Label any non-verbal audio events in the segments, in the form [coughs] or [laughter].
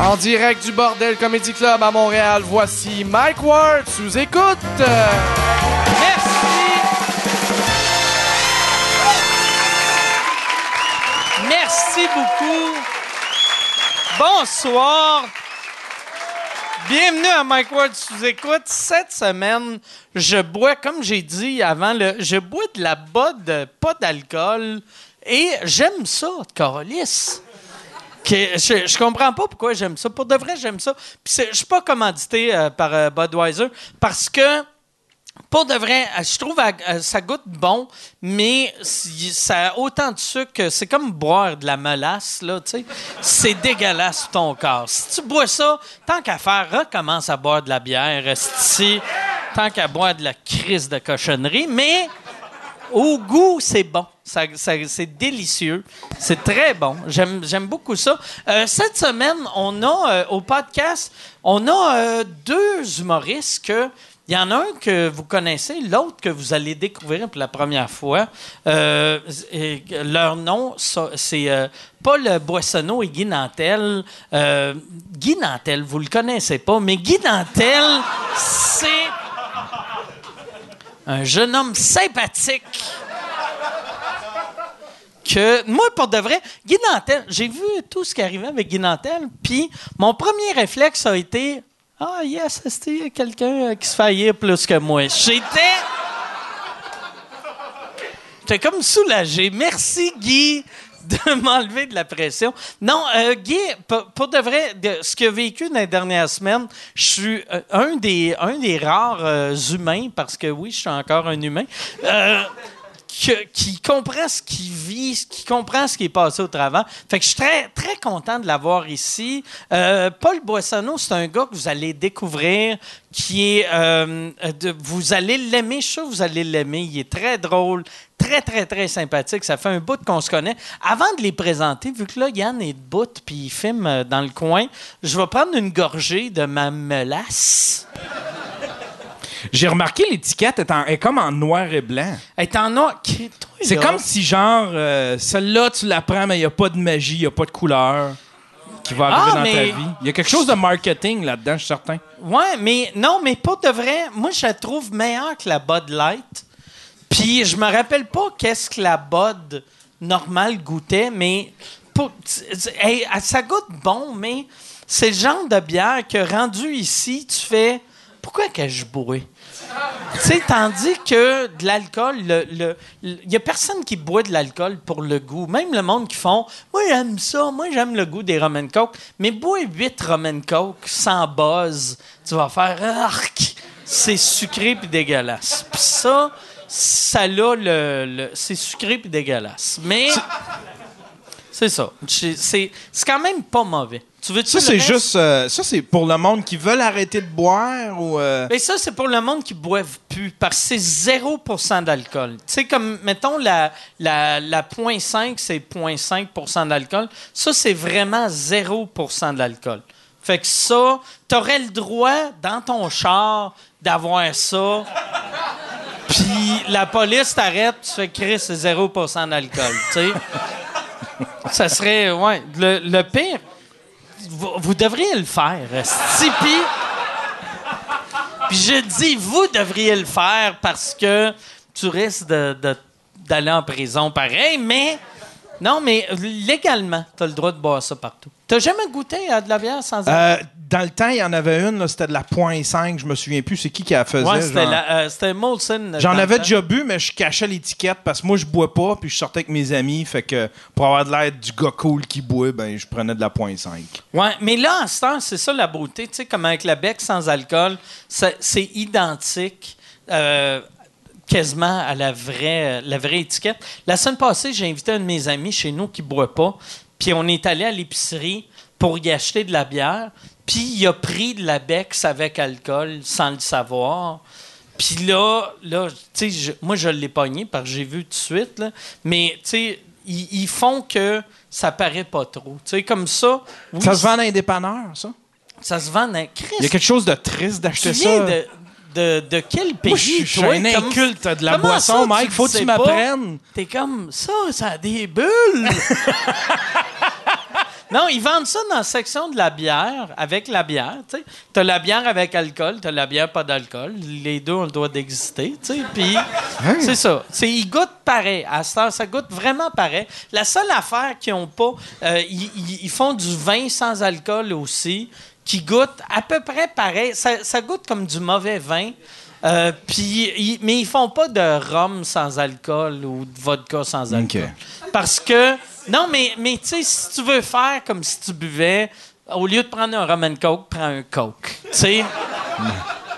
En direct du Bordel Comedy Club à Montréal, voici Mike Ward sous écoute. Merci. Merci beaucoup. Bonsoir. Bienvenue à Mike Ward sous écoute. Cette semaine, je bois, comme j'ai dit avant, le, je bois de la bode, pas d'alcool. Et j'aime ça, Carolis. Je, je comprends pas pourquoi j'aime ça. Pour de vrai, j'aime ça. Puis je suis pas commandité euh, par euh, Budweiser parce que pour de vrai, euh, je trouve que ça goûte bon, mais si- ça a autant de sucre c'est comme boire de la molasse, là, tu sais. C'est dégueulasse pour ton corps. Si tu bois ça, tant qu'à faire, recommence à boire de la bière, esti. tant qu'à boire de la crise de cochonnerie, mais au goût, c'est bon. C'est délicieux. C'est très bon. J'aime, beaucoup ça. Euh, cette semaine, on a euh, au podcast, on a euh, deux humoristes. Il y en a un que vous connaissez, l'autre que vous allez découvrir pour la première fois. Leur nom, c'est Paul Boissonneau et Guy Nantel. Guy Nantel, vous le connaissez pas, mais Guy Nantel, c'est un jeune homme sympathique moi pour de vrai Guy Nantel j'ai vu tout ce qui arrivait avec Guy Nantel puis mon premier réflexe a été ah yes c'était quelqu'un euh, qui se fait haïr plus que moi? J'étais j'étais comme soulagé merci Guy de [laughs] m'enlever de la pression. Non, euh, Guy, pour, de vrai, de ce qu'il a vécu dans les dernières semaines, je suis euh, un, des, un des rares humains, parce que oui, je suis encore un humain, qui comprend ce qu'il vit, qui comprend ce qui est passé au travail. Fait que je suis très, très content de l'avoir ici. Euh, Paul Boissonneau, c'est un gars que vous allez découvrir, qui est... euh, de- vous allez l'aimer, je suis sûr que vous allez l'aimer. Il est très drôle, très, très, très sympathique. Ça fait un bout qu'on se connaît. Avant de les présenter, vu que là, Yann est debout puis il filme euh, dans le coin, je vais prendre une gorgée de ma melasse. J'ai remarqué l'étiquette est, en- est comme en noir et blanc. Elle est en or. Qui- toi, C'est là, comme si, genre, euh, celle-là, tu la prends, mais il n'y a pas de magie, il n'y a pas de couleur qui va arriver Ah, dans mais- ta vie. Il y a quelque chose de marketing là-dedans, je suis certain. Ouais, mais non, mais pas de vrai. Moi, je la trouve meilleure que la Bud Light. Puis je me rappelle pas qu'est-ce que la Bud normale goûtait, mais pas- t- t- hey, ça goûte bon, mais c'est le genre de bière que rendu ici, tu fais pourquoi que je bois? Tu sais, tandis que de l'alcool, il le, le- y a personne qui boit de l'alcool pour le goût. Même le monde qui font, moi j'aime ça, moi j'aime le goût des Roman Coke. Mais bois 8 Roman Coke sans buzz, tu vas faire arc. C'est sucré puis dégueulasse. Puis ça, ça a le, le- c'est sucré puis dégueulasse. Mais c'est ça. C'est quand même pas mauvais. Tu veux Ça, c'est juste. euh, ça, c'est pour le monde qui veulent arrêter de boire ou. euh, Mais ça, c'est pour le monde qui boive plus, parce que c'est 0% d'alcool. Tu sais, comme, mettons, la, la, la 0.5, c'est 0.5% d'alcool. Ça, c'est vraiment 0% d'alcool. Fait que ça, t'aurais le droit, dans ton char, d'avoir ça. [laughs] Puis la police t'arrête, tu fais Chris, c'est 0% d'alcool, tu sais. [laughs] ça serait, ouais, le, le pire. Vous, vous devriez le faire. esti. Puis je dis, vous devriez le faire parce que tu risques de- d'aller en prison pareil, mais non, mais légalement, tu as le droit de boire ça partout. T'as jamais goûté à de la bière sans alcool? euh, dans le temps, il y en avait une, c'était de la .5, je me souviens plus c'est qui qui la faisait. ouais, c'était genre. euh, c'était Molson. J'en dans le avais déjà bu, mais je cachais l'étiquette parce que moi, je bois pas, puis je sortais avec mes amis. Fait que pour avoir de l'air du gars cool qui boit, ben, je prenais de la .5. Ouais, mais là, en ce temps, c'est ça la beauté. Tu sais, comme avec la bec sans alcool, c'est identique. euh, quasiment à la vraie, la vraie étiquette. La semaine passée, j'ai invité un de mes amis chez nous qui ne boit pas. Puis on est allé à l'épicerie pour y acheter de la bière. Puis il a pris de la Bex avec alcool sans le savoir. Puis là, là tu sais, je- moi, je l'ai pogné parce que j'ai vu tout de suite. là. Mais, tu sais, ils, font que ça paraît pas trop. Tu sais, comme ça. oui, Ça se vend dans les dépanneurs, ça? ça se vend dans. Christ, Il y a quelque chose de triste d'acheter ça. de, de, de quel pays? Moi, je suis- je suis toi? un Comme- inculte de la Comment boisson, ça, Mike. Faut que tu m'apprennes. T'es comme ça, ça a des bulles. [laughs] Non, ils vendent ça dans la section de la bière, avec la bière, tu sais. T'as la bière avec alcool, t'as la bière pas d'alcool. Les deux ont le droit d'exister, tu sais. Puis, c'est ça. C'est, ils goûtent pareil. À cette heure, ça goûte vraiment pareil. La seule affaire qu'ils ont pas, euh, ils, ils- ils font du vin sans alcool aussi, qui goûte à peu près pareil. Ça, ça goûte comme du mauvais vin. Euh, puis, ils- mais ils font pas de rhum sans alcool ou de vodka sans alcool. Parce que, non, mais, mais tu sais, si tu veux faire comme si tu buvais, au lieu de prendre un rum and coke, prends un coke. Tu sais?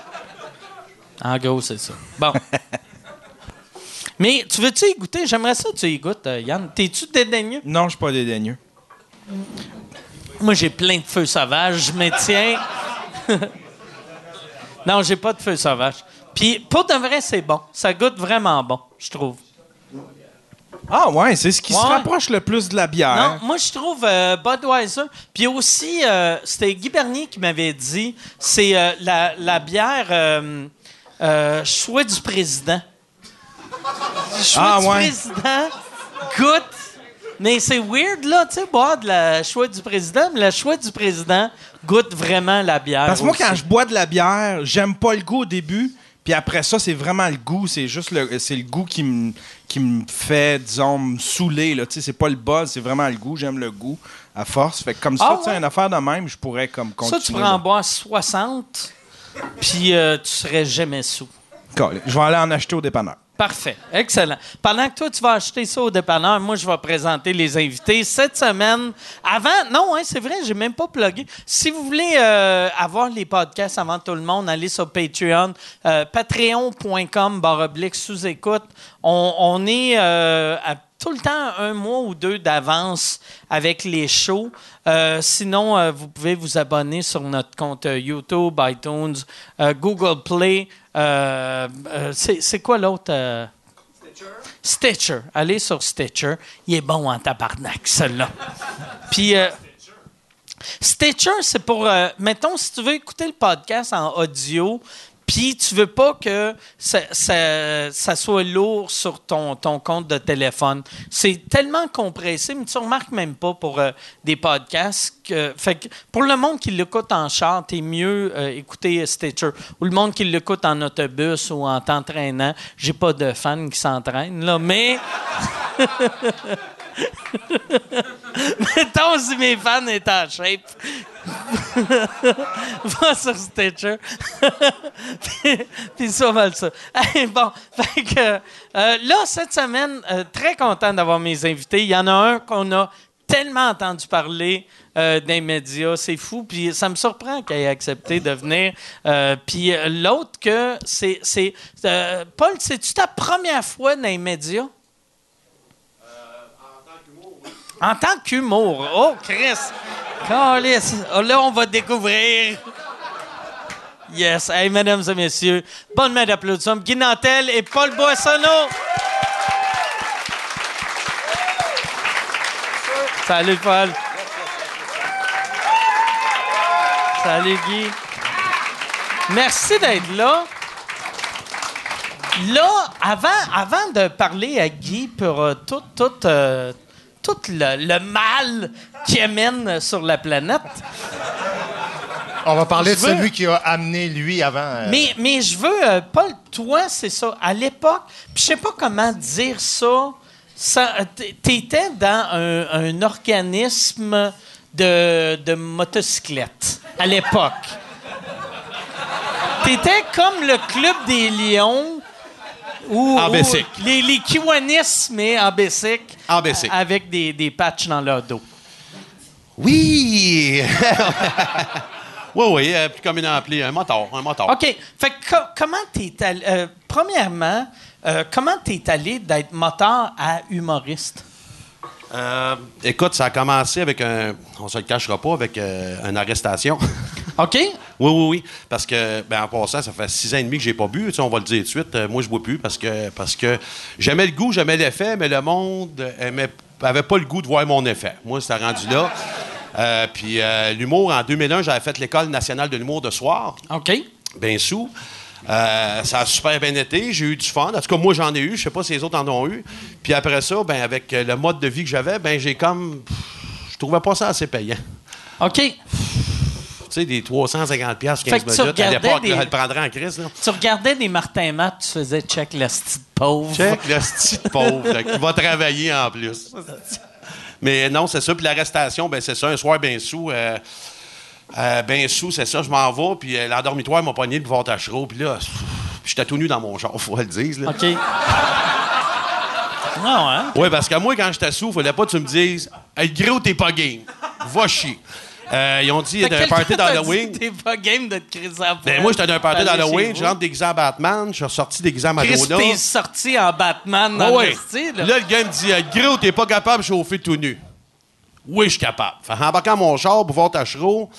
[laughs] en gros, c'est ça. Bon. [laughs] mais tu veux-tu y goûter? J'aimerais ça que tu y goûtes, euh, Yann. T'es-tu dédaigneux? Non, je suis pas dédaigneux. Moi, j'ai plein de feux sauvages. Je me tiens. [laughs] non, j'ai pas de feux sauvages. Puis, pour de vrai, c'est bon. Ça goûte vraiment bon, je trouve. Ah ouais, c'est ce qui se rapproche le plus de la bière. Non, moi, je trouve euh, Budweiser. Puis aussi, euh, c'était Guy Bernier qui m'avait dit c'est euh, la, la bière choix du président. Choix Ah, du ouais. président goûte. Mais c'est weird, là, tu sais, boire de la choix du président, mais la choix du président goûte vraiment la bière. Parce que moi, aussi. quand je bois de la bière, j'aime pas le goût au début. Puis après ça, c'est vraiment le goût. C'est juste le, c'est le goût qui me, qui me fait, disons, me saouler. Là. Tu sais, C'est pas le buzz, c'est vraiment le goût. J'aime le goût à force. Fait que comme ça, Ah tu sais, ouais? une affaire de même, je pourrais comme Ça, continuer. tu pourrais en boire 60, puis euh, tu serais jamais sous. Cool. Je vais aller en acheter au dépanneur. Parfait. Excellent. Pendant que toi, tu vas acheter ça au dépanneur, moi, je vais présenter les invités. Cette semaine, avant, non, hein, c'est vrai, j'ai même pas plugué. Si vous voulez euh, avoir les podcasts avant tout le monde, allez sur Patreon, euh, patreon.com, barre oblique, sous-écoute. On, on est euh, à tout le temps un mois ou deux d'avance avec les shows. Euh, sinon, euh, vous pouvez vous abonner sur notre compte euh, YouTube, iTunes, Google Play. C'est quoi l'autre? euh? Stitcher. Allez sur Stitcher. Il est bon en tabarnak, celui-là. [laughs] Puis, Stitcher, c'est pour. mettons, si tu veux écouter le podcast en audio, puis tu veux pas que ça, soit lourd sur ton, ton compte de téléphone. C'est tellement compressé, mais tu remarques même pas pour euh, des podcasts. Fait que pour le monde qui l'écoute en char, t'es mieux euh, écouter Stitcher. Ou le monde qui l'écoute en autobus ou en t'entraînant. J'ai pas de fans qui s'entraînent, là, mais. [laughs] Mettons si mes fans étaient en shape. Va sur Stitcher. puis, puis ça va ça. Hey, bon, fait euh, là, cette semaine, euh, très content d'avoir mes invités. Il y en a un qu'on a tellement entendu parler euh, médias, c'est fou. Puis ça me surprend qu'il ait accepté de venir. Euh, puis euh, l'autre que c'est, c'est Paul, c'est-tu ta première fois dans les médias? En tant qu'humour. Oh, Chris! Calisse. Oh, là, on va découvrir. Yes. Hey, mesdames et messieurs, bonne main d'applaudissements. Guy Nantel et Paul Boissonneau. Salut, Paul. Salut, Guy. Merci d'être là. Là, avant, avant de parler à Guy pour euh, tout, tout, euh, tout le, le mal qui amène sur la planète, On va parler Je de veux- celui qui a amené lui avant. euh, mais, mais je veux, euh, Paul, toi, c'est ça. À l'époque, je sais pas comment dire ça. ça t- T'étais dans un, un organisme de, de motocyclette à l'époque. T'étais comme le club des lions. Ou, En ou bicycle. les, les Kiwanis, mais en bicycle. Avec des, des patchs dans leur dos. Oui! [laughs] oui, oui, euh, plus communément appelé un moteur. Un moteur. OK. Fait que co- comment t'es allé. euh, premièrement, euh, comment t'es allé d'être moteur à humoriste? Euh, écoute, ça a commencé avec un. On se le cachera pas, avec euh, une arrestation. [laughs] OK? oui, oui, oui. Parce que, ben, en passant, ça fait six ans et demi que j'ai pas bu. Tu sais, on va le dire tout de suite. Euh, moi, je bois plus parce que, parce que j'aimais le goût, j'aimais l'effet, mais le monde aimait, avait pas le goût de voir mon effet. Moi, c'était rendu là. Euh, puis euh, l'humour, en 2001, j'avais fait l'École nationale de l'humour de soir. OK. bien sous. Euh, ça a super bien été. J'ai eu du fun. En tout cas, moi, j'en ai eu. Je sais pas si les autres en ont eu. Puis après ça, ben, avec euh, le mode de vie que j'avais, ben, j'ai comme. pff, trouvais pas ça assez payant. OK. Tu sais, des 350 pièces 15 Fait que tu minutes, à l'époque, des- là, elle le prendrait en crise. Là. Tu regardais des Martin Matt, tu faisais check le style pauvre. Check le petit pauvre qui va travailler en plus. [laughs] Mais non, c'est ça. Puis l'arrestation, ben c'est ça. Un soir, ben sous, euh, euh, ben sous, c'est ça. Je m'en vais. Puis euh, l'endormitoire m'a pogné le bord tachereau. Puis là, j'étais tout nu dans mon char, [laughs] faut le dire. Là. OK. Non, hein? Oui, parce que moi, quand j'étais sous, fallait pas que tu me dises Hey, gros, t'es pas game. Va chier. Euh, ils ont dit, il y a Fait un que party t'a d'Halloween. T'es pas game de te criser à Ben, moi, j'étais dans un party d'Halloween. Je rentre déguisé en Batman. Je suis ressorti déguisé en Chris, Madonna. t'es sorti en Batman dans Ah ouais. le style. Là, le gars me dit Gros, t'es pas capable de chauffer tout nu. Oui, je suis capable. Fait en embarquant mon char pour voir Tachereau,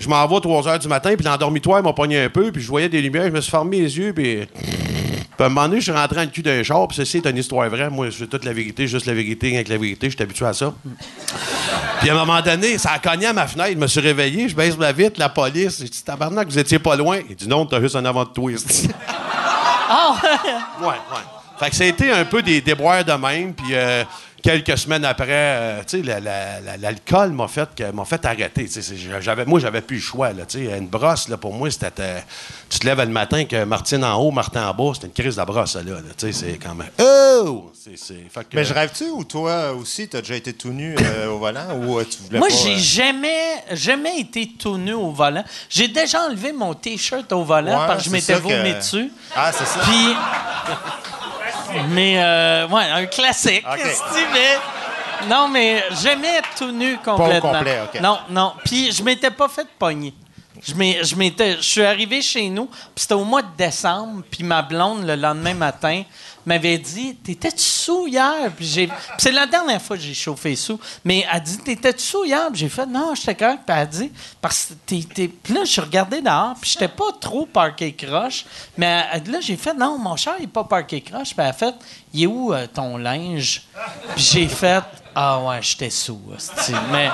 je m'en vais à 3 h du matin, puis l'endormitoire m'a pogné un peu, puis je voyais des lumières, je me suis fermé les yeux, puis. Puis à un moment donné, je suis rentré dans le cul d'un char, puis ceci est une histoire vraie. Moi, je fais toute la vérité, juste la vérité, avec la vérité, je suis habitué à ça. Puis à un moment donné, ça a cogné à ma fenêtre, je me suis réveillé, je baisse ma vitre, la police, j'ai dit Tabarnak, vous étiez pas loin. Il dit Non, t'as juste un avant de twist. Ah, Ouais, ouais. Fait que ça a été un peu des déboires de même, puis euh, quelques semaines après, euh, tu sais, la- la- la- l'alcool m'a fait, fait arrêter. tu sais, c'est- j'avais, moi, j'avais plus le choix, là, tu sais. Une brosse, là, pour moi, c'était... euh, tu te lèves le matin que Martine en haut, Martin en bas, c'était une crise de brosse, ça, là, là, tu sais, c'est quand même... Oh! Fait que, Mais je rêve-tu ou toi aussi, t'as déjà été tout nu euh, au volant ou euh, tu voulais Moi, j'ai euh, jamais, jamais été tout nu au volant. J'ai déjà enlevé mon T-shirt au volant Ouais, parce que je m'étais que- vomi dessus. Ah, c'est ça. Puis. [laughs] Mais, euh, ouais, un classique. Ok. esti, mais- non, mais jamais tout nu complètement. complet. Non, non. Puis je m'étais pas fait pogner. Je m'étais, je suis arrivé chez nous, puis c'était au mois de décembre, puis ma blonde le lendemain matin m'avait dit "T'étais-tu sous hier? Puis j'ai, c'est la dernière fois que j'ai chauffé sous, mais elle dit "T'étais-tu sous hier? J'ai fait "Non, j'étais correct." Puis elle dit "Parce que t'es, Puis là, je regardais dehors, puis j'étais pas trop parqué croche, mais là j'ai fait "Non, mon char il est pas parqué croche." Puis elle a fait "Il est où euh, ton linge? Puis j'ai fait "Ah ouais, j'étais sous." Mais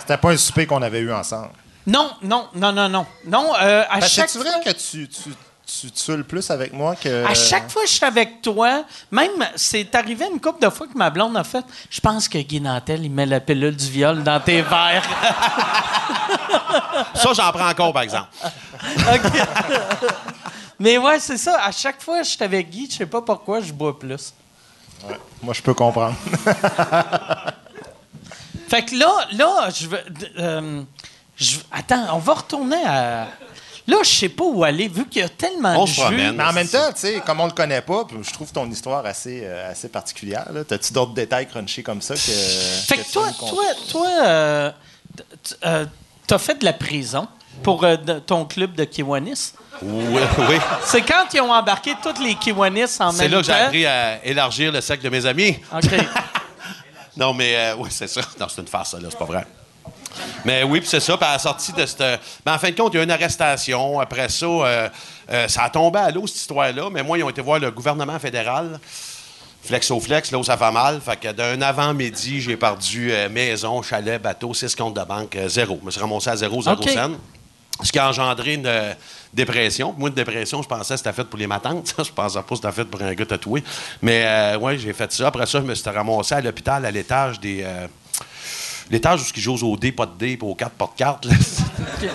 C'était pas un souper qu'on avait eu ensemble. Non, non, non, non, non. Non, euh, à chaque c'est fois... vrai que tu, tu, tu plus avec moi que... À chaque fois que je suis avec toi, même, c'est arrivé une couple de fois que ma blonde a fait Je pense que Guy Nantel, il met la pilule du viol dans tes verres. [laughs] Ça, j'en prends encore, par exemple. Mais ouais, c'est ça. À chaque fois que je suis avec Guy, je sais pas pourquoi je bois plus. Moi, je peux comprendre. [laughs] Fait que là, là, je veux. euh, je- attends, on va retourner à. Là, je sais pas où aller, vu qu'il y a tellement On de promène. Mais en même temps, tu sais, comme on le connaît pas, puis je trouve ton histoire assez, euh, assez particulière. T'as-tu d'autres détails crunchés comme ça que. Fait que tu toi, toi, toi, euh, t- t- euh, t'as fait de la prison pour euh, de- ton club de Kiwanis? Oui, [laughs] oui. C'est quand ils ont embarqué toutes les Kiwanis en même temps. C'est là que j'ai appris à élargir le cercle de mes amis. OK. [laughs] Non, mais euh, oui, c'est ça. Non, c'est une farce, ça, là, c'est pas vrai. Mais oui, puis c'est ça. Puis à la sortie de cette. Ben, en fin de compte, il y a eu une arrestation. Après ça, euh, euh, ça a tombé à l'eau, cette histoire-là. Mais moi, ils ont été voir le gouvernement fédéral. Flex au flex, là où ça va mal. Fait que d'un avant-midi, j'ai perdu euh, maison, chalet, bateau, six comptes de banque, zéro. Je me suis ramassé à zéro, zéro OK. cent. Ce qui a engendré une euh, dépression. Moi, une dépression, je pensais que c'était fait pour les matantes. [laughs] je pensais pas que c'était fait pour un gars tatoué. Mais euh, ouais, j'ai fait ça. Après ça, je me suis ramassé à l'hôpital à l'étage des. euh, L'étage où ils jouent au dé, pas de dé, puis aux cartes, pas de cartes. là. [laughs]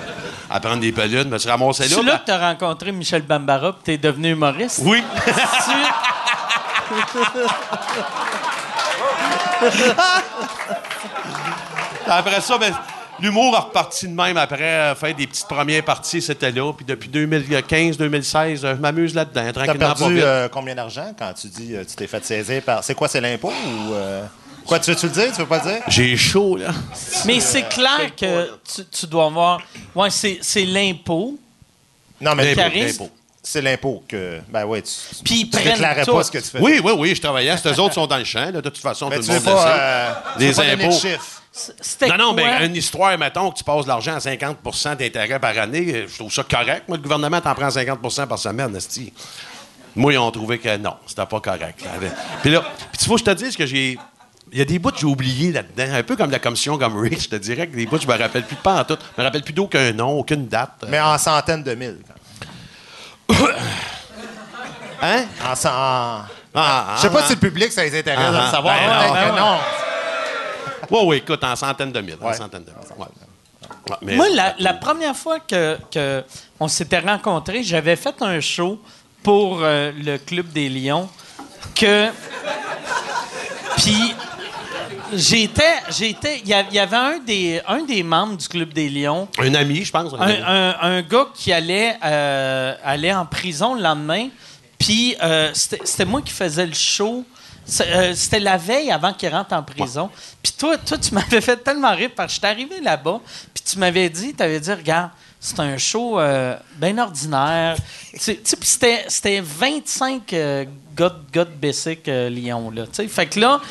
à prendre des peludes. Je me suis ramassé là. C'est là ben- que t'as rencontré Michel Bambara puis t'es devenu humoriste. Oui. Tu- [laughs] Après ça, ben, l'humour a reparti de même après, euh, faire des petites premières parties, c'était là. Puis depuis 2015-2016, je m'amuse là-dedans, T'as pas perdu vite. euh, combien d'argent quand tu dis euh, tu t'es fait saisir par. C'est quoi, c'est l'impôt ou. Euh, Quoi, tu veux-tu le dire? Tu veux pas le dire? J'ai chaud, là. Mais c'est clair que tu, tu dois avoir. Ouais, c'est, c'est l'impôt. Non, mais L'impôt, Caris? l'impôt. c'est l'impôt que. Ben ouais, tu. Puis ils tu prennent déclarais tout. pas ce que tu fais. Oui, oui, oui, je travaillais. Ces autres sont dans le champ, là, de toute façon, Mais tout tu le veux monde le pas. sait. euh, tu Les veux pas donner de impôts. chiffres. C'était Non, non, quoi? mais une histoire, mettons, que tu passes de l'argent à 50% d'intérêt par année, euh, je trouve ça correct. Moi, le gouvernement t'en prend 50% par semaine, esti. Moi, ils ont trouvé que non, c'était pas correct. Puis là, puis tu vois, je te dis que j'ai. Il y a des bouts que j'ai oubliés là-dedans, un peu comme la commission comme Rick, je te dirais que des bouts, je me rappelle plus pas en tout. Je me rappelle plus d'aucun nom, aucune date. Mais en centaines de mille. [coughs] Hein? En, cent- en- Ah, Je sais pas ah, si le public, ça les intéresse Ah, de le savoir. ben peut-être non, ben non. Oui, oui, écoute, en centaines de mille. En centaines de mille. Ouais. Ouais, mais- Moi, la, la première fois que, que on s'était rencontrés, j'avais fait un show pour euh, le Club des Lions que. Puis. J'étais, j'étais, il y avait un des, un des membres du Club des Lions, Un ami, je pense. un gars qui allait, euh, en prison le lendemain, puis euh, c'était moi qui faisais le show. Euh, C'était la veille avant qu'il rentre en prison. Puis toi, toi, tu m'avais fait tellement rire parce que j'étais arrivé là-bas, puis tu m'avais dit, tu avais dit, regarde, c'est un show euh, bien ordinaire. C'était- c'était 25 euh, gars, de- gars de Bessic euh, Lyon, là. Fait que là,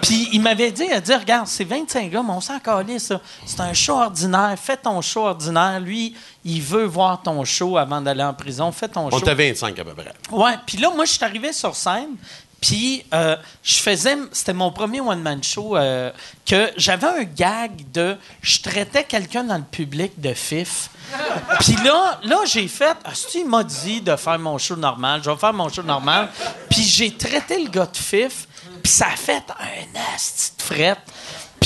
puis il m'avait dit, il a dit, regarde, c'est 25 gars, mais on s'en calait, ça. C'est un show ordinaire. Fais ton show ordinaire. Lui, il veut voir ton show avant d'aller en prison. Fais ton On show. était 25 à peu près. Ouais, puis là, moi, je suis arrivé sur scène, puis euh, je faisais, c'était mon premier one-man show, euh, que j'avais un gag de, je traitais quelqu'un dans le public de fif. [laughs] Puis là, là j'ai fait, ah, si il m'a dit de faire mon show normal, je vais faire mon show normal. Puis j'ai traité le gars de fif, puis ça a fait un asti de frette.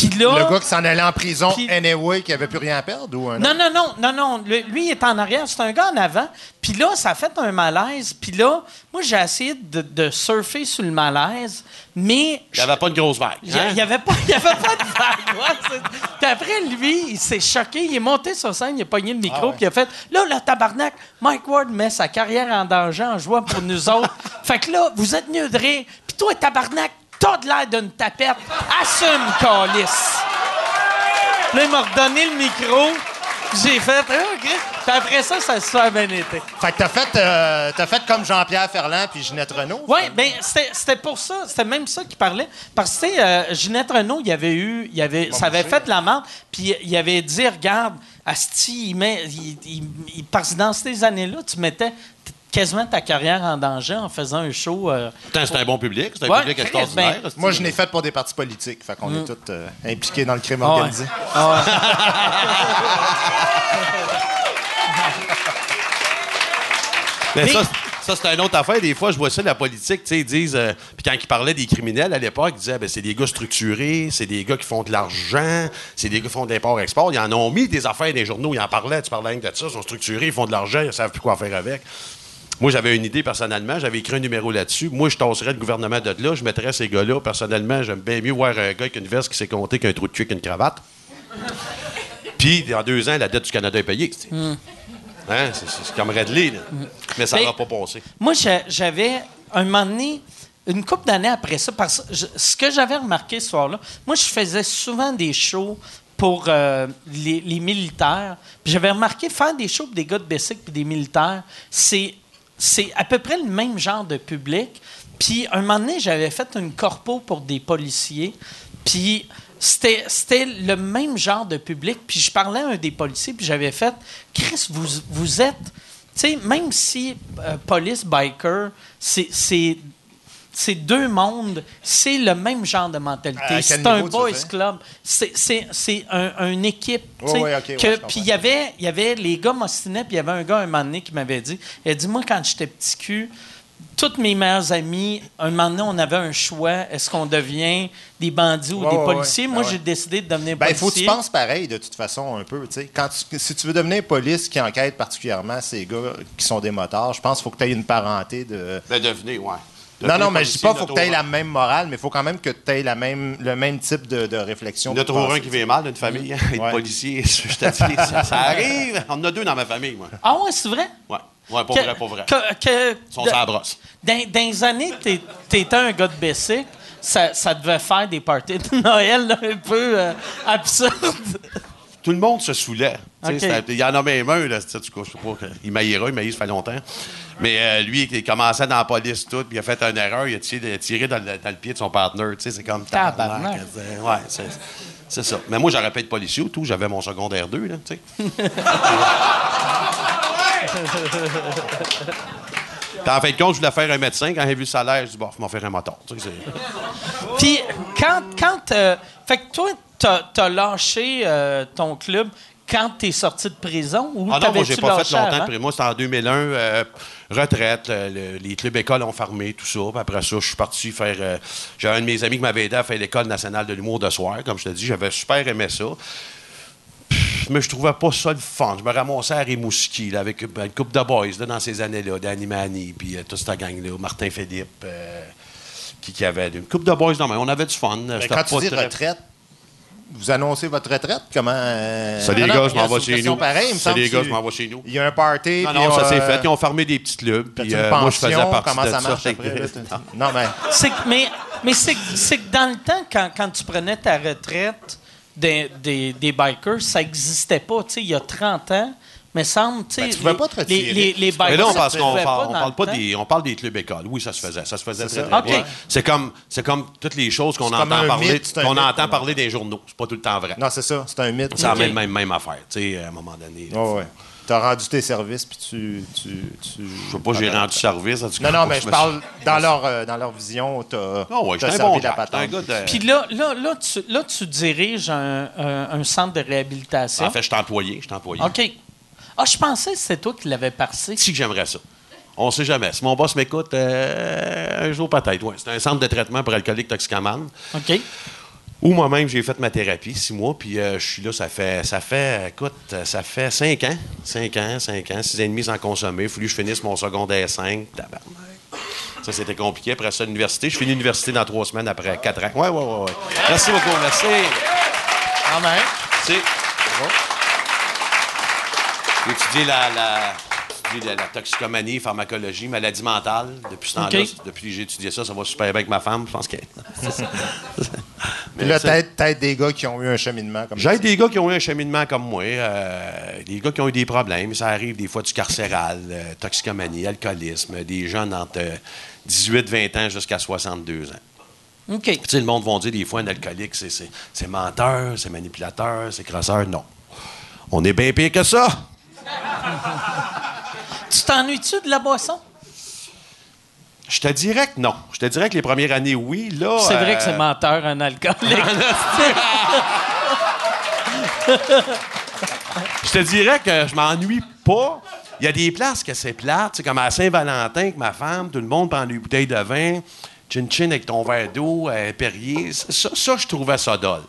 Puis là... Le gars qui s'en allait en prison Puis- anyway, qui avait plus rien à perdre ou un Non, non, non, non, non. Le- lui, il est en arrière. C'est un gars en avant. Puis là, ça a fait un malaise. Puis là, moi, j'ai essayé de, de surfer sur le malaise, mais... Il n'y avait pas une grosse vague. Il hein? n'y avait, pas- il y avait pas de vague. Ouais, puis après, lui, il s'est choqué. Il est monté sur scène, il a pogné le micro, puis il a fait Là, le tabarnak, Mike Ward met sa carrière en danger en jouant pour nous autres. [laughs] fait que là, vous êtes mieux de rire. Puis toi, tabarnak, t'as de l'air d'une tapette. Assume, calice. Là, il m'a redonné le micro. J'ai fait Ah, OK. Puis après ça, ça se fait bien été. Fait que t'as fait, euh, t'as fait comme Jean-Pierre Ferland puis Ginette Renault. Oui, ben c'était pour ça, c'était même ça qu'il parlait. Parce que, tu sais, euh, Ginette Renault, il y avait eu, il y avait, ça avait fait de la merde, puis il avait dit, regarde, Asti, il met, il, il- il- parce que dans ces années-là, tu mettais quasiment ta carrière en danger en faisant un show. euh, Putain, c'était un bon public. C'était un Ouais, public extraordinaire. ben, Moi, je l'ai fait pour des partis politiques. Fait qu'on est tous euh, impliqués dans le crime Ah ouais. organisé. Mais [laughs] Mais- ça, ça c'est une autre affaire. Des fois, je vois ça, la politique, tu sais, ils disent... euh, Puis quand ils parlaient des criminels, à l'époque, ils disaient, ben, c'est des gars structurés, c'est des gars qui font de l'argent, c'est des gars qui font de l'import-export. Ils en ont mis des affaires dans les journaux, ils en parlaient, tu parlais rien que de ça, ils sont structurés, ils font de l'argent, ils ne savent plus quoi faire avec. Moi, j'avais une idée personnellement, j'avais écrit un numéro là-dessus. Moi, je tasserais le gouvernement de là, je mettrais ces gars-là. Personnellement, j'aime bien mieux voir un gars avec une veste qui s'est compté qu'un trou de cul qu'une cravate. [laughs] Puis, dans deux ans, la dette du Canada est payée. c'est- Hein? C'est, comme Redley, là. Mais ça n'aura pas passé. Moi, j'a- j'avais, un moment donné, une couple d'années après ça, parce que ce que j'avais remarqué ce soir-là, moi, je faisais souvent des shows pour euh, les, les militaires. Puis j'avais remarqué faire des shows pour des gars de Bessic puis des militaires, c'est, c'est à peu près le même genre de public. Puis un moment donné, j'avais fait une corpo pour des policiers. Puis c'était, le même genre de public. Puis je parlais à un des policiers, puis j'avais fait Chris, vous, vous êtes. Tu sais, même si euh, police, biker, c'est. C'est deux mondes, c'est le même genre de mentalité. Quel C'est un boys club. C'est, c'est, c'est un, une équipe. ouais, comprends. puis il y avait, y avait les gars m'ostinaient, puis il y avait un gars un moment donné qui m'avait dit, il a dit, moi, quand j'étais petit cul, toutes mes meilleures amies, un moment donné, on avait un choix. Est-ce qu'on devient des bandits ou Ouais, des ouais, policiers? ouais. Moi, Ah ouais. j'ai décidé de devenir Ben, il faut que tu penses pareil, de toute façon, un peu. tu sais. Quand tu- si tu veux devenir police qui enquête particulièrement ces gars qui sont des motards, je pense qu'il faut que tu aies une parenté de. Ben, devenez, ouais. Non, non, mais je dis pas qu'il faut que tu aies la même morale, mais il faut quand même que tu aies la même, le même type de, de réflexion. Il y en a toujours un qui vient mal d'une famille, hein, être Ouais. policier, je te dis, ça, ça [laughs] arrive. On en a deux dans ma famille, moi. Ah ouais, c'est vrai? Ouais, ouais, pas Que- vrai, pas vrai. que- que- Ils sont de- brosse. Dans, dans les années que t'es- t'étais un gars de Bessic, ça, ça devait faire des parties de Noël là, un peu euh, absurdes. Tout le monde se saoulait. Il y en a même un, là, tu sais, il maillera, il maillit, ça fait longtemps. Mais euh, lui, il commençait dans la police, tout, puis il a fait une erreur, il a tiré, tiré dans, le, dans le pied de son partenaire. Tu sais, c'est comme Tabarnak. Ouais, c'est, c'est ça. Mais moi, j'aurais pas été policier ou tout, j'avais mon secondaire 2, là, tu sais. [laughs] Puis en fin de compte, je voulais faire un médecin. Quand j'ai vu le salaire, je dis, bon, faut m'en faire un moteur. Tu sais, Puis quand. quand euh, fait que toi, t'as as lâché euh, ton club quand tu es sorti de prison ou Ah non, moi, j'ai pas fait longtemps de prison. Moi, c'était en 2001, euh, retraite. le- le- les clubs écoles ont fermé, tout ça. Puis après ça, je suis parti faire. euh, J'avais un de mes amis qui m'avait aidé à faire l'École nationale de l'humour de soir, comme je te dis. J'avais super aimé ça. Pff, Mais je trouvais pas ça le fun. Je me ramassais à Rimouski, là, avec une couple de boys là, dans ces années-là, Danny Manny, puis euh, toute cette gang-là, Martin Philippe, euh, qui, qui avait une couple de boys dans main. On avait du fun. Mais C'était quand tu dis retraite, vous annoncez votre retraite? Comment. euh, Salut les non, gars, non, je m'en vais chez nous. semble les gars, je m'en vais chez nous. Il y a un party. Non, puis, non, ça s'est euh, fait. Ils ont fermé des petits clubs. Puis, euh, moi, je faisais partie Comment de ça ça. marche après? là? Non. Non, mais. C'est que- mais mais c'est, que- c'est que dans le temps, quand, quand tu prenais ta retraite des, des, des bikers, ça n'existait pas. Tu sais, il y a 30 ans, mais semble. tu sais, Ben, tu pouvais pas te retirer. Les, les, les bikers, Mais là, on, pense qu'on parle, on pas des, on parle des clubs écoles. Oui, ça se faisait. Ça se faisait C'est très, très bien. C'est comme, c'est comme toutes les choses qu'on entend un parler, mythe, c'est un qu'on entend parler des journaux. C'est pas tout le temps vrai. Non, c'est ça. C'est un mythe. C'est la même, même, même affaire, tu sais, à un moment donné. Ouais, ouais. Tu as rendu tes services, puis tu. tu, tu... Je sais pas, j'ai rendu service. en tout Non, cas, non, mais je parle dans leur, euh, dans leur vision, tu as, Ah ouais, servi bon la patente. De- Puis là, là, là, tu, là, tu diriges un, un- un centre de réhabilitation. En fait, je suis employé. Je suis employé. OK. Ah, je pensais que c'était toi qui l'avais passé. Si que j'aimerais ça. On sait jamais. Si mon boss m'écoute, euh, un jour peut-être. Ouais. C'est un centre de traitement pour alcooliques toxicomanes. OK. Où moi-même, j'ai fait ma thérapie, six mois, puis euh, je suis là, ça fait, ça fait, écoute, ça fait cinq ans, cinq ans, cinq ans, six ans et demi sans consommer. Il fallu que je finisse mon secondaire 5. Tabarnak. Ça, c'était compliqué. Après ça, l'université. Je finis l'université dans trois semaines après quatre ans. Ouais, ouais, ouais, ouais. Merci beaucoup, merci. Quand même. Merci. J'ai étudié la, la, étudié la, la toxicomanie, pharmacologie, maladie mentale. Depuis ce temps-là, OK. depuis que j'ai étudié ça, ça va super bien avec ma femme. Je pense que. Puis [laughs] là, peut-être des gars qui ont eu un cheminement comme ça. J'aide des gars qui ont eu un cheminement comme moi, euh, des gars qui ont eu des problèmes. Ça arrive des fois du carcéral, euh, toxicomanie, alcoolisme, des jeunes entre euh, 18-20 ans jusqu'à 62 ans. OK. Puis, tu sais, le monde va dire des fois un alcoolique, c'est, menteur, c'est manipulateur, c'est crosseur. Non. On est bien pire que ça. Tu t'ennuies-tu de la boisson? Je te dirais que non. Je te dirais que les premières années, oui. Là, C'est vrai euh, que c'est menteur, un alcoolique. [laughs] Je te dirais que je m'ennuie pas. Il y a des places que c'est plate, c'est comme à Saint-Valentin avec ma femme, tout le monde prend des bouteilles de vin, chin-chin avec ton verre d'eau, euh, Perrier. Ça, ça, je trouvais ça dole.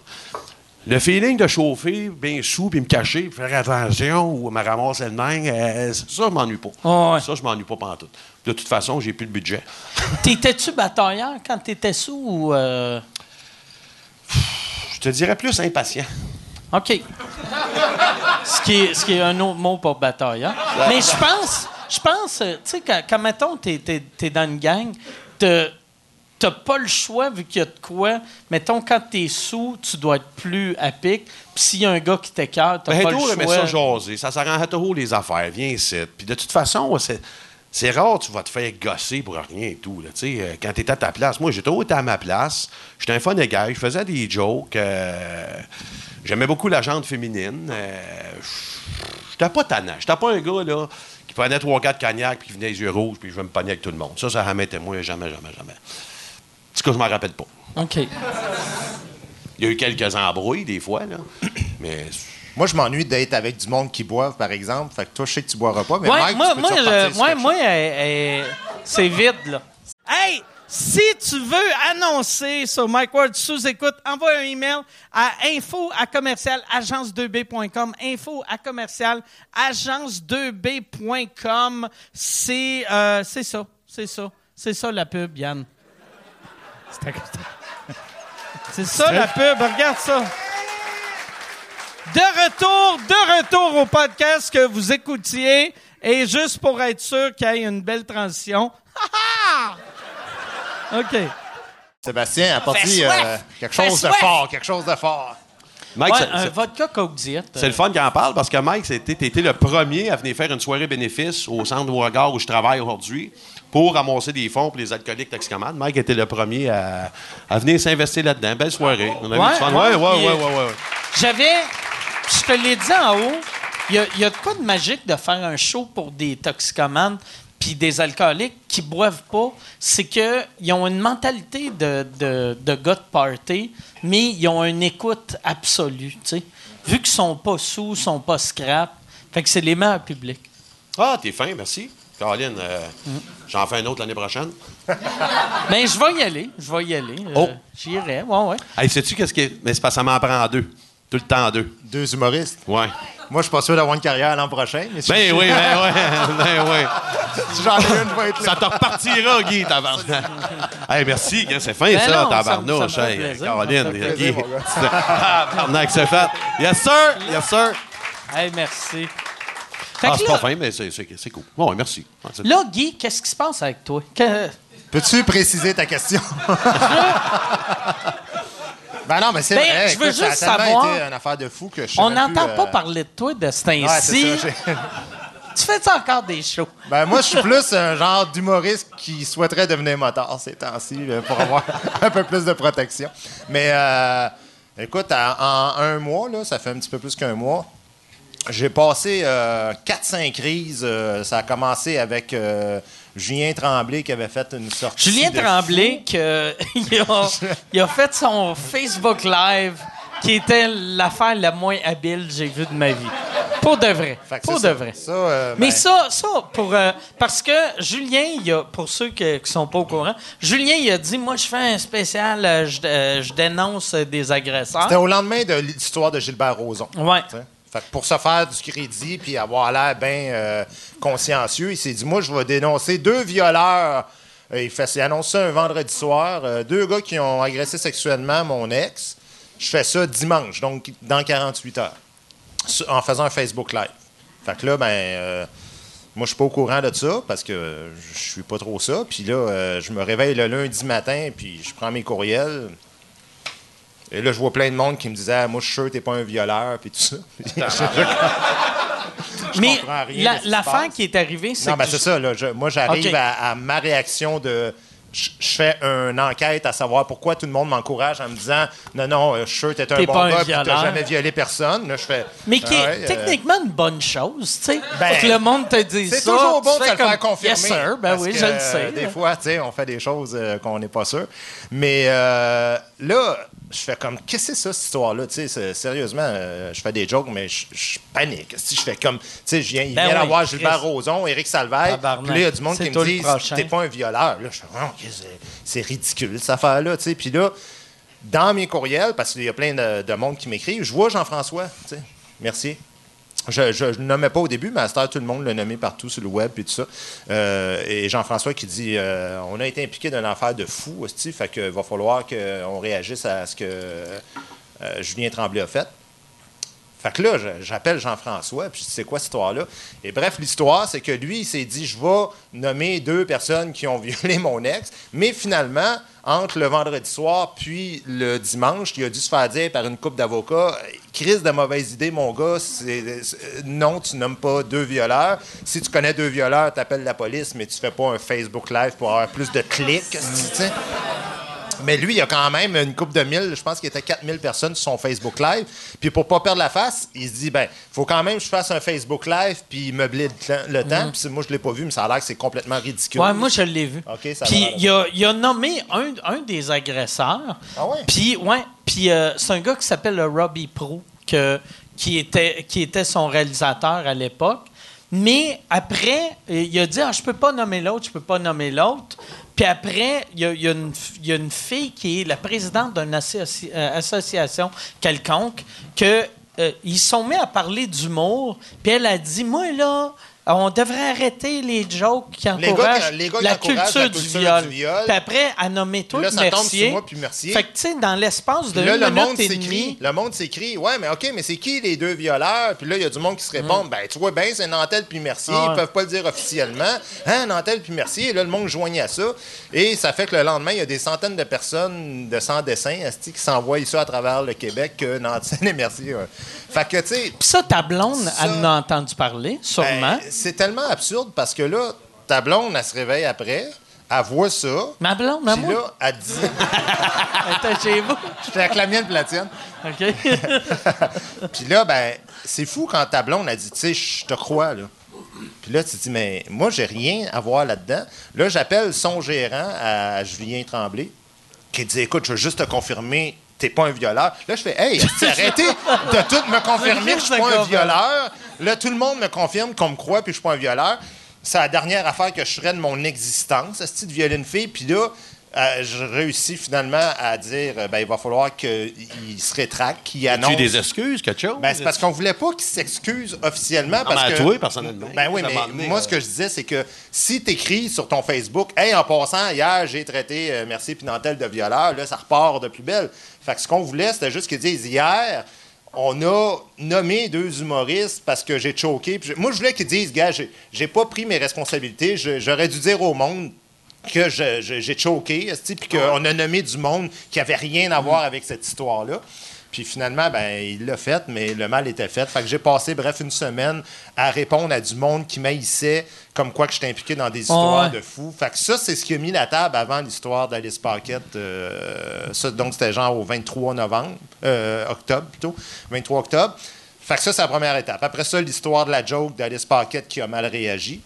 Le feeling de chauffer bien sous, puis me cacher, puis faire attention, ou me ramasser le main, euh, ça, je m'ennuie pas. Ah ouais. Ça, je m'ennuie pas pantoute. De toute façon, j'ai plus le budget. [laughs] T'étais-tu batailleur quand t'étais sous ou. euh, Je te dirais plus impatient. OK. ce, qui est, ce qui est un autre mot pour batailleur. Mais je pense, je pense, euh, tu sais, quand, quand, mettons, t'es, t'es- t'es dans une gang, t'as, t'as pas le choix, vu qu'il y a de quoi. Mettons, quand t'es sous, tu dois être plus à pic. Puis s'il y a un gars qui t'écœure, t'as Ben, pas le choix. ça jaser. Ça s'arrange toujours les affaires. Viens ici. Puis de toute façon, c'est, c'est rare tu vas te faire gosser pour rien et tout. Là. Euh, Quand tu à ta place. Moi, j'ai toujours été à ma place. J'étais un fun de gars. Je faisais des jokes. euh, j'aimais beaucoup la jante féminine. Euh, J'étais pas tannant. J'étais pas un gars là, qui prenait trois, quatre cognacs puis qui venait les yeux rouges puis je vais me pogner avec tout le monde. Ça, ça remettait moi jamais, jamais, jamais. Tout cas, je m'en rappelle pas. OK. Il y a eu quelques embrouilles des fois, là. Mais Moi, je m'ennuie d'être avec du monde qui boive, par exemple. Fait que toi, je sais que tu boiras pas, mais Ouais, Mike, moi, tu moi, je- moi, c'est vide, là. Hey, si tu veux annoncer sur Mike Ward sous écoute, envoie un email à info à commercial agence2b.com. Info à commercial agence2b.com. C'est euh, c'est ça, c'est ça, c'est ça la pub, Yann. [laughs] C'est ça la pub, regarde ça. De retour, de retour au podcast que vous écoutiez. Et juste pour être sûr qu'il y ait une belle transition. Ha, [laughs] ha! OK. Sébastien a parti euh, quelque chose de fort, quelque chose de fort. Mike, Ouais, un vodka Coke Diet. C'est le fun qu'il en parle parce que Mike, c'était été le premier à venir faire une soirée bénéfice au centre de regard où je travaille aujourd'hui pour ramasser des fonds pour les alcooliques toxicomanes. Mike était le premier à, à venir s'investir là-dedans. Belle soirée. On a eu Ouais, fun. ouais, Ouais, ouais, ouais, ouais, ouais. J'avais. Je te l'ai dit en haut. Il y a, il y a de quoi de magique de faire un show pour des toxicomanes puis des alcooliques qui boivent pas? C'est qu'ils ont une mentalité de, de, de gars de party, mais ils ont une écoute absolue. tu sais. vu qu'ils sont pas sous, sont pas scrap, fait que c'est les meilleurs publics. Ah, t'es fin, merci. Caroline, euh, j'en fais un autre l'année prochaine. Mais [laughs] je vais y aller, je vais y aller. euh, Oh. J'irai, ouais, ouais. Hey, sais-tu qu'est-ce qui est. Mais c'est parce que ça m'en prend deux. Tout le temps deux. Deux humoristes? Ouais. Moi, je suis pas sûr d'avoir une carrière l'an prochain, mais si, Ben oui, ben oui, [laughs] [laughs] ben oui. si j'en ai une, je vais être là. Ça te repartira, Guy, tabarnak. hey, merci, c'est fin, Ben ça, non, ça me- tabarnouche. ça me fait Hey, plaisir, Caroline, Guy. Ah, tabarnak, c'est fait. Yes, sir, yes, sir. Hey, merci. Fait Ah, c'est là, pas fin, mais c'est cool. Bon, ouais, merci. Là, Guy, qu'est-ce qui se passe avec toi? Que- Peux-tu préciser ta question? [laughs] ben non, mais c'est Ben, vrai. je veux écoute, ça a savoir- été une affaire de fou que je On n'entend pas euh, parler de toi de ce Ouais, temps-ci. c'est ça. j'ai- [laughs] tu fais encore des shows? Ben moi, je suis plus un genre d'humoriste qui souhaiterait devenir motard ces temps-ci pour avoir [laughs] un peu plus de protection. Mais euh, écoute, à- en un mois, là, ça fait un petit peu plus qu'un mois, j'ai passé euh, 4-5 crises. euh, ça a commencé avec euh, Julien Tremblay qui avait fait une sortie. Julien de Tremblay, [laughs] a, il a fait son Facebook Live, qui était l'affaire la moins habile que j'ai vue de ma vie. Pour de vrai. Pour de ça. vrai. Ça, euh, Mais ben, ça, ça pour, euh, parce que Julien, il a, pour ceux qui sont pas au courant, Julien, il a dit Moi, je fais un spécial, euh, je, euh, je dénonce euh, des agresseurs. C'était au lendemain de l'histoire de Gilbert Rozon. Ouais. T'sais. Fait que pour se faire du crédit puis avoir l'air bien consciencieux, il s'est dit Moi, je vais dénoncer deux violeurs. Euh, il, fait, annonce un vendredi soir. euh, deux gars qui ont agressé sexuellement mon ex. Je fais ça dimanche, donc dans 48 heures, en faisant un Facebook Live. Fait que là, ben. euh, moi, je suis pas au courant de ça parce que euh, je suis pas trop ça. Puis là, euh, je me réveille le lundi matin, puis je prends mes courriels. Et là, je vois plein de monde qui me disait ah, Moi, je suis sûr t'es pas un violeur, puis tout ça. [laughs] Mais la- l'affaire qui est arrivée, c'est non, ben c'est ça. Là, je- moi, j'arrive à, à ma réaction de. Je je fais une enquête à savoir pourquoi tout le monde m'encourage en me disant Non, non, euh, je suis sûr t'es un T'es bon pas gars, t'as violeur. jamais violé personne. Là, je fais. Mais qui Ah est ouais, euh, techniquement une bonne chose, tu sais. Ben, que le monde te dise ça. C'est toujours bon tu de fais se le faire comme, confirmer. Yes, sir. Ben oui, que, je le euh, sais. Des fois, tu sais, on fait des choses euh, qu'on n'est pas sûr. Mais euh, là, je fais comme, qu'est-ce que c'est ça, cette histoire-là? Tu sais, c'est- sérieusement, euh, je fais des jokes, mais je, je panique. Si je fais comme, tu sais, je viens, il Ben vient oui, d'avoir Chris. Gilbert Rozon, Éric Tabarnak. puis là, il y a du monde qui me dit, t'es pas un violeur. Là, je fais, Oh, Chris, c'est- ridicule, cette affaire-là, tu sais. Puis là, dans mes courriels, parce qu'il y a plein de, de monde qui m'écrit, je vois Jean-François, tu sais. Merci. Je, le nommais pas au début, mais à cette heure, tout le monde l'a nommé partout sur le web et tout ça. Euh, et Jean-François qui dit euh, On a été impliqué dans une affaire de fou, hostie, fait que va falloir qu'on réagisse à ce que euh, Julien Tremblay a fait. Fait que là, j'appelle Jean-François, puis je dis, c'est quoi cette histoire-là? Et bref, l'histoire, c'est que lui, il s'est dit, je vais nommer deux personnes qui ont [laughs] violé mon ex, mais finalement, entre le vendredi soir puis le dimanche, il a dû se faire dire par une couple d'avocats, crise de mauvaise idée, mon gars, c'est- non, tu nommes pas deux violeurs. Si tu connais deux violeurs, tu appelles la police, mais tu fais pas un Facebook Live pour avoir plus de clics. Mais lui, il y a quand même une coupe de mille. Je pense qu'il était 4000 personnes sur son Facebook Live. Puis pour pas perdre la face, il se dit, ben, faut quand même que je fasse un Facebook Live puis meubler le, temps- le temps. Puis moi, je l'ai pas vu, mais ça a l'air que c'est complètement ridicule. Ouais, moi, je l'ai vu. Ça Puis il a, il a nommé un, un des agresseurs. Ah ouais? Puis, ouais. Puis euh, c'est un gars qui s'appelle le Robbie Pro, que, qui, était, qui était son réalisateur à l'époque. Mais après, il a dit ah, Je peux pas nommer l'autre, je peux pas nommer l'autre. Puis après, il y a, une, fille qui est la présidente d'une euh, association quelconque que euh, ils sont mis à parler d'humour. Puis elle a dit Moi, là, on devrait arrêter les jokes qui Les gars encouragent les gars qui la, encouragent culture la du viol. du viol. Puis après, nommé toi Puis là, ça Mercier. sur moi puis Mercier. Fait que, tu sais, dans l'espace de là, une le minute monde et demie, Le monde s'écrit. Ouais, mais OK, mais c'est qui les deux violeurs? Puis là, il y a du monde qui se répond. Ben, tu vois bien, c'est Nantel puis Mercier. Ah ouais. Ils peuvent pas le dire officiellement. Hein, Nantel puis Mercier. Et là, le monde joignait à ça. Et ça fait que le lendemain, il y a des centaines de personnes de sans dessin qui s'envoient ça à travers le Québec que Nantel et Mercier. Fait que, tu sais. Puis ça, ta blonde, Ça- elle en a entendu parler, sûrement. ben, c'est tellement absurde parce que là, ta blonde, elle se réveille après. Elle voit ça. Ma blonde, ma Puis là, elle dit. [laughs] elle était chez vous. J'étais avec la mienne puis la tienne. OK? [laughs] Puis là, ben, c'est fou quand ta blonde a dit, tu sais, je te crois, là. Puis là, tu te dis, mais moi, j'ai rien à voir là-dedans. Là, j'appelle son gérant à Julien Tremblay, qui dit, écoute, je veux juste te confirmer t'es pas un violeur. Là, je fais, hey, arrêtez de tout me confirmer que je suis pas un violeur? Là, tout le monde me confirme qu'on me croit puis je suis pas un violeur. C'est la dernière affaire que je ferais de mon existence, esti, de violer une fille. Puis là, euh, je réussis finalement à dire, euh, ben, il va falloir qu'il se rétracte, qu'il Tu annonce. as des excuses, quelque chose? Ben, c'est parce qu'on voulait pas qu'il s'excuse officiellement. Parce mais à que, toi, personnellement, Ben oui, mais moi, euh, ce que je disais, c'est que si tu écris sur ton Facebook, Hey, en passant, hier, j'ai traité euh, Merci Pinantel de violeur, là, ça repart de plus belle. Fait que ce qu'on voulait, c'était juste qu'ils disent hier, on a nommé deux humoristes parce que j'ai choqué. Moi, je voulais qu'ils disent, gars, j'ai, pas pris mes responsabilités. J'aurais dû dire au monde que j'ai choqué, puis qu'on a nommé du monde qui avait rien à voir avec cette histoire-là. Puis finalement, ben, il l'a fait, mais le mal était fait. Fait que j'ai passé, bref, une semaine à répondre à du monde qui m'haïssait, comme quoi que j'étais impliqué dans des histoires ouais. de fous. Fait que ça, c'est ce qui a mis la table avant l'histoire d'Alice Paquette. euh, ça, donc, c'était genre au 23 novembre, euh, octobre plutôt, 23 octobre. Fait que ça, c'est la première étape. Après ça, l'histoire de la joke d'Alice Paquette qui a mal réagi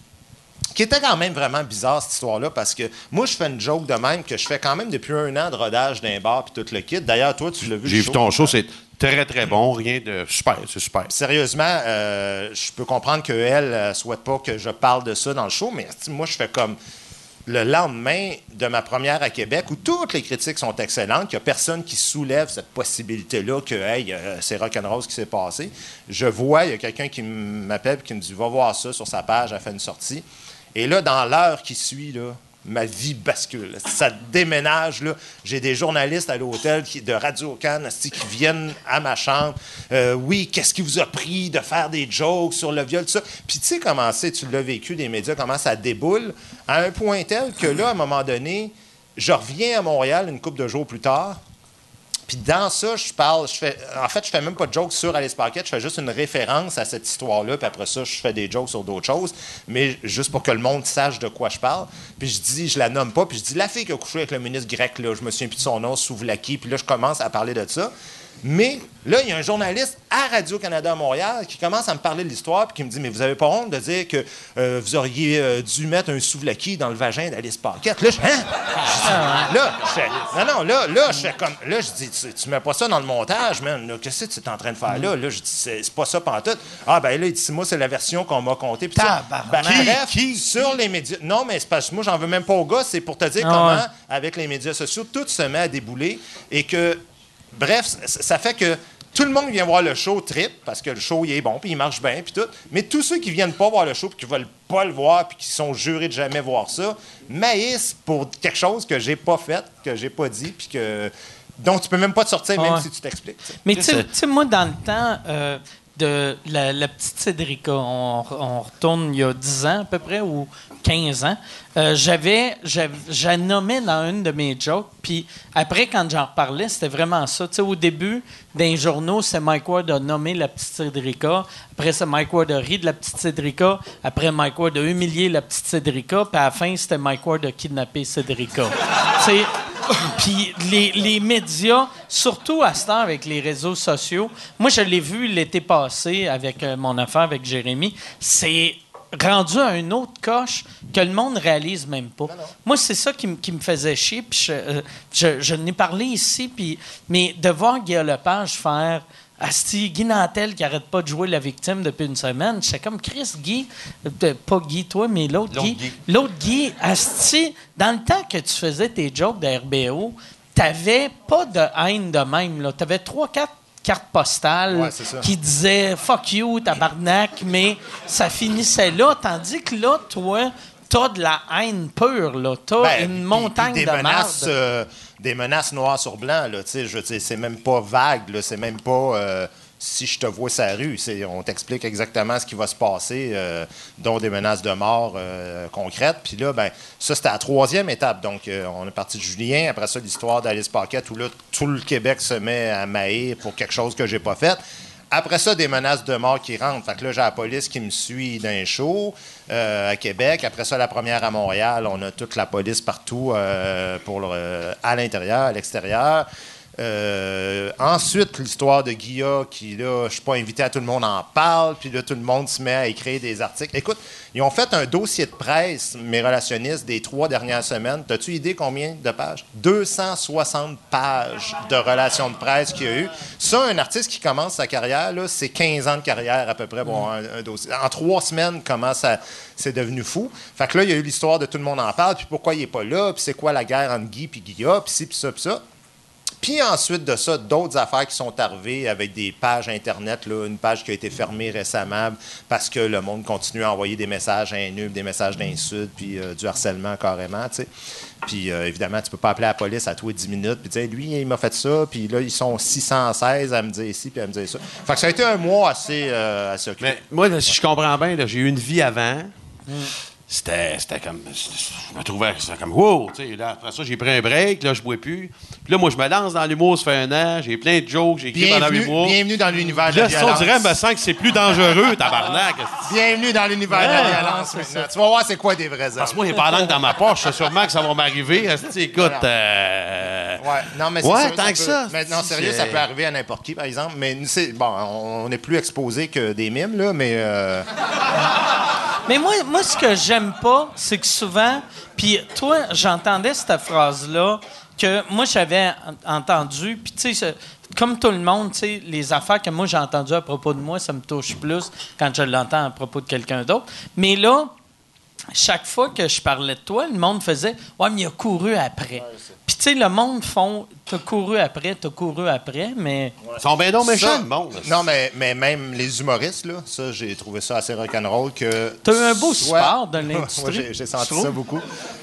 qui était quand même vraiment bizarre, cette histoire-là, parce que moi, je fais une joke de même que je fais quand même depuis un an de rodage d'un bar puis tout le kit. D'ailleurs, toi, tu l'as vu. J'ai vu ton show, c'est très, très bon. Rien de super, c'est super. Sérieusement, euh, je peux comprendre qu'elle ne souhaite pas que je parle de ça dans le show, mais moi, je fais comme le lendemain de ma première à Québec, où toutes les critiques sont excellentes, qu'il n'y a personne qui soulève cette possibilité-là que hey, euh, c'est rock'n'roll ce qui s'est passé. Je vois, il y a quelqu'un qui m'appelle et qui me dit Va voir ça sur sa page, elle fait une sortie. Et là, dans l'heure qui suit, ma vie bascule. Ça déménage. J'ai des journalistes à l'hôtel qui- de Radio Cannes qui viennent à ma chambre. Euh, oui, qu'est-ce qui vous a pris de faire des jokes sur le viol, tout ça? Puis tu sais comment c'est, tu l'as vécu des médias, comment ça déboule, à un point tel que là, à un moment donné, je reviens à Montréal une couple de jours plus tard. Puis dans ça, je parle, je fais, en fait, je fais même pas de jokes sur Alice Paquette, je fais juste une référence à cette histoire-là, puis après ça, je fais des jokes sur d'autres choses, mais juste pour que le monde sache de quoi je parle. Puis je dis, je la nomme pas, puis je dis, la fille qui a couché avec le ministre grec, là, je me souviens plus de son nom, Souvlaki, puis là, je commence à parler de ça. Mais là, il y a un journaliste à Radio-Canada à Montréal qui commence à me parler de l'histoire puis qui me dit Mais vous avez pas honte de dire que euh, vous auriez euh, dû mettre un souvlaki dans le vagin d'Alice Paquette? Là, je Hein? Là, je Non, non, là, là, je fais comme. Là, je dis Tu, tu mets pas ça dans le montage, man. Qu'est-ce que tu es en train de faire là? Là, je dis C'est pas ça pantoute. Ah, ben là, il dit Moi, c'est la version qu'on m'a contée. Puis ça, ben, bref, sur les médias. Non, mais c'est parce que moi, j'en veux même pas au gars. C'est pour te dire Ah comment, ouais. avec les médias sociaux, tout se met à débouler et que Bref, ça fait que tout le monde vient voir le show trip parce que le show il est bon puis il marche bien puis tout. Mais tous ceux qui viennent pas voir le show puis qui veulent pas le voir puis qui sont jurés de jamais voir ça, maïs pour quelque chose que j'ai pas fait, que j'ai pas dit puis que dont tu peux même pas te sortir même Ouais. si tu t'expliques. Mais tu sais- C'est- tu sais, moi, dans le temps euh, de la, petite Cédrica, on, retourne il y a 10 ans à peu près, ou 15 ans, euh, j'avais, j'ai nommé dans une de mes jokes, puis après, quand j'en reparlais, c'était vraiment ça. Tu sais, au début, dans les journaux, c'est Mike Ward a nommé la petite Cédrica, après, c'est Mike Ward a ri de la petite Cédrica, après, Mike Ward a humilié la petite Cédrica, puis à la fin, c'était Mike Ward a kidnappé Cédrica. [laughs] puis les, les médias, surtout à ce temps avec les réseaux sociaux, moi je l'ai vu l'été passé avec euh, mon affaire avec Jérémy, c'est rendu à une autre coche que le monde réalise même pas. Moi, c'est ça qui, me- qui me faisait chier. Puis je, euh, je, je n'ai parlé ici, puis, mais de voir Guillaume Lepage faire Asti, Guy Nantel qui arrête pas de jouer la victime depuis une semaine, j'étais comme Chris Guy, pas Guy toi, mais l'autre Guy. L'autre Guy, Asti, dans le temps que tu faisais tes jokes de RBO, t'avais pas de haine de même. Là. T'avais trois, quatre cartes postales Ouais, c'est qui disaient fuck you, tabarnak, mais ça finissait là. Tandis que là, toi, t'as de la haine pure. Là. T'as Ben, une montagne des de menaces, euh, des menaces noires sur blanc. Là, je c'est même pas vague. là, C'est même pas euh, si je te vois sa rue. C'est, on t'explique exactement ce qui va se passer, euh, dont des menaces de mort concrètes. Puis là, ben, ça, c'était la troisième étape. Donc, on est parti de Julien. Après ça, l'histoire d'Alice Paquette, où là, tout le Québec se met à maïr pour quelque chose que j'ai pas fait. Après ça, des menaces de mort qui rentrent. Fait que là, j'ai la police qui me suit d'un show euh, à Québec. Après ça, la première à Montréal. On a toute la police partout euh, à l'intérieur, à l'extérieur. Euh, ensuite, l'histoire de Guilla, qui là, je suis pas invité à tout le monde en parle, puis là, tout le monde se met à écrire des articles. Écoute, ils ont fait un dossier de presse, mes relationnistes, des trois dernières semaines. As-tu idée combien de pages? 260 pages de relations de presse qu'il y a eu. Ça, un artiste qui commence sa carrière, là, c'est 15 ans de carrière à peu près pour un, un dossier. En trois semaines, comment ça c'est devenu fou. Fait que là, il y a eu l'histoire de tout le monde en parle, puis pourquoi il n'est pas là, puis c'est quoi la guerre entre Guy et Guilla, puis ci, puis ça, puis ça. Puis ensuite de ça, d'autres affaires qui sont arrivées avec des pages Internet, là, une page qui a été fermée récemment parce que le monde continue à envoyer des messages haineux, des messages d'insultes, puis euh, du harcèlement carrément, tu sais. Puis euh, évidemment, tu peux pas appeler la police à tous les 10 minutes puis dire lui, il m'a fait ça, puis là, ils sont 616 à me dire ici, puis à me dire ça. Fait que ça a été un mois assez, euh, assez occupé. Mais moi, là, si je comprends bien, j'ai eu une vie avant. C'était, c'était comme. Je me trouvais c'était comme wow! tu sais, Là, après ça, j'ai pris un break, là, je bois plus. Puis là, moi, je me lance dans l'humour, ça fait un an. J'ai plein de jokes, j'ai écrit pendant mois. bienvenue dans l'univers de la là, si on violence. dirait, me sent que c'est plus dangereux, [laughs] tabarnak. Bienvenue dans l'univers de la violence maintenant. Tu vas voir c'est quoi des vrais hommes. Parce que moi, il n'est pas la langue dans ma poche. Je sais sûrement que ça va m'arriver. Écoute, euh, Ouais, non, mais c'est Ouais, tant ça que peut- ça. Mais non, sérieux, C'est- ça peut arriver à n'importe qui, par exemple. Mais c'est bon, on on est plus exposé que des mimes, là, mais euh, Mais moi, moi, ce que j'aime pas, c'est que souvent, puis toi, j'entendais cette phrase-là que moi, j'avais en- entendu, puis tu sais, comme tout le monde, tu sais, les affaires que moi, j'ai entendues à propos de moi, ça me touche plus quand je l'entends à propos de quelqu'un d'autre. Mais là, chaque fois que je parlais de toi, le monde faisait Ouais, mais il a couru après. Puis, tu sais, le monde font T'as couru après, t'as couru après, mais. ils sont bien donc méchants, ça- le monde. Non, mais, mais même les humoristes, là, ça, j'ai trouvé ça assez rock'n'roll que. T'as eu un beau soit- support de [laughs] l'industrie. Moi, j'ai, j'ai senti trouves? ça beaucoup.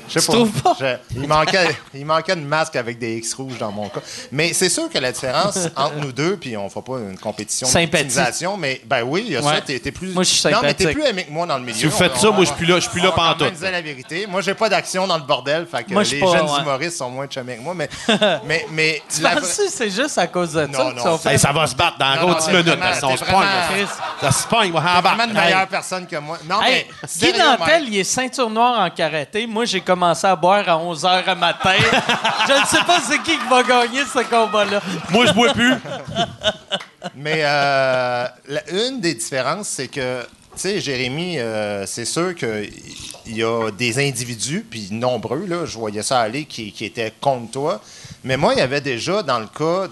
Je sais Tu trouves pas? Je- il, manquait, il manquait de masque avec des X rouges dans mon cas. Mais c'est sûr que la différence entre nous deux, puis on fera pas une compétition de Sympathie. victimisation, mais ben oui, il y a Ouais. ça, t'es, t'es plus. Moi, je suis Non, mais t'es plus aimé que moi dans le milieu. Si vous faites On- ça, on- moi, je suis plus là- je suis plus là on quand pantoute. la vérité. Moi, j'ai pas d'action dans le bordel, fait que Moi, je suis les pas- jeunes ouais. humoristes sont moins chumés que moi, mais. [laughs] mais, mais Tu la penses vraie- que c'est juste à cause de ça? Non, non, Hey, ça va se battre dans Non, gros non, 10 t'es minutes. parce qu'on se pogne. Ça se pogne, on va en vraiment une meilleure personne que moi. Non, Hey, mais. Guy Mike, il est ceinture noire en karaté. Moi, j'ai commencé à boire à 11 h à matin. [laughs] je ne sais pas c'est qui qui va gagner ce combat-là. Moi, je bois plus. Mais euh, la- une des différences, c'est que, tu sais, Jérémy, euh, c'est sûr qu'il y a des individus, puis nombreux, là, je voyais ça aller, qui, qui étaient contre toi. Mais moi, il y avait déjà, dans le cas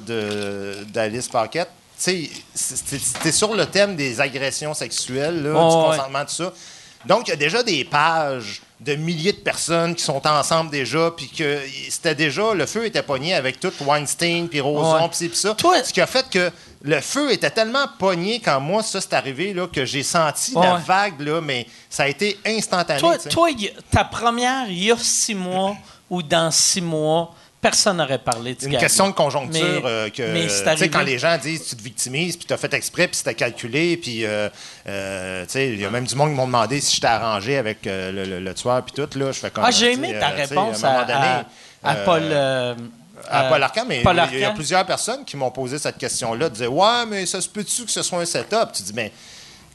d'Alice Paquette, tu sais, c'était sur le thème des agressions sexuelles, là, Oh, du ouais. consentement, tout ça. Donc, il y a déjà des pages de milliers de personnes qui sont ensemble déjà, puis que c'était déjà, le feu était pogné avec tout Weinstein, puis Roson, puis ça. Toi- Ce qui a fait que le feu était tellement pogné quand moi, ça, c'est arrivé, là, que j'ai senti Ouais. la vague, là, mais ça a été instantané. Toi, toi, ta première, il y a six mois ou dans six mois, personne n'aurait parlé de ce une question de conjoncture Mais- euh, que tu sais quand les gens disent tu te victimises puis tu as fait exprès puis c'était calculé puis euh, euh, tu sais il y a même du monde qui m'ont demandé si j'étais arrangé avec le, le- le tueur puis tout là. Je fais comme Ah, j'ai aimé ta réponse à, un à, moment donné, à- à Paul. à Paul Arcand, mais il y a plusieurs personnes qui m'ont posé cette question-là, disaient Ouais, mais ça se peut-tu que ce soit un setup? Tu dis Mais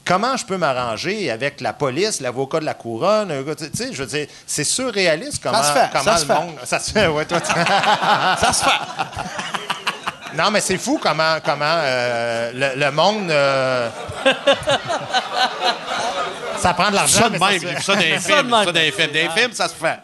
comment je peux m'arranger avec la police, l'avocat de la couronne Tu sais, je veux dire, c'est surréaliste comment, se fait, comment ça le se fait. monde. Ça se fait, ouais, toi. tu- [laughs] Ça se fait. non, mais c'est fou comment, comment euh, le, le monde. euh, ça prend de l'argent. Ça de mais même, ça dans les Ça de films. même. Ça ça se fait.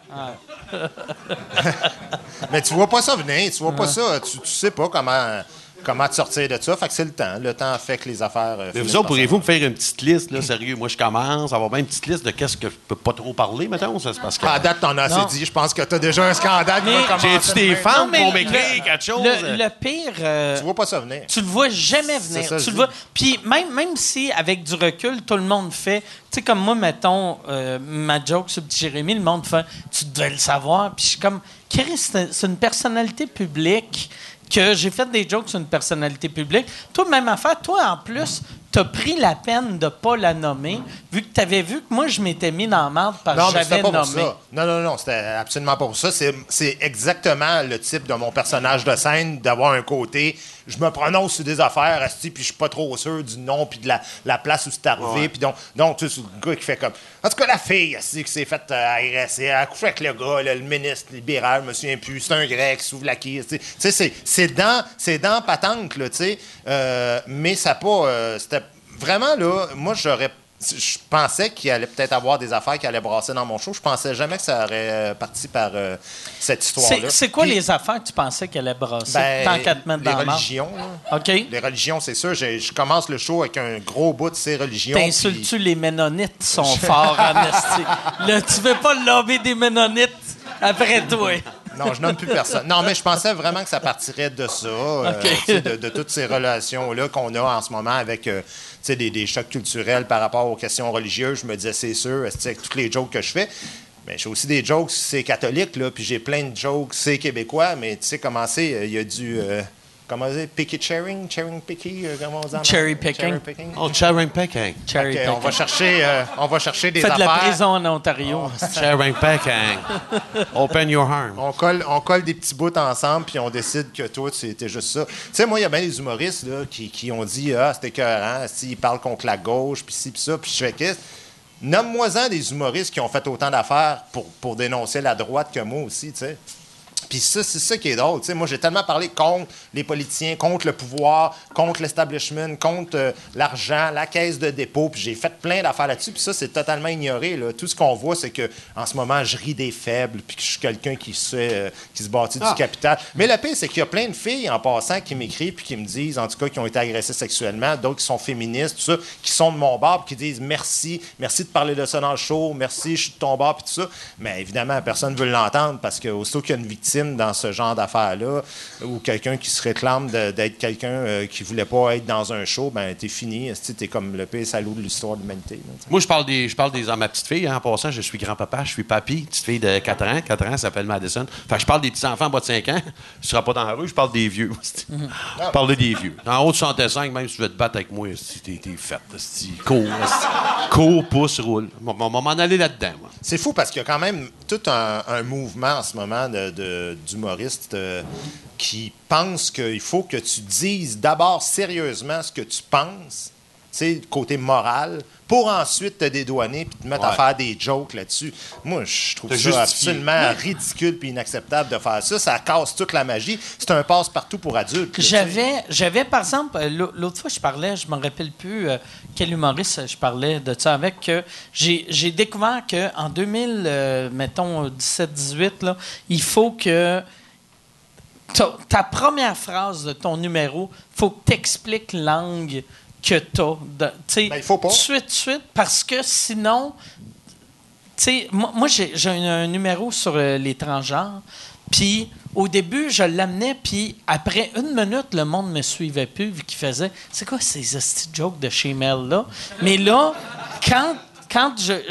[laughs] Mais tu vois pas ça venir, tu vois pas ça, tu, tu sais pas comment, comment te sortir de ça? Fait que c'est le temps. Le temps fait que les affaires. euh, Mais vous autres, pourriez-vous me faire une petite liste, là, sérieux? Moi, je commence, avoir même une petite liste de qu'est-ce que je peux pas trop parler, mettons. Ça, c'est parce que. À date, t'en as assez dit. Je pense que t'as déjà un scandale qui Mais- va commencer. J'ai-tu des fans le- m'écrire quelque chose? Le, le pire, euh, Tu vois pas ça venir. tu le vois jamais venir. ça, Tu le vois. Puis même, même si, avec du recul, tout le monde fait. Tu sais, comme moi, mettons, euh, ma joke sur Petit Jérémy, le monde fait Tu devais le savoir. Puis je suis comme Chris, c'est une personnalité publique que j'ai fait des jokes sur une personnalité publique. Toi, même affaire. Toi, en plus, t'as pris la peine de pas la nommer, vu que t'avais vu que moi, je m'étais mis dans la merde parce Non, que j'avais pour nommé. ça. Non, non, non, c'était absolument pas pour ça. C'est, c'est exactement le type de mon personnage de scène, d'avoir un côté. Je me prononce sur des affaires, asti, puis je suis pas trop sûr du nom, puis de la, la place où c'est arrivé. Puis donc, donc tu sais, c'est le gars qui fait comme. En tout cas, la fille, asti, qui s'est faite euh, agresser, elle a couché avec le gars, là, le ministre libéral, je me souviens plus, c'est un grec, sous la qui. Tu sais, c'est, c'est dans, c'est dans patente, là, tu sais. Euh, mais ça pas. euh, c'était vraiment, là, moi, j'aurais je pensais qu'il allait peut-être avoir des affaires qui allaient brasser dans mon show. Je pensais jamais que ça aurait euh, parti par euh, cette histoire-là. C'est, quoi Puis, les affaires que tu pensais qu'elle allait brasser? Ben, tant qu'à te mettre les dans religions, là. OK. Les religions, c'est sûr. Je commence le show avec un gros bout de ces religions. T'insultes-tu les Ménonites sont forts en esti? [laughs] Là, tu veux pas le lobby des Ménonites après toi. Non, je nomme plus personne. Non, mais je pensais vraiment que ça partirait de ça, euh, de, de toutes ces relations-là qu'on a en ce moment avec euh, des, des chocs culturels par rapport aux questions religieuses. Je me disais, c'est sûr, avec toutes les jokes que je fais? Mais j'ai aussi des jokes, c'est catholique, là, puis j'ai plein de jokes, c'est québécois, mais tu sais comment c'est, euh, il y a du... euh, comment dire, picky cherring, cherring picky, euh, comment on dit en Cherry picking. picking. Oh. Cherry Ok, on va picking. chercher, euh, on va chercher des Faites de affaires. la prison en Ontario. Sharon Pecking. Open your arm. On colle, on colle des petits bouts ensemble, puis on décide que toi, c'était juste ça. Tu sais, moi, il y a bien des humoristes là, qui, qui ont dit Ah, c'était écœurant, s'ils parlent contre la gauche, puis ci, puis ça. Puis je fais qu'est-ce Nomme-moi-en des humoristes qui ont fait autant d'affaires pour, pour dénoncer la droite que moi aussi, tu sais. Puis ça, c'est ça qui est drôle. Tu sais, moi, j'ai tellement parlé contre les politiciens, contre le pouvoir, contre l'establishment, contre euh, l'argent, la caisse de dépôt. Puis j'ai fait plein d'affaires là-dessus. Puis ça, c'est totalement ignoré. Là. Tout ce qu'on voit, c'est que en ce moment, je ris des faibles, puis que je suis quelqu'un qui se, euh, qui se bâtit Ah. du capital. Mais le pire, c'est qu'il y a plein de filles, en passant, qui m'écrivent puis qui me disent, en tout cas, qui ont été agressées sexuellement, d'autres qui sont féministes, tout ça, qui sont de mon bord, puis qui disent merci, merci de parler de ça dans le show, merci, je suis de ton bord, puis tout ça. Mais évidemment, personne ne veut l'entendre parce que aussitôt qu'il y a une victime dans ce genre d'affaires-là, ou quelqu'un qui se réclame d'être quelqu'un euh, qui voulait pas être dans un show, ben t'es fini. Tu es comme le pire salaud de l'histoire de l'humanité. Moi, je parle des, je parle des ma petite fille. hein, en passant, je suis grand-papa, je suis papy, petite fille de 4 ans. 4 ans, elle s'appelle Madison. Fait que je parle des petits-enfants en bas de 5 ans. [laughs] Tu seras pas dans la rue, je parle des vieux. Je parle des vieux. En haut de 65, même si tu veux te battre avec moi, si t'es t'es si Cours, cours, pousse, roule. On va m'en aller là-dedans, moi. C'est fou parce qu'il y a quand même tout un, mouvement en ce moment d'humoristes euh, qui pensent qu'il faut que tu dises d'abord sérieusement ce que tu penses, côté moral, pour ensuite te dédouaner puis te mettre à faire des jokes là-dessus. Moi, je trouve ça absolument ridicule puis inacceptable de faire ça. Ça casse toute la magie. C'est un passe-partout pour adultes. J'avais, j'avais, par exemple, euh, l'au- l'autre fois, je parlais, je me rappelle plus euh, quel humoriste je parlais de ça avec, que j'ai, j'ai découvert qu'en 2000, euh, mettons, 17-18, là, il faut que ta, ta première phrase de ton numéro, faut que tu expliques l'angle que tu as. Ben, il faut pas. Tout de suite, tout de suite, parce que sinon, tu sais, moi, moi, j'ai un, un numéro sur euh, les transgenres. Puis au début, je l'amenais, puis après une minute, le monde me suivait plus, vu qu'il faisait C'est quoi ces jokes de chez Mel là? Mais là, quand. Quand je-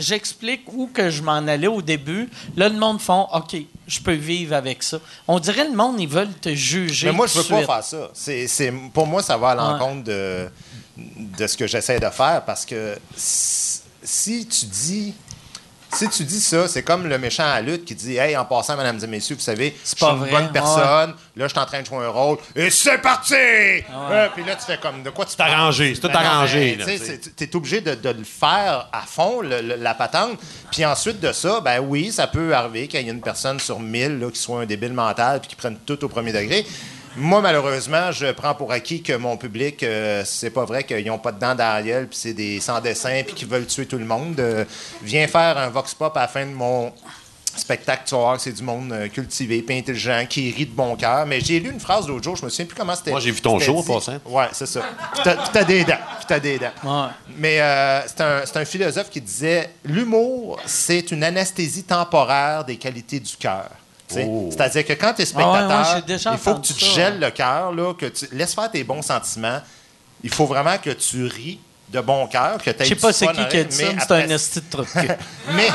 j'explique où que je m'en allais au début, là, le monde font OK, je peux vivre avec ça. On dirait le monde, ils veulent te juger. Mais moi, je tout veux pas faire ça. C'est, c'est- pour moi, ça va à l'encontre de, de ce que j'essaie de faire parce que si tu dis. Si tu dis ça, c'est comme le méchant à la lutte qui dit Hey, en passant, mesdames et messieurs, vous savez, je suis pas une vrai, bonne personne, là, je suis en train de jouer un rôle, et c'est parti! Euh, puis là, tu fais comme de quoi tu parles? c'est tout Ben arrangé, là, tu es obligé de, de le faire à fond, le- le- la patente. Puis ensuite de ça, ben oui, ça peut arriver qu'il y ait une personne sur mille là, qui soit un débile mental puis qui prenne tout au premier degré. Moi, malheureusement, je prends pour acquis que mon public, euh, c'est pas vrai qu'ils n'ont pas de dents d'Ariel, puis c'est des sans-dessins, puis qu'ils veulent tuer tout le monde. Euh, viens faire un vox pop à la fin de mon spectacle, tu vas voir que c'est du monde euh, cultivé, puis intelligent, qui rit de bon cœur. Mais j'ai lu une phrase l'autre jour, je me souviens plus comment c'était. Moi, j'ai vu ton show, en passant. Ouais, c'est ça. Puis t'as- puis t'as des dents. Puis t'as des dents. Ouais. Mais euh, c'est un, c'est un philosophe qui disait l'humour, c'est une anesthésie temporaire des qualités du cœur. Oh. C'est-à-dire que quand tu es Ah ouais, spectateur, ouais, j'ai déjà il faut que tu te ça, gèles ouais. le cœur, là, que tu laisses faire tes bons sentiments. Il faut vraiment que tu ris de bon cœur, que tu Je sais pas c'est qui qui a dit ça, mais c'est un esti de truc. [laughs] mais.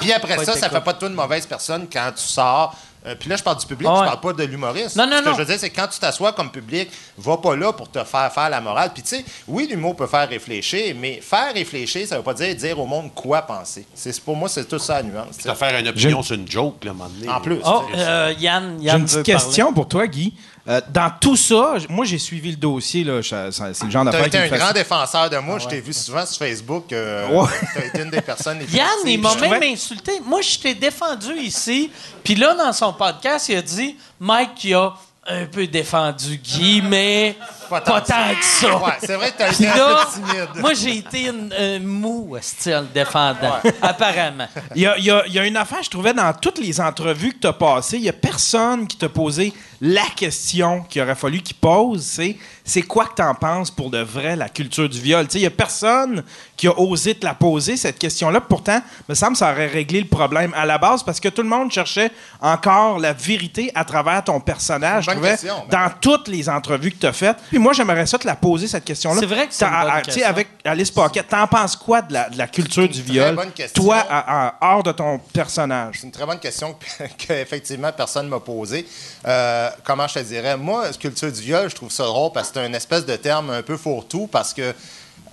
Puis après ça, ça fait pas de toi une mauvaise personne quand tu sors Euh, puis là, je parle du public, Ah je ouais. parle pas de l'humoriste. Non, non, Ce que non. je veux dire, c'est quand tu t'assois comme public, va pas là pour te faire faire la morale. Puis tu sais, oui, l'humour peut faire réfléchir, mais faire réfléchir, ça veut pas dire dire au monde quoi penser. C'est pour moi, c'est tout ça la nuance. tu faire une opinion sur une joke, là, à un moment donné. En plus. Oh, sais. euh, Yann, J'ai Yann une petite parler. question pour toi, Guy. Euh, dans tout ça, moi, j'ai suivi le dossier. là. Je- ça- C'est le genre T'as d'affaire été qui me un fait grand défenseur de moi. Je t'ai vu souvent sur Facebook. euh, Ouais. T'as été une des personnes les plus Yann, il m'a même trouvais- insulté. Moi, je t'ai défendu ici. Puis là, dans son podcast, il a dit Mike qui a un peu défendu Guy, mais pas tant, que ça. Ouais, c'est vrai que t'as été un peu timide. moi, j'ai été une- un mou, style défendant, apparemment. Il y, a, il y a- il y a une affaire, je trouvais, dans toutes les entrevues que tu as passées, il y a personne qui t'a posé la question qu'il aurait fallu qu'il pose, c'est c'est quoi que tu en penses pour de vrai la culture du viol? Il y a personne qui a osé te la poser, cette question-là. Pourtant, me semble que ça aurait réglé le problème à la base parce que tout le monde cherchait encore la vérité à travers ton personnage. Je trouvais, question, ben dans toutes les entrevues que tu as faites. Puis moi, j'aimerais ça te la poser, cette question-là. C'est vrai que c'est une bonne question. Avec Alice Paquette, t'en penses quoi de la, de la culture du viol? bonne question. Toi, à- à- hors de ton personnage. C'est une très bonne question que, [laughs] que, effectivement personne m'a posée. Euh, comment je te dirais? Moi, culture du viol, je trouve ça drôle parce que c'est un espèce de terme un peu fourre-tout parce que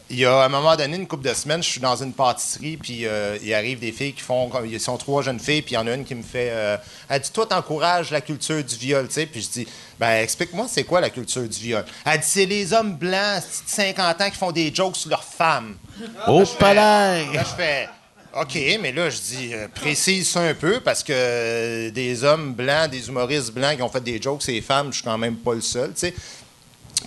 il y a à un moment donné, une couple de semaines, je suis dans une pâtisserie, puis euh, il arrive des filles qui font. Ils sont trois jeunes filles, puis il y en a une qui me fait. euh, elle dit Toi, t'encourages la culture du viol, tu sais. Puis je dis Ben, explique-moi, c'est quoi la culture du viol? Elle dit C'est les hommes blancs de 50 ans qui font des jokes sur leurs femmes. Oh, palais! Là, je fais. OK, mais là, je dis, euh, précise ça un peu, parce que euh, des hommes blancs, des humoristes blancs qui ont fait des jokes, ces femmes, je suis quand même pas le seul, tu sais.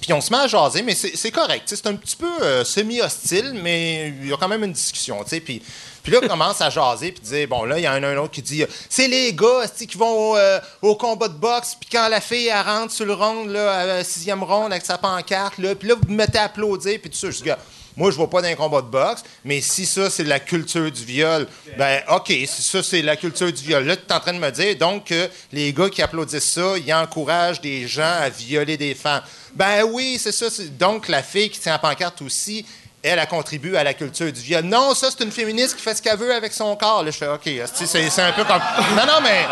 Puis on se met à jaser, mais c'est correct. C'est un petit peu euh, semi-hostile, mais il y a quand même une discussion. Puis, là, on commence à jaser, puis dire, bon, là, il y a un autre qui dit, c'est les gars qui vont au, euh, au combat de boxe, puis quand la fille, elle rentre sur le ronde, là, à la sixième ronde, avec sa pancarte, là, puis là, vous vous mettez à applaudir, puis tout ça. Je dis, moi, je ne vais pas d'un combat de boxe, mais si ça, c'est la culture du viol, ben OK, si ça, c'est la culture du viol. Là, tu es en train de me dire, donc, que les gars qui applaudissent ça, ils encouragent des gens à violer des femmes. Ben oui, c'est ça. Donc, la fille qui tient la pancarte aussi, elle, a contribué à la culture du viol. Non, ça, c'est une féministe qui fait ce qu'elle veut avec son corps. Là, je fais, OK, c'est un peu comme... Non, non, mais...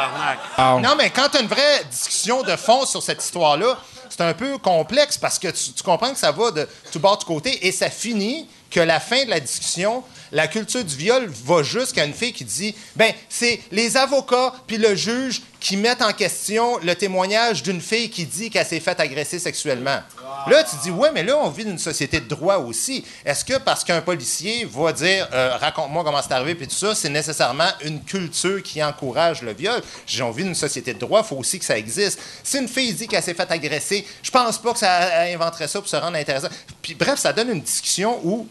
Non, mais quand tu as une vraie discussion de fond sur cette histoire-là, c'est un peu complexe parce que tu, tu comprends que ça va de tout bord de côté et ça finit que la fin de la discussion, la culture du viol va jusqu'à une fille qui dit ben c'est les avocats puis le juge qui mettent en question le témoignage d'une fille qui dit qu'elle s'est faite agresser sexuellement. Là, tu dis ouais, mais là on vit dans une société de droit aussi. Est-ce que parce qu'un policier va dire euh, raconte-moi comment c'est arrivé puis tout ça, c'est nécessairement une culture qui encourage le viol? J'ai envie d'une société de droit, faut aussi que ça existe. Si une fille dit qu'elle s'est faite agresser, je pense pas que ça inventerait ça pour se rendre intéressant. Puis bref, ça donne une discussion où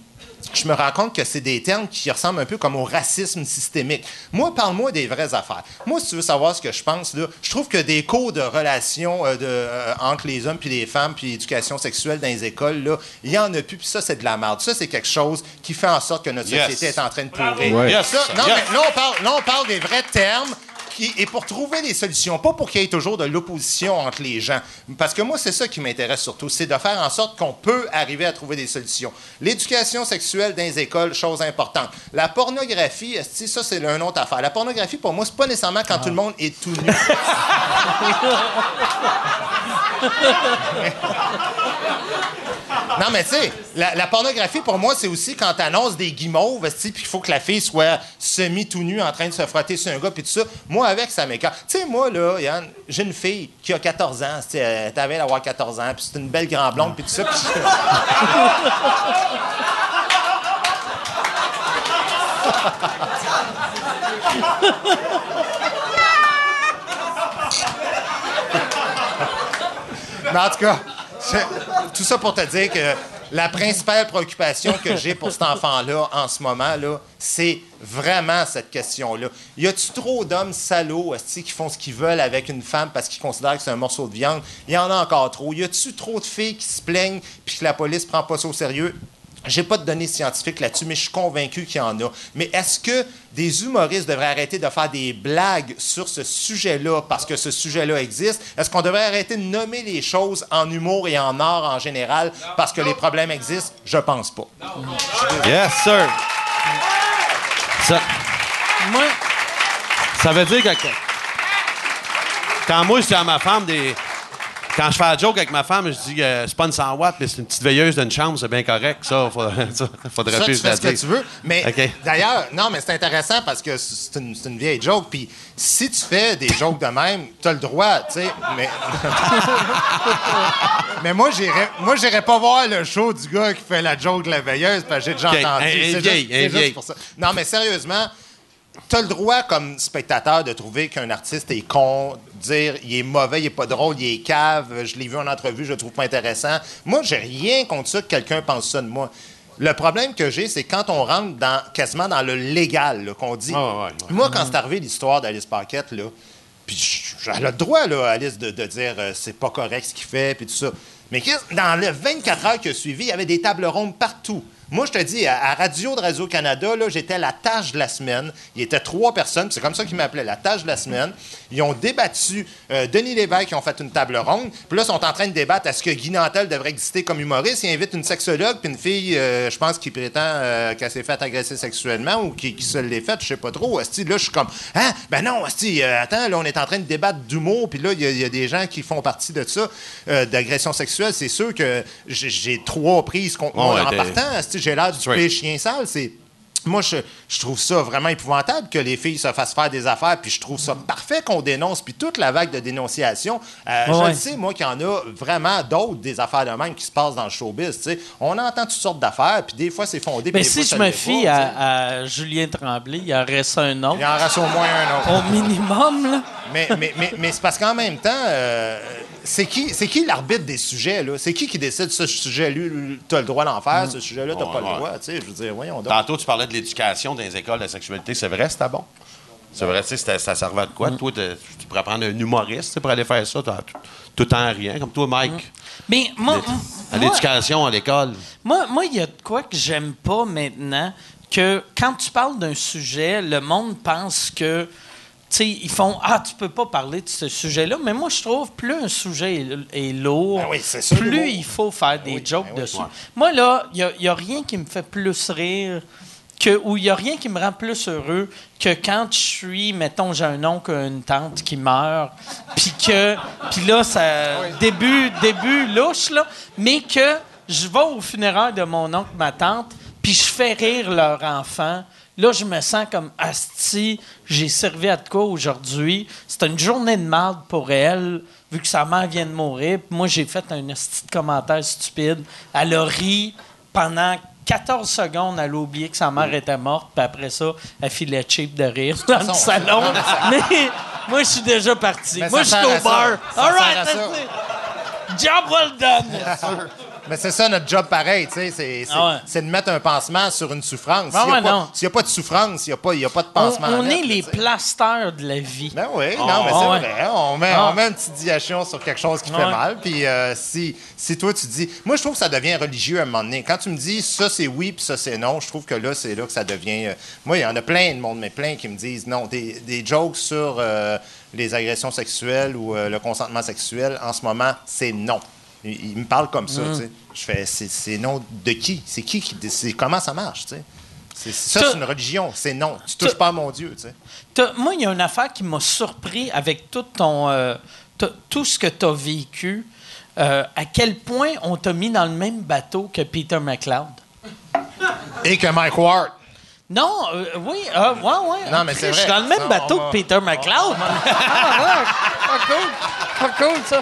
je me rends compte que c'est des termes qui ressemblent un peu comme au racisme systémique. Moi, parle-moi des vraies affaires. Moi, si tu veux savoir ce que je pense, là, je trouve que des cours de relations euh, de, euh, entre les hommes puis les femmes puis éducation sexuelle dans les écoles, là, il y en a plus, puis ça, c'est de la merde. Ça, c'est quelque chose qui fait en sorte que notre Yes. société est en train de pourrir. Ouais. Yes, Ça, non, yes. mais là, on parle, là, on parle des vrais termes. Et pour trouver des solutions, pas pour qu'il y ait toujours de l'opposition entre les gens. Parce que moi, c'est ça qui m'intéresse surtout, c'est de faire en sorte qu'on peut arriver à trouver des solutions. L'éducation sexuelle dans les écoles, chose importante. La pornographie, ça, c'est une autre affaire. La pornographie, pour moi, c'est pas nécessairement quand tout le monde est tout nu. Non, mais tu sais, la, pornographie, pour moi, c'est aussi quand tu annonces des guimauves, puis il faut que la fille soit semi-tout nue en train de se frotter sur un gars, puis tout ça. Moi, avec, ça m'écarte. Tu sais, moi, là, Yann, j'ai une fille qui a 14 ans, esti, elle t'avait d'avoir 14 ans, puis c'est une belle grande blonde, puis tout ça. [laughs] Mais en tout cas, tout ça pour te dire que la principale préoccupation que j'ai pour cet enfant-là en ce moment, là, c'est vraiment cette question-là. Y a-tu trop d'hommes salauds qui font ce qu'ils veulent avec une femme parce qu'ils considèrent que c'est un morceau de viande? Il y en a encore trop. Y a-tu trop de filles qui se plaignent puis que la police prend pas ça au sérieux? J'ai pas de données scientifiques là-dessus, mais je suis convaincu qu'il y en a. Mais est-ce que des humoristes devraient arrêter de faire des blagues sur ce sujet-là parce que ce sujet-là existe? Est-ce qu'on devrait arrêter de nommer les choses en humour et en art en général parce que les problèmes existent? Je pense pas. Yes, sir. Ça, Moi, ça veut dire que. quand moi, je dis à ma femme des. Quand je fais la joke avec ma femme, je dis que c'est pas une 100 watts, mais c'est une petite veilleuse d'une chambre, c'est bien correct. Ça, faudrait, [laughs] ça, faudrait Ça, plus tu fais ce que tu veux. Mais d'ailleurs, non, mais c'est intéressant parce que c'est une, vieille joke. Puis si tu fais des jokes de même, tu as le droit, tu sais. Mais, [laughs] mais moi, j'irais, moi, j'irais pas voir le show du gars qui fait la joke de la veilleuse parce que j'ai déjà OK, entendu. C'est juste- juste pour ça. Non, mais sérieusement, tu as le droit, comme spectateur, de trouver qu'un artiste est con, dire il est mauvais, il est pas drôle, il est cave, je l'ai vu en entrevue, je le trouve pas intéressant. Moi, j'ai rien contre ça que quelqu'un pense ça de moi. Le problème que j'ai, c'est quand on rentre dans, quasiment dans le légal, qu'on dit. Ah, ouais, ouais. Moi, quand c'est arrivé l'histoire d'Alice Paquette, là, puis j'ai le droit, là, Alice, de, de dire euh, c'est pas correct ce qu'il fait, puis tout ça. Mais dans les 24 heures qui ont suivi, il y avait des tables rondes partout. Moi, je te dis, à, à Radio de Radio-Canada, là, j'étais la tâche de la semaine. Il y était trois personnes, c'est comme ça qu'ils m'appelaient, la tâche de la semaine. Ils ont débattu. euh, Denis Lévesque, ils ont fait une table ronde. Puis là, ils sont en train de débattre est-ce que Guy Nantel devrait exister comme humoriste. Ils invitent une sexologue, puis une fille, euh, je pense, qui prétend euh, qu'elle s'est faite agresser sexuellement ou qui, qui se l'est faite, je sais pas trop. Asti, là, je suis comme, hein? Ben non, Asti, attends, là, on est en train de débattre d'humour, puis là, il y, a- il y a des gens qui font partie de ça, d'agression sexuelle. C'est sûr que j'ai- trois prises contre moi en partant. Asti, j'ai l'air du pire chien sale. C'est. Moi, je, je trouve ça vraiment épouvantable que les filles se fassent faire des affaires, puis je trouve ça parfait qu'on dénonce, puis toute la vague de dénonciation. euh, je le sais, moi, qu'il y en a vraiment d'autres des affaires de même qui se passent dans le showbiz. On entend toutes sortes d'affaires, puis des fois, c'est fondé. Mais si fois, je me fie pas, à, à Julien Tremblay, il en reste un Il autre. en reste au moins un autre. Au minimum, là. Mais, mais, mais, mais c'est parce qu'en même temps, euh, c'est qui, c'est qui l'arbitre des sujets, là? C'est qui qui décide ce sujet-là, tu as le droit d'en faire, ce sujet-là, tu Ouais, pas ouais. le droit, tu sais, je veux dire, voyons donc. Tantôt, tu parlais de l'éducation dans les écoles de la sexualité. C'est vrai, c'était bon? C'est vrai, tu sais, ça servait à de quoi? Toi, t'es- tu pourrais prendre un humoriste tu sais, pour aller faire ça, t'as tout, temps rien. Comme toi, Mike, Mais moi, à l'éducation à l'école. moi, moi, il y a de quoi que j'aime pas maintenant, que quand tu parles d'un sujet, le monde pense que, ils font Ah, tu peux pas parler de ce sujet-là. Mais moi, je trouve plus un sujet est, est lourd, Ben oui, plus il faut faire des oui, jokes ben oui, dessus. ouais. Moi, là, il n'y a, rien qui me fait plus rire. Que, ou il n'y a rien qui me rend plus heureux que quand je suis, mettons, j'ai un oncle, une tante qui meurt, puis que, puis là, ça, début, début louche, là, mais que je vais au funérailles de mon oncle, ma tante, puis je fais rire leur enfant. Là, je me sens comme Asti, j'ai servi à de quoi aujourd'hui? C'est une journée de marde pour elle, vu que sa mère vient de mourir. Puis moi, j'ai fait un asti de commentaire stupide. Elle a ri pendant 14 secondes, elle a oublié que sa mère était morte, puis après ça, elle filait cheap de rire [laughs] dans le salon. Mais moi, je suis déjà parti. Mais Moi, je suis au bar. All right, that's it. Job well done. Mais c'est ça notre job pareil, tu sais, c'est, c'est, Ah ouais. c'est de mettre un pansement sur une souffrance. Ah S'il n'y ouais, a, pas- non. s'il y a pas de souffrance, il n'y a, pas- il y a pas de pansement. on mettre, est les tu sais. plasteurs de la vie. Ben oui, non, mais Ah, c'est ouais. vrai. On met, Ah. on met un petit diachon sur quelque chose qui fait Ouais. mal. Puis euh, si, si toi, tu dis. Moi, je trouve que ça devient religieux à un moment donné. Quand tu me dis ça, c'est oui, puis ça, c'est non, je trouve que là, c'est là que ça devient. euh, Moi, il y en a plein de monde, mais plein qui me disent non. Des, des jokes sur euh, les agressions sexuelles ou euh, le consentement sexuel, en ce moment, c'est non. Ils me parlent comme Mm. ça, sais. Je fais, c'est, non de qui? C'est qui qui décide? Comment ça marche, tu sais? C'est, ça, c'est une religion. C'est non. Tu touches pas à mon Dieu, moi, il y a une affaire qui m'a surpris avec tout ton euh, tout ce que tu as vécu. euh, à quel point on t'a mis dans le même bateau que Peter McLeod. Et que Mike Ward. Non, euh, oui, euh, ouais, ouais. Non, mais c'est Je suis vrai. dans le même Ça, bateau va- que Peter McLeod. ah, ouais, pas cool. Pas cool, ça.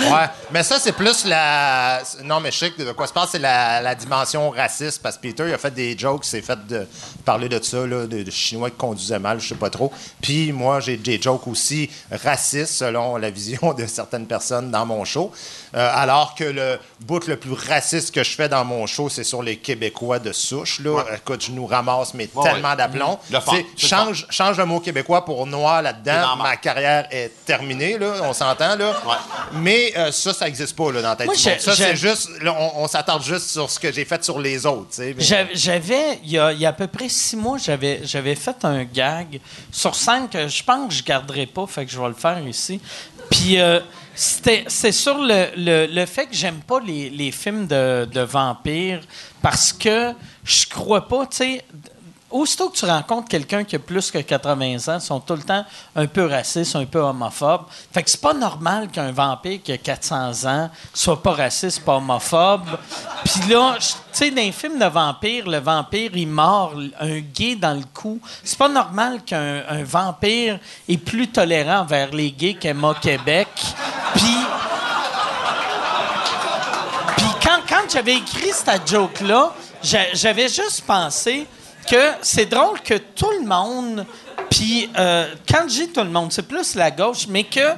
Ouais, mais ça, c'est plus la. Non, mais je sais de quoi se passe, c'est la, la dimension raciste, parce que Peter, il a fait des jokes, il s'est fait de, parler de ça, là, de, de Chinois qui conduisaient mal, je sais pas trop. Puis moi, j'ai des jokes aussi racistes, selon la vision de certaines personnes dans mon show. Euh, alors que le bout le plus raciste que je fais dans mon show, c'est sur les Québécois de souche. Là. Écoute, je nous ramasse, mais Ouais, tellement ouais. d'aplomb. C'est change, change le mot québécois pour noir C'est là-dedans. Ma carrière est terminée, là, on s'entend. Là. Ouais. Mais euh, ça, ça n'existe pas là, dans la tête Moi, du monde. j'ai- Ça, c'est juste, là, on, on s'attarde juste sur ce que j'ai fait sur les autres. tu sais, mais- J'avais- J'avais, il y, a, il y a à peu près six mois, j'avais, j'avais fait un gag sur scène que je pense que je garderai pas, fait que je vais le faire ici. Puis euh, c'était, c'est sur le, le, le fait que j'aime pas les, les films de, de vampires parce que je crois pas, tu sais. Aussitôt que tu rencontres quelqu'un qui a plus que 80 ans, sont tout le temps un peu racistes, un peu homophobes. Fait que c'est pas normal qu'un vampire qui a 400 ans soit pas raciste, pas homophobe. Puis là, tu sais, dans les films de vampires, le vampire, il mord un gay dans le cou. C'est pas normal qu'un un vampire est plus tolérant envers les gays qu'Emma Québec. Puis puis quand, quand j'avais écrit cette joke-là, j'a- j'avais juste pensé que c'est drôle que tout le monde, puis euh, quand je dis tout le monde, c'est plus la gauche, mais que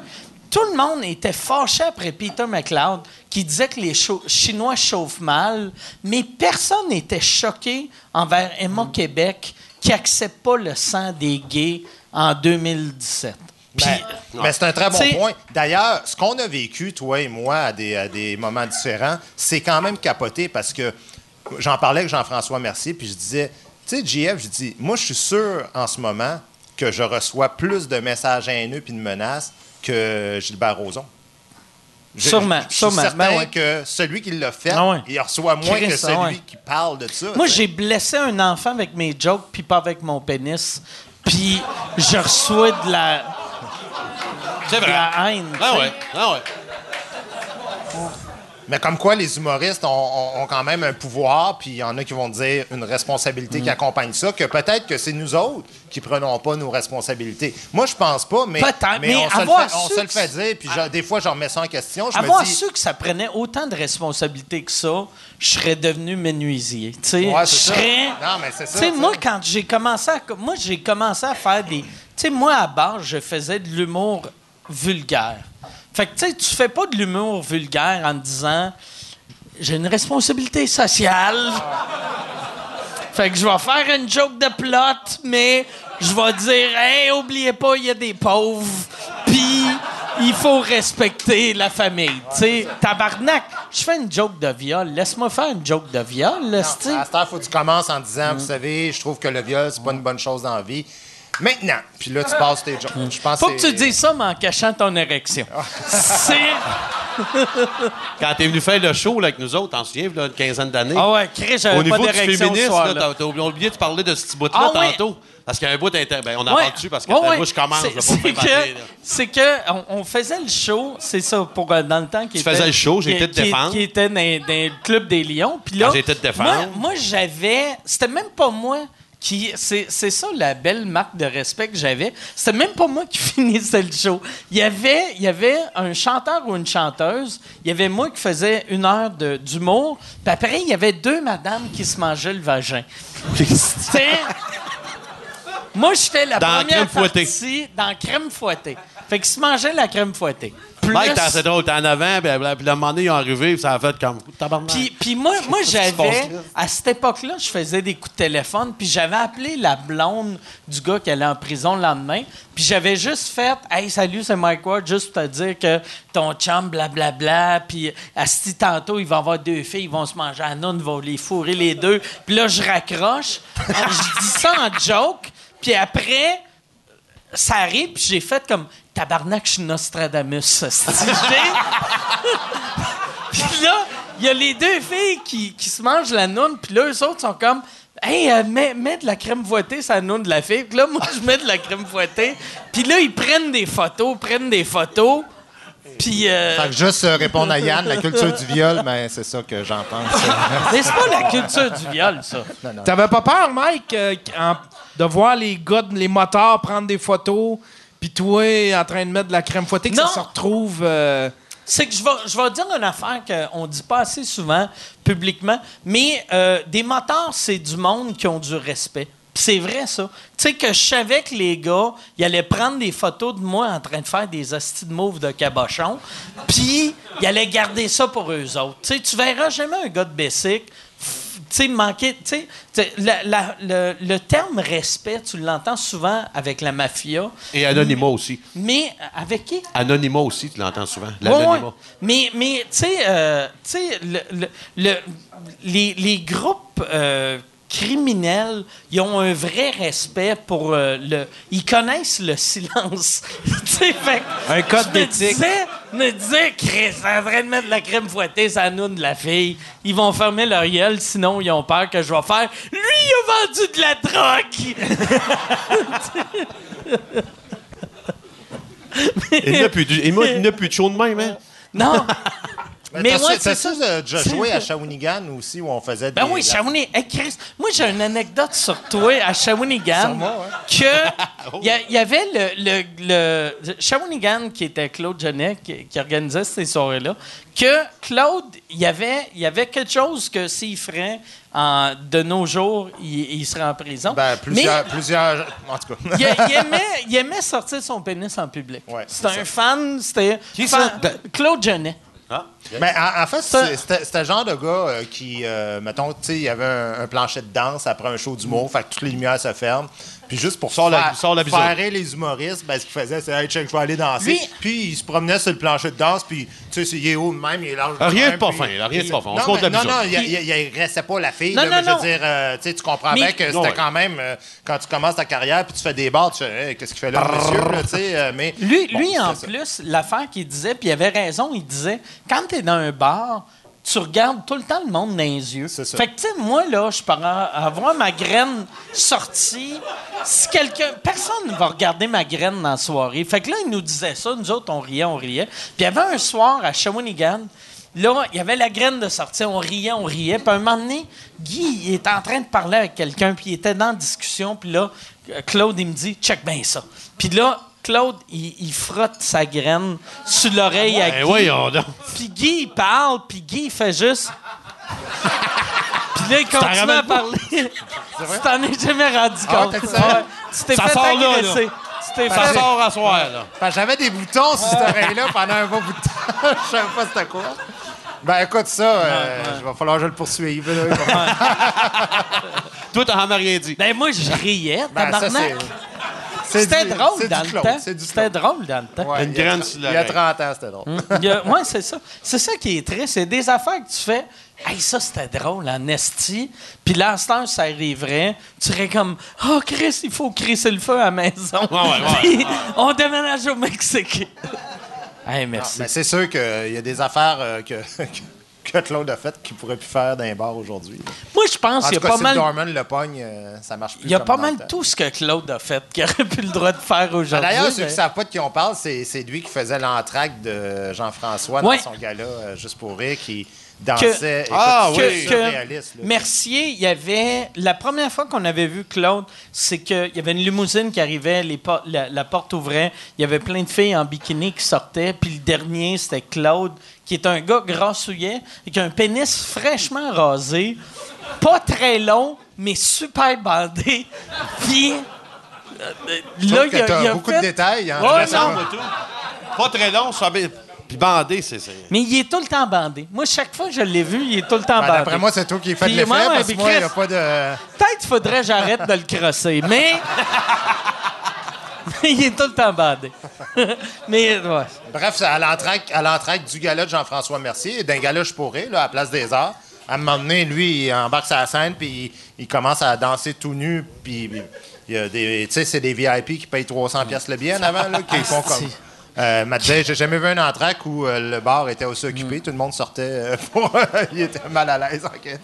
tout le monde était fâché après Peter McLeod qui disait que les Chinois chauffent mal, mais personne n'était choqué envers Emma Québec qui accepte pas le sang des gays en 2017. Puis, Ben, mais c'est un très bon point. D'ailleurs, ce qu'on a vécu, toi et moi, à des, à des moments différents, c'est quand même capoté parce que j'en parlais avec Jean-François Mercier, puis je disais, tu sais, JF, je dis, moi, je suis sûr en ce moment que je reçois plus de messages haineux puis de menaces que Gilbert Rozon. Je- Sûrement, je, je suis sûrement. certain Ben ouais. que celui qui l'a fait, Ah ouais. il reçoit moins que ah celui ouais. qui parle de ça. Moi, j'ai blessé un enfant avec mes jokes, puis pas avec mon pénis. Puis je reçois de la, C'est de la haine. Ah ouais, ah ouais. Mais comme quoi, les humoristes ont, ont- ont quand même un pouvoir, puis il y en a qui vont dire une responsabilité Mm. qui accompagne ça, que peut-être que c'est nous autres qui prenons pas nos responsabilités. Moi, je pense pas, mais, Peut-être, mais on, se le fait, on su se le que fait c'est- dire, puis je- des fois, je remets ça en question. Je Avoir me dis, su que ça prenait autant de responsabilités que ça, je serais devenu menuisier. Tu sais, Ouais, je serais. Non, mais c'est ça, moi, quand j'ai commencé à, moi, j'ai commencé à faire des. Tu sais, moi, à base, je faisais de l'humour vulgaire. Fait que, tu sais, tu fais pas de l'humour vulgaire en te disant j'ai une responsabilité sociale. Fait que je vais faire une joke de plot, mais je vais dire Hey, oubliez pas, il y a des pauvres. Puis il faut respecter la famille. Tu sais, tabarnak, je fais une joke de viol. Laisse-moi faire une joke de viol, là, sais. à cette heure, faut que tu commences en disant, Mm. vous savez, je trouve que le viol, c'est pas une bonne chose dans la vie. Maintenant, puis là, tu passes tes jokes. Je pense Faut que tu dises ça, mais en cachant ton érection. C'est. Quand t'es venu faire le show là, avec nous autres, t'en souviens, là, une quinzaine d'années? Ah ouais, Chris, Au j'avais pas niveau du d'érection ce féminisme, soir-là. là, t'as, t'as oublié de parler de ce petit bout-là Ah tantôt. Parce qu'il y a un bout inter... ben, on en Ouais. parle dessus parce que Ouais, ta ouais. bouche commence. C'est- là, pour C'est faire que, là. c'est que on, on faisait le show, c'est ça, pour euh, dans le temps qui Tu faisais le show, j'ai été te qui- défendre. Qui était dans, dans le club des Lions. Puis là, Ah, j'ai été te défendre. Moi, moi, j'avais, c'était même pas moi qui, c'est, c'est ça la belle marque de respect que j'avais. C'était même pas moi qui [laughs] finissais le show. Il y avait, il y avait un chanteur ou une chanteuse. Il y avait moi qui faisais une heure de, d'humour. Puis après, il y avait deux madames qui se mangeaient le vagin. C'était moi, j'étais la Dans première crème fouettée. partie dans la crème fouettée. Fait qu'ils se mangeaient la crème fouettée. Plus- Mike, t'es assez drôle, t'es en avant, puis, le moment donné, ils ont arrivé, puis ça a fait comme. Tabarnak. Puis, puis moi, [laughs] moi j'avais, à cette époque-là, je faisais des coups de téléphone, puis j'avais appelé la blonde du gars qui allait en prison le lendemain, puis j'avais juste fait « Hey, salut, c'est Mike Ward, juste pour te dire que ton chum, blablabla, puis asti tantôt, il va avoir deux filles, ils vont se manger à noun, ils vont les fourrer les deux. » Puis là, je raccroche, [laughs] je dis ça en joke, puis après ça arrive, puis j'ai fait comme tabarnak, je suis Nostradamus. [laughs] [laughs] puis là, il y a les deux filles qui, qui se mangent la noune, puis là, eux autres sont comme Hey, euh, mets, mets de la crème fouettée la noune de la fille. Puis là, moi, je mets de la crème fouettée. Puis là, ils prennent des photos, prennent des photos. Puis. euh, Fait que juste euh, répondre à Yann, la culture du viol, ben, c'est ça que j'en pense. mais c'est pas la culture du viol, ça. T'avais pas peur, Mike, euh, en- de voir les gars, les motards prendre des photos, puis toi en train de mettre de la crème fouettée, que Non. ça se retrouve. euh, C'est que je vais, je vais dire une affaire qu'on dit pas assez souvent publiquement, mais euh, des motards, c'est du monde qui ont du respect. C'est vrai, ça. Tu sais, que je savais que les gars, ils allaient prendre des photos de moi en train de faire des hosties de mauve de cabochon, puis ils allaient garder ça pour eux autres. Tu sais, tu verras jamais un gars de Bessic sais, manquer. Tu sais, le, le terme respect, tu l'entends souvent avec la mafia, Et Anonymat aussi. mais avec qui? Anonymat aussi, tu l'entends souvent. L'anonymat. ouais. Mais, mais tu sais, euh, tu sais, le, le- le- les, les groupes euh, criminels, ils ont un vrai respect pour euh, le. Ils connaissent le silence. [laughs] Fait Un code je d'éthique. disais- me disais, Chris, en train de mettre de la crème fouettée la noune de la fille. Ils vont fermer leur gueule, sinon ils ont peur que je vais faire. Lui, il a vendu de la drogue! [laughs] Il n'a plus, de- plus de chaud de même, hein? Non! [laughs] Mais Mais t'as c'est ça. euh, déjà joué à Shawinigan aussi où on faisait des. Ben oui, Shawinigan. Hey, Chris, moi, j'ai une anecdote sur toi à Shawinigan. Que [laughs] il y, a- il y avait le, le, le- Shawinigan, qui était Claude Genet, qui, qui organisait ces soirées-là, que Claude, il y avait, il y avait quelque chose que s'il ferait en- de nos jours, il, il serait en prison. Ben, plusieurs, Mais plusieurs. En tout cas. [laughs] il, il [laughs] aimait, il aimait sortir son pénis en public. Ouais, c'était c'est un ça. fan, c'était... Ça? Claude Genet. Mais en, en fait, c'était le genre de gars euh, qui, euh, mettons, tu sais, il y avait un, un plancher de danse après un show d'humour, fait que toutes les lumières se ferment. Puis juste pour Sors la- faire, sors la les humoristes, ben, ce qu'il faisait, c'est Hey, check, je vais aller danser. Lui- Puis il se promenait sur le plancher de danse, puis tu sais, c'est- il est haut de même, il est large. de Rien de même, pas puis- fin, là, rien de pas fin. On non, se compte mais- la non, non, il, il, il agressait pas la fille. Non, là, non, mais je non. veux dire, euh, tu sais, tu comprends Mais- bien que c'était Ouais. quand même, euh, quand tu commences ta carrière, puis tu fais des bars, tu fais, Hey, qu'est-ce qu'il fait là, le monsieur, là, tu sais, euh, mais. Lui, bon, lui en ça. plus, l'affaire qu'il disait, puis il avait raison, il disait quand tu es dans un bar, tu regardes tout le temps le monde dans les yeux. C'est ça. Fait que, tu sais, moi, là, je peux avoir ma graine sortie. Si quelqu'un. Personne ne va regarder ma graine dans la soirée. Fait que là, il nous disait ça. Nous autres, on riait, on riait. Puis il y avait un soir à Shawinigan. Là, il y avait la graine de sortie. On riait, on riait. Puis à un moment donné, Guy, il était en train de parler avec quelqu'un. Puis il était dans la discussion. Puis là, Claude, il me dit check bien ça. Puis là, Claude, il, il frotte sa graine sur l'oreille à Ben Guy. voyons donc. Puis Guy, il parle, puis Guy, il fait juste. [laughs] puis là, il continue à parler. tu t'en es jamais rendu Ah, compte. t'as dit ça? Ouais. Tu t'es Ça fait sort là, là. agresser. Tu t'es Ça fait... sort à soir, là. Que j'avais des boutons sur cette oreille-là pendant un bon bout de temps. [laughs] je savais pas c'était quoi. Ben écoute ça, euh, il va falloir que je le poursuive. là. Il [laughs] va- Toi, t'en as rien dit. Ben, moi, je riais, Ben, ça, tabarnak. c'est- C'était drôle dans le temps. c'est du C'était drôle dans le temps. Ouais, Une il y a- graine sur Il y a l'oreille. 30 ans, c'était drôle. A- ouais, c'est ça. C'est ça qui est triste. C'est des affaires que tu fais. Hey, ça, c'était drôle, en esti. Puis là, heure, ça arriverait. Tu serais comme, oh, Chris, il faut crisser le feu à la maison. ouais, ouais, [laughs] Puis, on déménage au Mexique. hey, merci. Mais c'est sûr qu'il y a des affaires euh, que, [laughs] que Claude a faites qu'il pourrait plus faire les bars aujourd'hui. Moi, je pense En qu'il y a pas si mal. Dorman le pogne, euh, ça marche plus. Il y a pas mal tout ce que Claude a fait qu'il aurait plus le droit de faire Ah, aujourd'hui. D'ailleurs, ceux qui ne savent pas de qui on parle, c'est c'est lui qui faisait l'entraque de Jean-François Ouais. dans son gala euh, Juste pour rire, qui dansait. Ah, oui. que, surréaliste, là. Mercier, il y avait. La première fois qu'on avait vu Claude, c'est qu'il y avait une limousine qui arrivait, les la, la porte ouvrait, il y avait plein de filles en bikini qui sortaient, puis le dernier, c'était Claude, qui est un gars grassouillet, avec un pénis fraîchement rasé, pas très long, mais super bandé. Puis. euh, là, il que y a, y a beaucoup fait- de détails. hein, Ouais, non, pas. de tout. Pas très long, ça. Mais- Puis bandé, c'est. c'est- Mais il est tout le temps bandé. Moi, chaque fois que je l'ai vu, il est tout le temps Ben, bandé. D'après moi, c'est toi qui fais de l'effet, parce que moi, il n'y a pas de... Peut-être qu'il faudrait que j'arrête de le crosser, mais. Mais [laughs] il est tout le temps bandé. [laughs] mais, ouais. Bref, c'est à l'entraque, du gala de Jean-François Mercier, d'un gala Je pourrais, là, à Place des Arts. À un moment donné, lui, il embarque sur la scène, puis il, il commence à danser tout nu, puis il y a des... Tu sais, c'est des VIP qui payent 300 pièces le billet en avant, là, qui font comme... Euh, j'ai jamais vu un entraque où euh, le bar était aussi occupé. Tout le monde sortait euh, [laughs] pour... il était mal à l'aise, en caisse.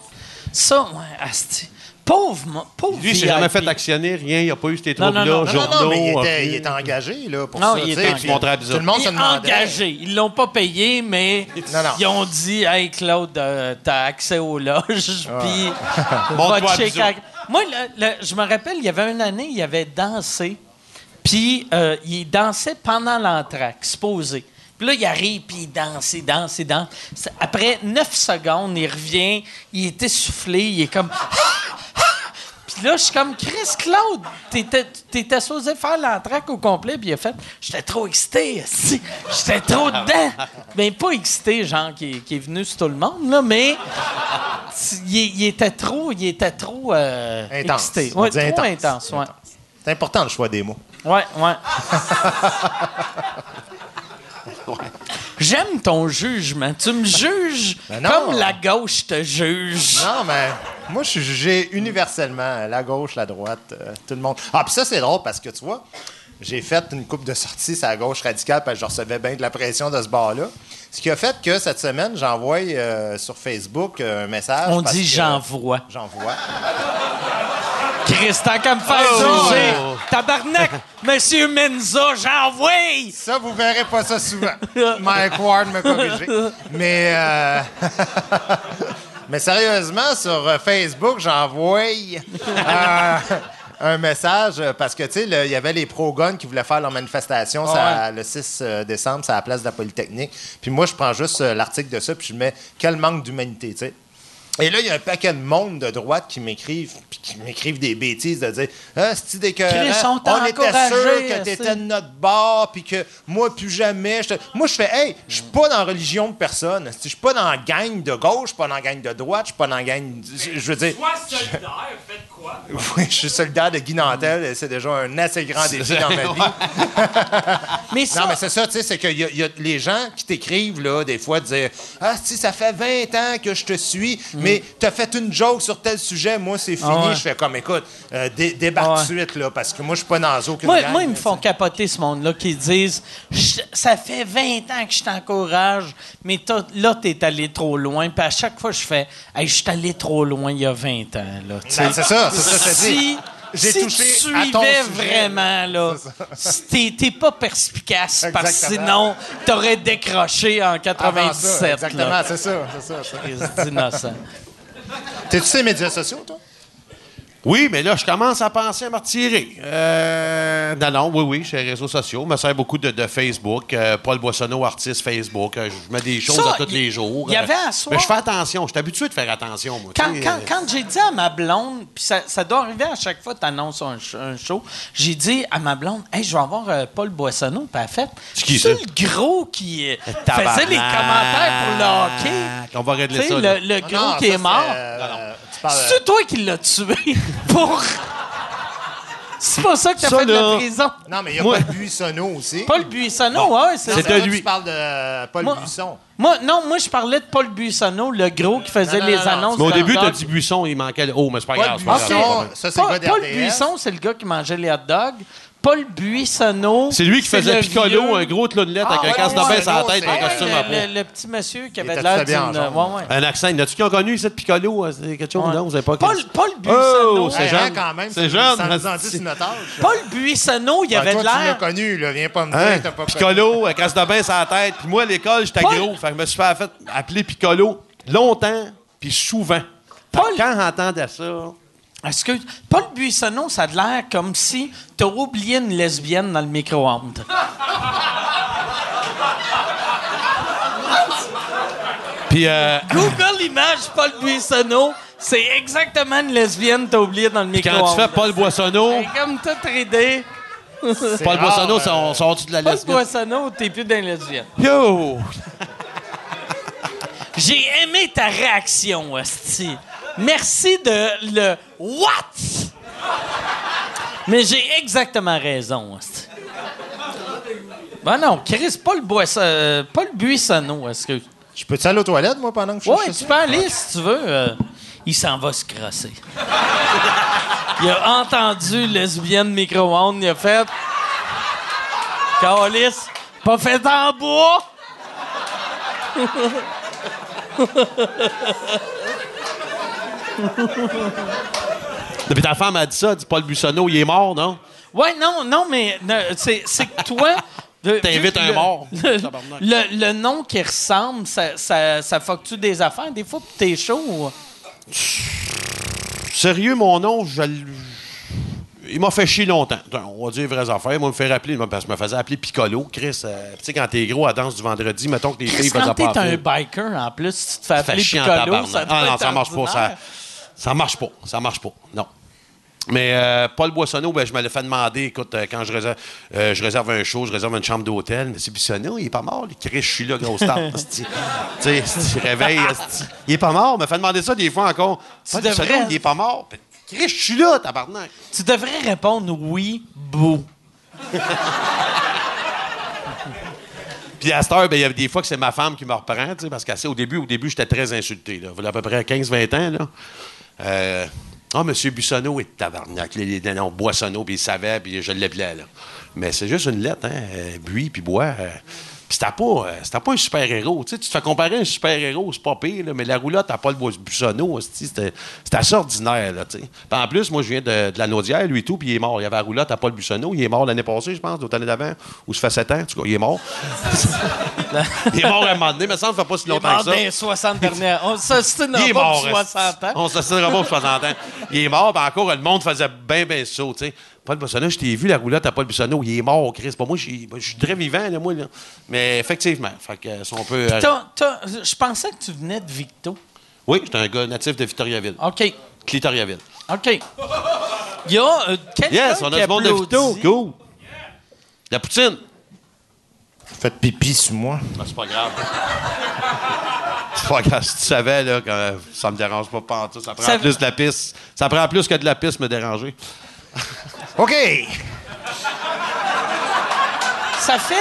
Ça, ouais, asti. Pauvre, pauvre Lui, il s'est jamais fait actionner, rien. Il n'y a pas eu ces troubles-là. non, Non, non, journaux, mais il euh, était, il était engagé là, pour Non, ça. il était engagé. Tout le monde Il se demandait. engagé. Ils l'ont pas payé, mais Non, non. ils ont dit Hey Claude, euh, t'as accès aux loges, puis bisous. Moi, le- le- je me rappelle, il y avait une année, il avait dansé, puis euh, il dansait pendant l'entraque, supposé. Puis là, il arrive, puis il danse, il danse, il danse. Après neuf secondes, il revient, il est essoufflé, il est comme. [laughs] Puis là, je suis comme, Chris Claude, t'étais, t'étais supposé faire l'entraque au complet, puis il a fait, j'étais trop excité, esti. j'étais trop dedans. Ben, pas excité, genre, qui, est- qui est venu sur tout le monde, là, mais il, était trop, il était trop euh, Intense. excité. Ouais, trop intense. intense, ouais. C'est important le choix des mots. Ouais, ouais. [laughs] J'aime ton jugement. Tu me juges Ben non. comme la gauche te juge. Non, mais moi, je suis jugé universellement. La gauche, la droite, euh, tout le monde. Ah, puis ça, c'est drôle parce que tu vois, j'ai fait une coupe de sorties sur la gauche radicale parce que je recevais bien de la pression de ce bar-là. Ce qui a fait que cette semaine, j'envoie euh, sur Facebook euh, un message. On parce dit j'envoie. J'envoie. Chris, tant qu'à me faire Oh. juger. Tabarnak, Monsieur Menza, j'envoie! Ça, vous verrez pas ça souvent. Mike Ward me corriger. Mais, euh, [laughs] mais sérieusement, sur Facebook, j'envoie euh, un message parce que, tu sais, il y avait les pro-guns qui voulaient faire leur manifestation ça, le 6 euh, décembre, c'est à la place de la Polytechnique. Puis moi, je prends juste l'article de ça, puis je mets quel manque d'humanité, tu sais. Et là, il y a un paquet de monde de droite qui m'écrivent, puis qui m'écrivent des bêtises de dire Ah, c'est. Chris, on On était sûr que t'étais de notre bord, puis que moi, plus jamais. je te- Moi, je fais Hey, je suis pas dans la religion de personne. Je suis pas dans la gang de gauche, je suis pas dans la gang de droite, je suis pas dans la gang. Je je veux dire. solidaire, faites quoi? [laughs] Oui, je suis solidaire de Guy Nantel, et c'est déjà un assez grand défi dans ma vie. [laughs] Mais ça, Non, mais c'est ça, tu sais, c'est qu'il y, a- il y a les gens qui t'écrivent, là, des fois, dire Ah, si, ça fait 20 ans que je te suis, mais t'as fait une joke sur tel sujet, moi, c'est fini. Ah ouais. Je fais comme, écoute, euh, dé- débarque Ah ouais. de suite, là, parce que moi, je suis pas dans aucune Moi, gang, moi, ils me là, font capoter ce monde-là qui disent Je- Ça fait 20 ans que je t'encourage, mais t'as- là, t'es allé trop loin. Puis à chaque fois, je fais Hey, je suis allé trop loin il y a 20 ans. Là, tu sais. Ben, c'est ça, ça. Si, J'ai touché tu suivais vraiment, là, si t'es, pas perspicace parce que sinon, t'aurais décroché en Avant 97. ça, exactement, c'est ça, c'est ça. ça. Christ d'innocent. T'es-tu les médias sociaux, toi? Oui, mais là, je commence à penser à me retirer. Euh, non, non, oui, oui, sur les réseaux sociaux. Je me sers beaucoup de, de Facebook. Euh, Paul Boissonneau, artiste Facebook. Euh, je mets des choses Ça, à tous y- les jours. y avait Euh, à soir- Mais je fais attention. Je suis habitué de faire attention, moi. Quand, euh, j'ai dit à ma blonde, puis ça, ça doit arriver à chaque fois que tu annonces un, ch- un show, j'ai dit à ma blonde, hey, je vais avoir euh, Paul Boissonneau, a fait. C'est qui, C'est ça? le gros qui euh, faisait les commentaires pour le hockey. On va régler sais, ça. le, là. le gros Non, qui ça, est mort. euh, tu parles, C'est toi qui l'as tué [laughs] pour. C'est pas ça que t'as Ça, fait de là. la prison. Non, mais il y a Moi- Paul Buissonneau aussi. Paul Buissonneau, ouais, c'est ça. lui. Tu parles de euh, Paul Moi- Buisson. Moi, non, moi, je parlais de Paul Buissonneau, le gros qui faisait Non, non, les non, non. annonces. Mais au début, t'as dit Buisson, il manquait le. Oh, mais c'est pas Paul grave. c'est pas grave, Buisson, c'est pas grave. ça, c'est le Paul, gars Paul d'RDS. Buisson, c'est le gars qui mangeait les hot dogs. Paul Buissonneau. C'est lui qui faisait le Piccolo, vieux- un gros clonelette Ah, avec ouais, un casse de bain sur la tête et un costume à le, peau. le- le petit monsieur qui avait de l'air d'une. Ouais, ouais. Un accent. N'as-tu qui a connu cette Piccolo? euh, C'est quelque chose, Ouais. non? Vous avez pas Paul, connu- Paul Buissonneau. Oh, c'est Hey, jeune. hein, quand même. C'est ça- jeune, Ça nous en asti. dit sur notre âge. Paul Buissonneau, il Ben, avait de tu l'as l'air. connu, là. Viens pas me dire Hein? que t'as pas connu. Piccolo, un casse de bain sur la tête. Puis moi, à l'école, j'étais gros. Fait que je me suis fait, appeler Piccolo longtemps, puis souvent. Quand j'entendais ça, Excuse. Paul Buissonneau, ça a l'air comme si t'as oublié une lesbienne dans le micro-ondes. puis euh, Google image Paul Buissonneau, c'est exactement une lesbienne que t'as oublié dans le micro-ondes. quand tu fais Paul Boissonneau, C'est comme toute idée. C'est Paul rare, Boissonneau, euh, sont sort-tu de la Paul lesbienne? Buissonneau, t'es plus dans les lesbiennes. Yo! J'ai aimé ta réaction, Asti. Merci de le What? Mais j'ai exactement raison. Ben non, Chris, Paul, Boisson, euh, Paul Buissonneau, est-ce que. Je peux-tu aller aux toilettes, moi, pendant que je Ouais, tu peux aller si tu veux. euh, il s'en va se crosser. il a entendu lesbienne micro-ondes, il a fait. Calice, pas fait en bois! [laughs] [laughs] Depuis ta femme a dit ça, dit Paul Buissonneau, il est mort, non? Ouais, non, non, mais c'est que toi. [laughs] T'invites un le- mort. [laughs] Le, le- le nom qui ressemble, ça, ça, ça fuck-tu des affaires? Des fois, t'es chaud. ou- Sérieux, mon nom, je il m'a fait chier longtemps. On va dire les vraies affaires. Moi, me faire appeler, parce que je me faisais appeler Piccolo. Chris, euh, tu sais, quand t'es gros à danse du vendredi, mettons que les filles Quand faisaient t'es pas un appeler. biker, en plus, si tu te fais fait appeler en Piccolo, ça Ah non, ça marche pas. Ça. Ça marche pas. Ça marche pas. Non. Mais euh, Paul Boissonneau, ben, je me l'ai fait demander, écoute, euh, quand je réserve, euh, je réserve un show, je réserve une chambre d'hôtel, mais c'est Buissonneau, [laughs] il est pas mort, il crie, je suis là, grosse tarte. tu sais, asti, réveille, il est pas mort, il me fait demander ça des fois encore. Paul devrais- il est pas mort. Ben, Chris, je suis là, tabarnak. Tu devrais répondre oui, bou. [laughs] Puis à cette heure, ben, il y a des fois que c'est ma femme qui me reprend, parce qu'au début, au début, j'étais très insulté. Là. Il y a à peu près 15-20 ans. Là. Euh, ah, M. Buissonneau est tabarnak. Les, les noms Boissonneau, puis il savait, puis je l'appelais. Mais c'est juste une lettre, hein? euh, Buis, puis bois. euh, c'était pas, euh, pas un super-héros. Tu sais, tu te fais comparer à un super-héros, c'est pas pire, là, mais la roulotte à Paul Bussonneau, hostie, c'était c'était assez ordinaire. Là, tu sais. Puis en plus, moi, je viens de, de la Naudière, lui et tout, puis il est mort. Il y avait la roulotte à Paul Bussonneau. Il est mort l'année passée, je pense, l'autre année d'avant, ou ça fait 7 ans. En tout cas, il est mort. [laughs] il est mort à un moment donné, mais ça ne fait pas si Il est longtemps mort que ça. dans les 60 dernières. On Il est pas mort. pour 60 ans. On s'assinera pas pour 60 ans. Il est mort, puis encore, le monde faisait bien, bien ça, tu sais. Paul je t'ai vu la roulotte à Paul Bussonneau. Il est mort, Chris. Pas moi, je suis je suis très vivant, là, moi. Là. Mais effectivement, fait que, euh, si on peut. euh, Je pensais que tu venais de Victo. oui, j'étais un gars natif de Victoriaville. OK. Clitoriaville. OK. Il y a euh, quelqu'un Yes, on a qui du monde de Victo. applaudit. Cool. La poutine. Faites pipi sur moi. Ah, c'est pas grave. c'est pas grave. Si tu savais, là, que ça me dérange pas pantoute. Ça prend Ça- plus de la piste. Ça prend plus que de la piste me déranger. OK! Ça fait.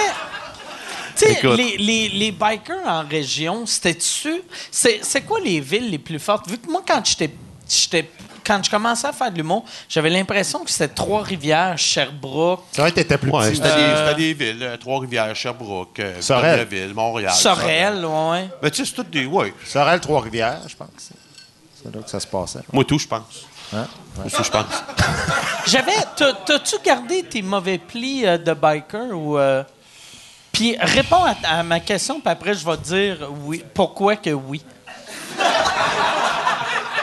Tu sais, les, les, les bikers en région, c'était-tu. C'est c'est quoi les villes les plus fortes? Vu que moi, quand j'étais. Quand je commençais à faire de l'humour, j'avais l'impression que c'était Trois-Rivières, Sherbrooke, C'est vrai que t'étais plus Ouais, petit. c'était des, villes. euh, Trois-Rivières, Sherbrooke, euh, Sorel. Victoriaville, Montréal. Sorel, ouais. Mais tu sais, c'est toutes des. Oui. Sorel, Trois-Rivières, je pense. C'est là que ça se passait. Moi, tout, je pense. Hein? Je pense. [laughs] J'avais. t'as- T'as-tu gardé tes mauvais plis euh, de biker ou. euh, Puis réponds à, à ma question, puis après, je vais te dire oui. Pourquoi que oui? [laughs]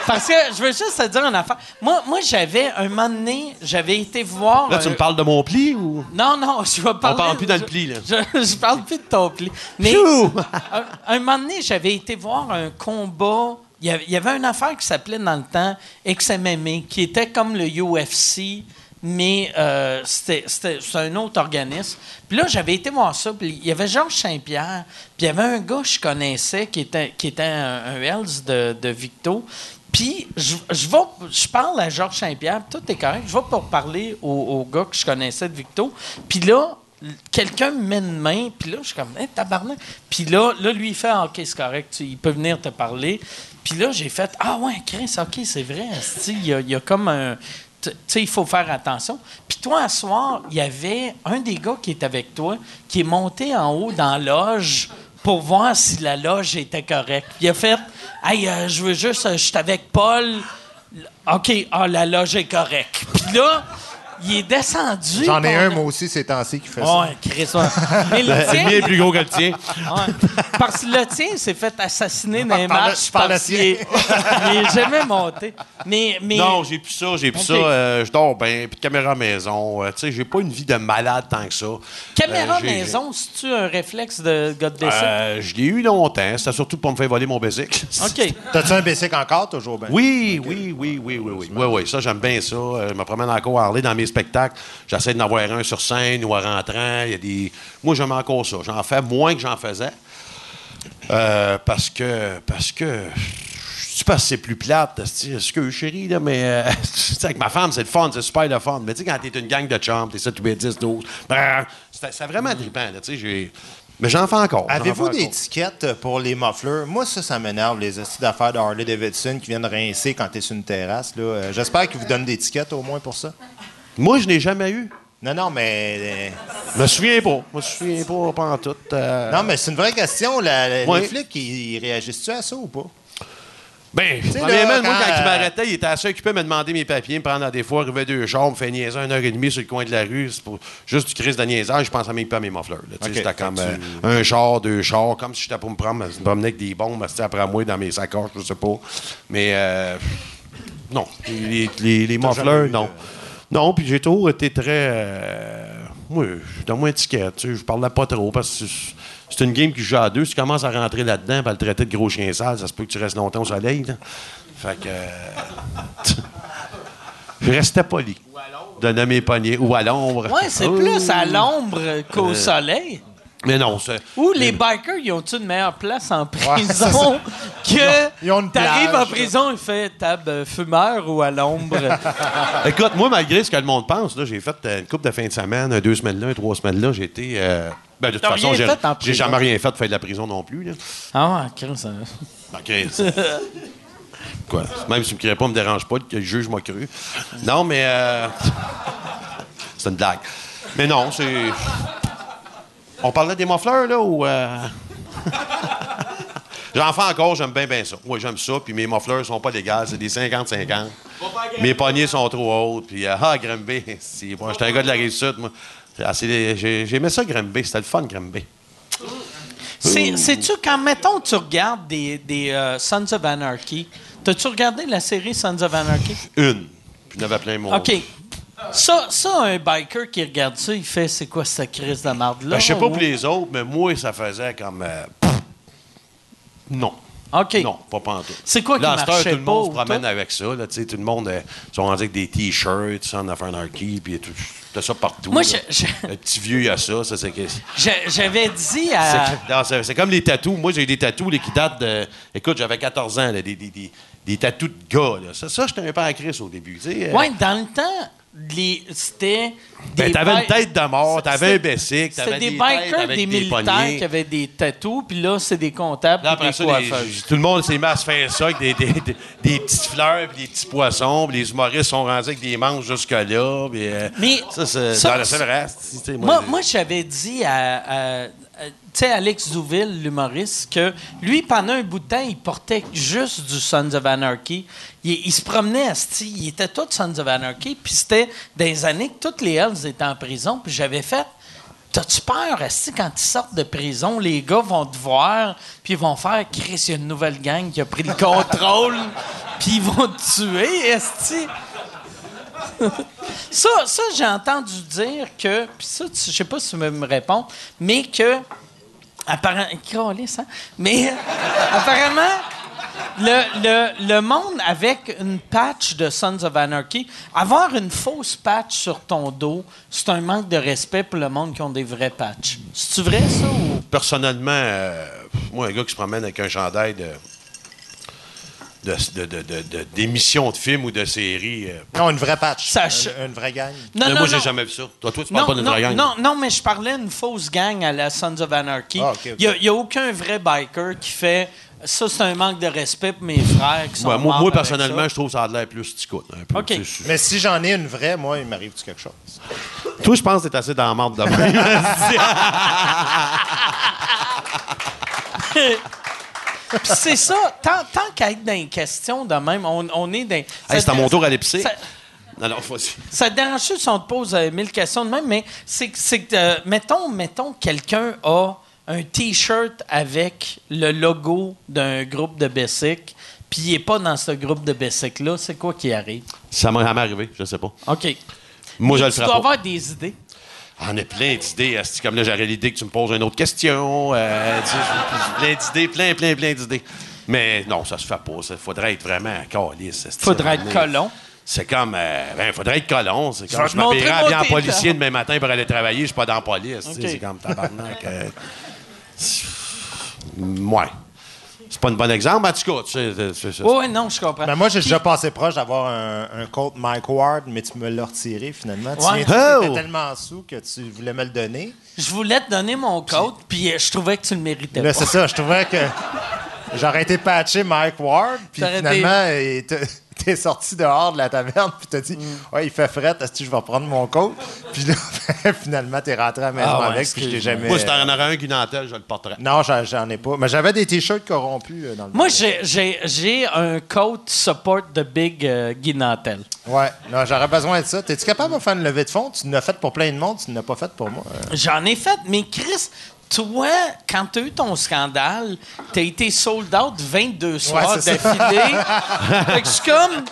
Parce que je veux juste te dire une affaire. Moi, moi j'avais, un moment donné, j'avais été voir. Là, tu un- me parles de mon pli ou? Non, non, [laughs] je vais parler. parle plus dans le pli, là. Je, je parle plus de ton pli. Mais un, un moment donné, j'avais été voir un combat. Il y avait, une affaire qui s'appelait dans le temps XMMA, qui était comme le UFC, mais euh, c'était un autre organisme. Puis là, j'avais été voir ça. Puis il y avait Georges Saint-Pierre. Puis il y avait un gars que je connaissais qui était, qui était un, un Hells de, de Victo. Puis, je, je, vais, je parle à Georges Saint-Pierre, tout est correct. Je vais pour parler au, gars que je connaissais de Victo. Puis là, quelqu'un me met une main, puis là, je suis comme, hey, tabarnak. Puis là, là, lui, il fait, Ah, OK, c'est correct, il peut venir te parler. Puis là, j'ai fait, ah ouais, Chris, OK, c'est vrai. Il y a, comme un. Tu sais, il faut faire attention. Puis toi, un soir, il y avait un des gars qui est avec toi qui est monté en haut dans la loge pour voir si la loge était correcte. Il a fait Hey, euh, je veux juste, euh, je suis avec Paul. OK, ah, la loge est correcte. Puis là, il est descendu. J'en ai un, moi aussi, ces temps-ci, qui fait ça. Ouais, Chris, ouais. Mais le Le tien, mien est plus gros que le tien. Ouais. Parce que le tien s'est fait assassiner dans les Par le- matchs par le il est jamais monté. Mais, mais Non, j'ai plus ça, j'ai plus ça. euh, je dors bien, puis caméra maison. euh, tu sais, j'ai pas une vie de malade tant que ça. caméra Euh, maison, c'est-tu un réflexe de gars de décès? Euh, je l'ai eu longtemps. C'était surtout pour me faire voler mon bicycle. [laughs] OK. T'as-tu un basic encore, toujours bien? Oui, oui, oui, oui, oui, oui. Oui, oui, ça, j'aime bien ça. Je me promène encore à Harley dans mes spectacles. J'essaie d'en avoir un sur scène ou en rentrant. Il y a des... Moi, j'aime encore ça. J'en fais moins que j'en faisais. Euh, parce que... Parce que... Je sais pas si c'est plus plate, est-ce que chérie, là, mais euh, [laughs] tu avec ma femme, c'est le fun, c'est super le fun. Mais tu sais, quand t'es une gang de chums, t'es 7, 8, 10, 12, ben, c'est vraiment trippant, là, tu sais, j'ai... Mais j'en fais encore. Avez-vous des étiquettes pour les mufflers? Moi, ça, ça m'énerve, les astuces d'affaires de Harley Davidson qui viennent rincer quand t'es sur une terrasse. là. Euh, J'espère qu'ils vous donnent des étiquettes au moins pour ça. Moi, je n'ai jamais eu. Non, non, mais. euh, Je me souviens pas. Je me souviens pas, pas en tout. euh, Non, mais c'est une vraie question. La- la- Ouais. Les flics, ils, ils réagissent-tu à ça ou pas? Ben, premièrement, là, moi, quand, quand il euh, m'arrêtait, il était assez occupé à me demander mes papiers, me prendre à des fois, arriver deux chars, me faire niaiser une heure et demie sur le coin de la rue. C'est pour juste du crise de niaisage. Je pense même pas à mes mufflers. là. Tu sais, Ok, C'était comme euh, un char, deux chars, comme si j'étais pour me prendre, me promener avec des bombes après moi dans mes sacoches, je sais pas. Mais euh, non, les, les, eu non. de- Non, puis j'ai toujours été très. Euh, oui, donne-moi une étiquette. Tu sais, je parlais pas trop parce que c'est- une game qui joue à deux. Si tu commences à rentrer là-dedans et à le traiter de gros chien sale, ça se peut que tu restes longtemps au soleil. là. Fait que. euh, [laughs] je restais poli. Donnais mes poignets. Ou à l'ombre. Ouais, c'est Oh. plus à l'ombre qu'au soleil. Mais non, c'est. Ou les bikers, ils ont-tu une meilleure place en [laughs] prison que ils ont une t'arrives en prison, il fait table euh, fumeur ou à l'ombre? [laughs] Écoute, moi, malgré ce que le monde pense, là, j'ai fait euh, une couple de fins de semaine, deux semaines là, trois semaines là, j'ai été. euh, ben, de toute façon, j'ai, jamais rien fait de faire de la prison non plus. Là. ah ouais, ça- OK. c'est- Quoi? Même si tu me crées pas, me dérange pas que le juge m'a cru. Non, mais. euh, [laughs] C'est une blague. Mais non, c'est. On parlait des muffleurs, là, ou... euh? [laughs] J'en fais encore, j'aime bien, bien ça. Oui, j'aime ça, puis mes muffleurs sont pas légales, c'est des 50-50. Mes poignées sont trop hautes, puis... euh, ah, Grimby, c'est... [laughs] Moi, j'étais un gars de la Rive-Sud, moi. Ah, c'est des- j'ai- J'aimais ça, Grimby. C'était le fun, Grimby. C'est- Sais-tu, quand, mettons, tu regardes des, des euh, Sons of Anarchy, t'as-tu regardé la série Sons of Anarchy? Une. Puis il y en avait plein, mon... OK. Ça, ça, un biker qui regarde ça, il fait c'est quoi cette crise de marde-là? Ben, je sais pas ou- pour les autres, mais moi, ça faisait comme... euh, pff, non. OK. Non, pas pantoute. C'est quoi qui Là, à cette heure, marchait tout le monde se promène avec ça. Là, tu sais, tout le monde euh, sont rendus avec des T-shirts, Son of Anarchy, puis tout. T'as ça partout. Moi, là. je- je- [laughs] Le petit vieux, il a ça. ça c'est que- J'a- J'avais dit à. c'est- non, c'est- c'est comme les tatous. Moi, j'ai des tatous là, qui datent de. Écoute, j'avais 14 ans, là, des, des, des, des tatous de gars. Là. Ça, ça j'étais un peu à Chris au début. tu sais, euh. Ouais, dans le temps, les- c'était. Ben, des t'avais une tête de mort, t'avais un bessic, t'avais des des bikers, des des militaires qui avaient des tatous, puis là, c'est des comptables Là, après des ça, les- coiffeuses. tout le monde s'est mis à se faire ça avec des, des, petites fleurs puis des petits poissons. puis les humoristes sont rendus avec des manches jusque-là. euh, Mais ça, c'est Moi, les- moi j'avais dit à, à- à- tu sais, Alex Douville, l'humoriste, que lui, pendant un bout de temps, il portait juste du Sons of Anarchy. Il, se promenait, asti, il était tout Sons of Anarchy, puis c'était des années que toutes les Hells étaient en prison, puis j'avais fait. T'as-tu peur, Asti, quand ils sortent de prison, les gars vont te voir, puis ils vont faire Chris, une nouvelle gang qui a pris le contrôle, [laughs] puis ils vont te tuer, Asti. Ça, ça j'ai entendu dire que, puis ça, je sais pas si tu me réponds, mais que, apparemment, hein? mais [laughs] apparemment, le, le, le monde avec une patch de Sons of Anarchy, avoir une fausse patch sur ton dos, c'est un manque de respect pour le monde qui ont des vrais patchs. C'est-tu vrai, ça? Ou? Personnellement, euh, moi, un gars qui se promène avec un chandail de. De- de- de- de- de- d'émissions de, films ou de séries. euh, Non, une vraie patch. Ça Une, une vraie gang. Non, mais non, moi, j'ai non. jamais vu ça. Toi, toi tu parles pas d'une vraie gang. non, non, mais je parlais d'une fausse gang à la Sons of Anarchy. Ah. Il n'y a, aucun vrai biker qui fait ça, c'est un manque de respect pour mes frères qui sont Ouais, moi, personnellement, ça. je trouve que ça a de l'air plus sticoute. Un peu, OK. tu sais, je- Mais si j'en ai une vraie, moi, il m'arrive-tu quelque chose? Toi, je pense que t'es assez dans la marde de. [laughs] [laughs] Puis c'est ça, tant, tant qu'à être dans les questions de même, on, on est dans. Hey, c'est à mon tour à l'épicer. Vas-y. ça te dérange si on te pose euh, mille questions de même, mais c'est que, euh, mettons, mettons, quelqu'un a un T-shirt avec le logo d'un groupe de Bessic, puis il n'est pas dans ce groupe de Bessic-là, c'est quoi qui arrive? Ça m'est jamais arrivé, je sais pas. OK. Moi, je le tu ferai dois pas. avoir des idées. On a plein d'idées. Comme là, j'aurais l'idée que tu me poses une autre question. euh, plein d'idées, plein, plein, plein d'idées. Mais non, ça se fait pas. Il faudrait être vraiment calice. Faudrait être colon. C'est comme. euh, ben, faudrait être colon. C'est comme je m'habillerais mon en policier demain matin pour aller travailler. Je suis pas dans la police. C'est comme tabarnak. euh, [laughs] ouais. C'est pas un bon exemple, en tout cas. tu sais, c'est- c'est- c'est- Oui, non, je comprends. Mais moi, j'ai Puis- déjà passé proche d'avoir un, un Mike Ward, mais tu me l'as retiré finalement. Tu viens- tu Oh! étais tellement sous que tu voulais me le donner. Je voulais te donner mon code, puis euh, je trouvais que tu le méritais Là, pas. c'est ça. Je trouvais que j'aurais été patché Mike Ward, puis T'aurais finalement, il te- [laughs] t'es sorti dehors de la taverne, puis t'as dit Mm. Ouais, il fait fret, est-ce que je vais prendre mon coat [laughs] Puis là, finalement, t'es rentré à la maison Ah ouais, avec, puis je t'ai excuse-moi. jamais. Moi, si t'en aurais un qui dentelle, je le porterais. Non, j'en, j'en ai pas. Mais j'avais des t-shirts corrompus euh, dans le Moi, j'ai- j'ai j'ai un code support de Big euh, Guy Nantel. Ouais, non, j'aurais besoin de ça. T'es-tu capable de faire une levée de fonds? Tu l'as fait pour plein de monde, tu ne l'as pas fait pour moi. Euh, J'en ai fait, mais Chris, toi, quand t'as eu ton scandale, t'as été sold out 22 soirs ça. d'affilée. [laughs] fait que je suis comme...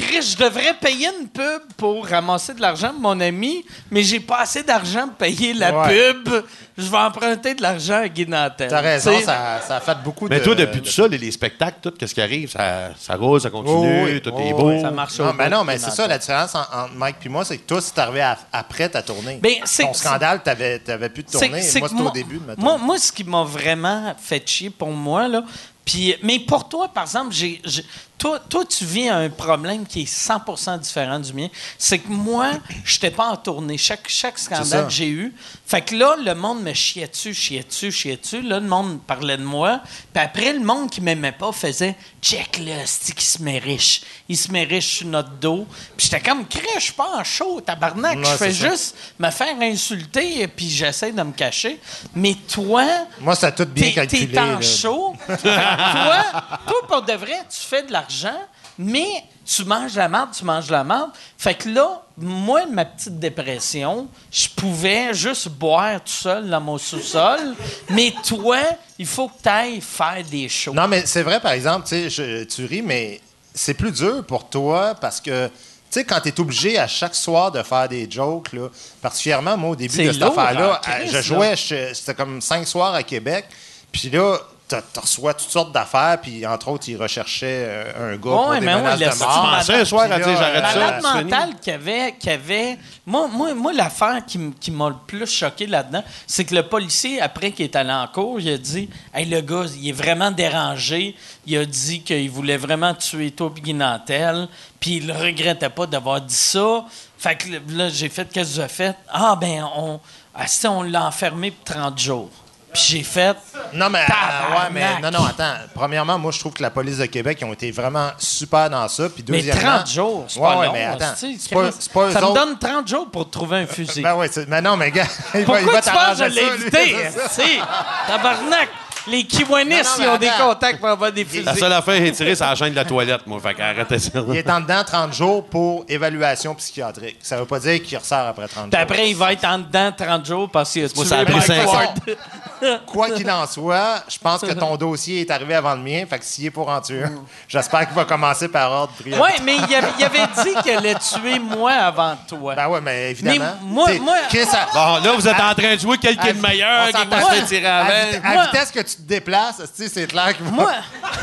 Chris, je devrais payer une pub pour ramasser de l'argent de mon ami, mais j'ai pas assez d'argent pour payer la Ouais. pub. Je vais emprunter de l'argent à Guy Nantel. T'as raison, T'sais, ça, ça a fait beaucoup Mais de. toi, depuis de- tout ça, les, les spectacles, tout, qu'est-ce qui arrive? Ça, ça roule, ça continue, Oh oui, tout oh est oui, beau. Ça marche Non, au mais bout non, de mais Guy c'est ça Nantel. la différence en- entre Mike et moi, c'est que toi, c'est arrivé à- après ta tournée. Ben, c'est- Ton scandale, t'avais, t'avais plus de tournée. c'est Moi, que c'était au début de ma moi, moi, ce qui m'a vraiment fait chier pour moi, là, puis, mais pour toi, par exemple, j'ai, j'ai- toi, toi, tu vis un problème qui est 100% différent du mien. C'est que moi, je n'étais pas en tournée. Chaque, scandale que j'ai eu, fait que là, le monde me chiait dessus, chiait dessus, chiait dessus. Là, le monde parlait de moi. Puis après, le monde qui m'aimait pas faisait check là, c'est qui se met riche. Il se met riche sur notre dos. Puis j'étais comme, crée, je suis pas en show, tabarnak. Ouais, je fais juste me faire insulter et puis j'essaie de me cacher. Mais toi, Moi, ça a tout bien calculé. t'es en là. show. Fait que toi, toi, pour de vrai, tu fais de l'argent, mais tu manges la merde, tu manges la merde. Fait que là, moi, ma petite dépression, je pouvais juste boire tout seul dans mon sous-sol. [laughs] Mais toi, il faut que tu ailles faire des shows. Non, mais c'est vrai, par exemple, tu sais, je- tu ris, mais c'est plus dur pour toi parce que, tu sais, quand tu es obligé à chaque soir de faire des jokes, là, particulièrement, moi, au début de cette affaire-là, hein, je jouais, c'était comme cinq soirs à Québec, puis là, tu reçois toutes sortes d'affaires, puis entre autres, ils recherchaient euh, un gars pour des menaces de mort. un soir à Puis dire j'arrête ça. Malade mental qu'il y avait, qu'il avait. Moi, moi, moi l'affaire qui, m'a le plus choqué là-dedans, c'est que le policier, après qu'il est allé en cours, il a dit Hey, le gars, il est vraiment dérangé. Il a dit qu'il voulait vraiment tuer toi Nantel, Puis il regrettait pas d'avoir dit ça. Fait que là, j'ai fait Qu'est-ce que j'ai fait? Ah, ben, on, ah, si on l'a enfermé pour 30 jours. Puis j'ai fait. Non, mais, euh, ouais, mais non, non, attends. Premièrement, moi, je trouve que la police de Québec, ils ont été vraiment super dans ça. Puis Mais deuxièmement. 30 jours, c'est Ouais, pas ouais, long. mais attends. hostie, C'est pas, Chris. c'est pas eux ça me autres- donne 30 jours pour trouver un fusil. Ben ouais, mais non, mais gars, [laughs] il va, il Pourquoi va tu penses que je l'ai. Si, [laughs] tabarnak! Les Kiwanis, Non, non, mais ils ont des contacts pour avoir des fusils. La seule affaire étirée, c'est la chaîne de la toilette, moi. Fait qu'arrêtez ça. Il est en dedans 30 jours pour évaluation psychiatrique. Ça veut pas dire qu'il ressort après 30 Puis jours. après, il va être en dedans 30 jours parce qu'il tué Moi, ça a pris Mike cinq Ward. [laughs] Quoi qu'il en soit, je pense que ton dossier est arrivé avant le mien. Fait que s'il est pour en tuer un, j'espère qu'il va commencer par ordre prioritaire. Ouais, mais il avait, il avait dit qu'elle allait tuer moi avant toi. Ben ouais, mais évidemment. Mais moi- moi- Chris, à- Bon, là, vous êtes en train de jouer quelqu'un à- de meilleur, va se tirer à, avant. vit- à Moi- vitesse que tu te déplaces, c'est clair va. Moi, [laughs]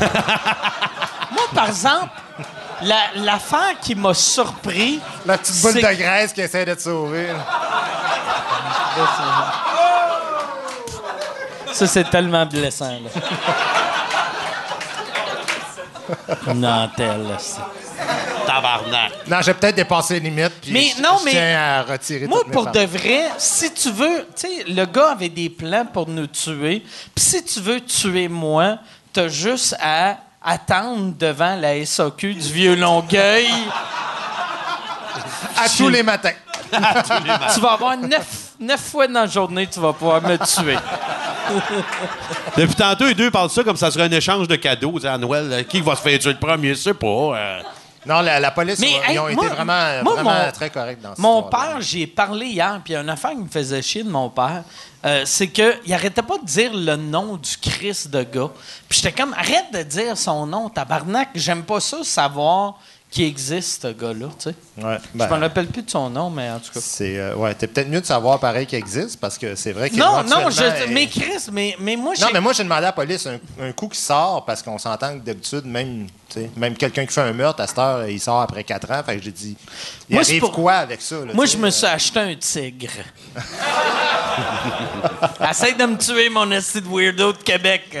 moi, par exemple, la- l'affaire qui m'a surpris. La petite boule de graisse qui essaie de te sauver. Ça, c'est tellement blessant, là. [laughs] Nantel, Tabarnak. Non, j'ai peut-être dépassé les limites. puis Mais je- non, je mais- tiens à retirer Moi, pour de vrai, si tu veux, tu sais, le gars avait des plans pour nous tuer. Puis si tu veux tuer moi, t'as juste à attendre devant la SAQ du vieux Longueuil. À tous les matins. [laughs] tu vas avoir neuf, neuf fois dans la journée, tu vas pouvoir me tuer. [laughs] Depuis tantôt, les deux parlent de ça comme ça serait un échange de cadeaux tu sais, à Noël. Euh, Qui va se faire tuer le premier? Je sais pas. euh. Non, la, la police, Mais, ils hey, ont moi- été vraiment, moi, vraiment mon- très corrects dans cette Mon père, j'y ai parlé hier, puis il y a une affaire qui me faisait chier de mon père, euh, c'est qu'il arrêtait pas de dire le nom du Christ de gars. Puis j'étais comme, arrête de dire son nom, tabarnak. J'aime pas ça, savoir qu'il existe, ce gars-là, tu sais. Ouais, Je ben, me rappelle plus de son nom, mais en tout cas. c'est, euh, ouais, t'es peut-être mieux de savoir pareil qu'il existe parce que c'est vrai que. Non, non, je, éventuellement, mais euh, Chris, mais, mais moi, j'ai... Non, mais moi, j'ai demandé à la police un, un coup qui sort parce qu'on s'entend que d'habitude, même, même quelqu'un qui fait un meurtre, à cette heure, il sort après 4 ans. Fait que j'ai dit, il Moi, c'est arrive pour- quoi avec ça? là, Moi, je me euh, suis acheté un tigre. [laughs] Essaye de me tuer, mon esti de weirdo de Québec.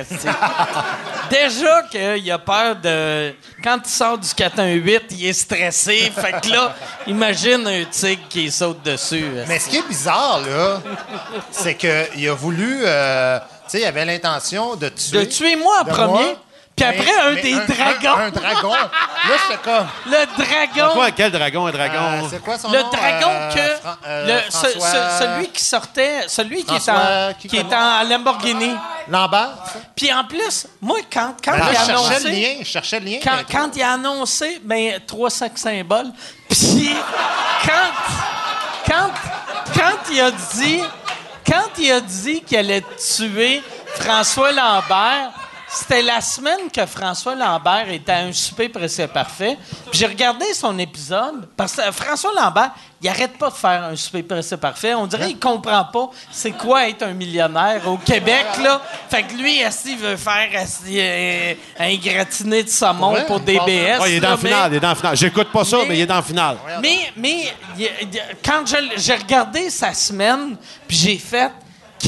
Déjà qu'il a peur de... Quand il sort du 418, il est stressé. Fait que là, imagine un tigre qui saute dessus. Mais ce qui est bizarre, là, c'est qu'il a voulu. euh, tu sais, il avait l'intention de tuer. De tuer moi en premier, moi, puis mais- après, un mais des dragons. Un, un dragon. Là, j'étais comme. Le dragon... Quoi, quel dragon? Un euh, dragon? c'est quoi son Le nom? dragon Euh, que... Fran- euh, le, ce- François- celui qui sortait... Celui qui est en, qui qui est en Lamborghini. Lambert? Puis en plus, moi, quand, quand Ben là, il a je cherchais annoncé... le lien. Je cherchais le lien. Quand, il a annoncé, ben, trois sacs symboles, puis quand, quand, quand il a dit, quand il a dit qu'il allait tuer François Lambert, c'était la semaine que François Lambert était à un souper presque parfait. Puis j'ai regardé son épisode, parce que François Lambert, il arrête pas de faire un souper presque parfait. On dirait qu'il comprend pas c'est quoi être un millionnaire au Québec, là. Fait que lui, esti, il veut faire esti, euh, un gratiné de saumon Ouais, pour DBS. Ouais, il est dans là, la finale, il est dans finale. J'écoute pas ça, Mais- mais, il est dans la finale. mais, mais quand j'ai regardé sa semaine, puis j'ai fait.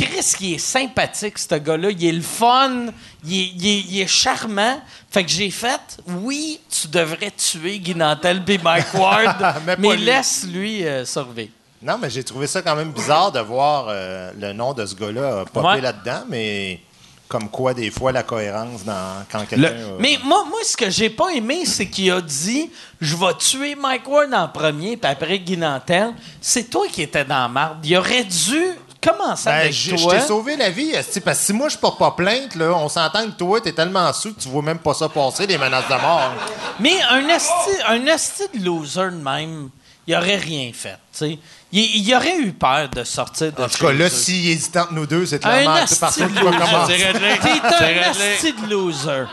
Chris, il est sympathique, ce gars-là. Il est le fun. Il est, il est- il est charmant. Fait que j'ai fait, oui, tu devrais tuer Guy Nantel et Mike [laughs] Ward, Mais laisse-lui euh, survivre. Non, mais j'ai trouvé ça quand même bizarre de voir euh, le nom de ce gars-là popper Ouais. là-dedans, mais comme quoi, des fois, la cohérence dans quand quelqu'un. Euh, Mais moi, moi, ce que j'ai pas aimé, c'est qu'il a dit Je vais tuer Mike Ward en premier, puis après Guy Nantel. C'est toi qui étais dans la marde. Il aurait dû commencer Ben, avec je je toi. t'ai sauvé la vie, parce que si moi je porte pas plainte, là, on s'entend que toi, t'es tellement sous que tu vois même pas ça passer, des menaces de mort. Mais un esti, un esti de loser de même, il aurait rien fait. tu sais. Il, aurait eu peur de sortir de En tout cas, là, s'il hésite entre nous deux, c'est Un clairement asti c'est par ça de loser. T'es un asti de loser.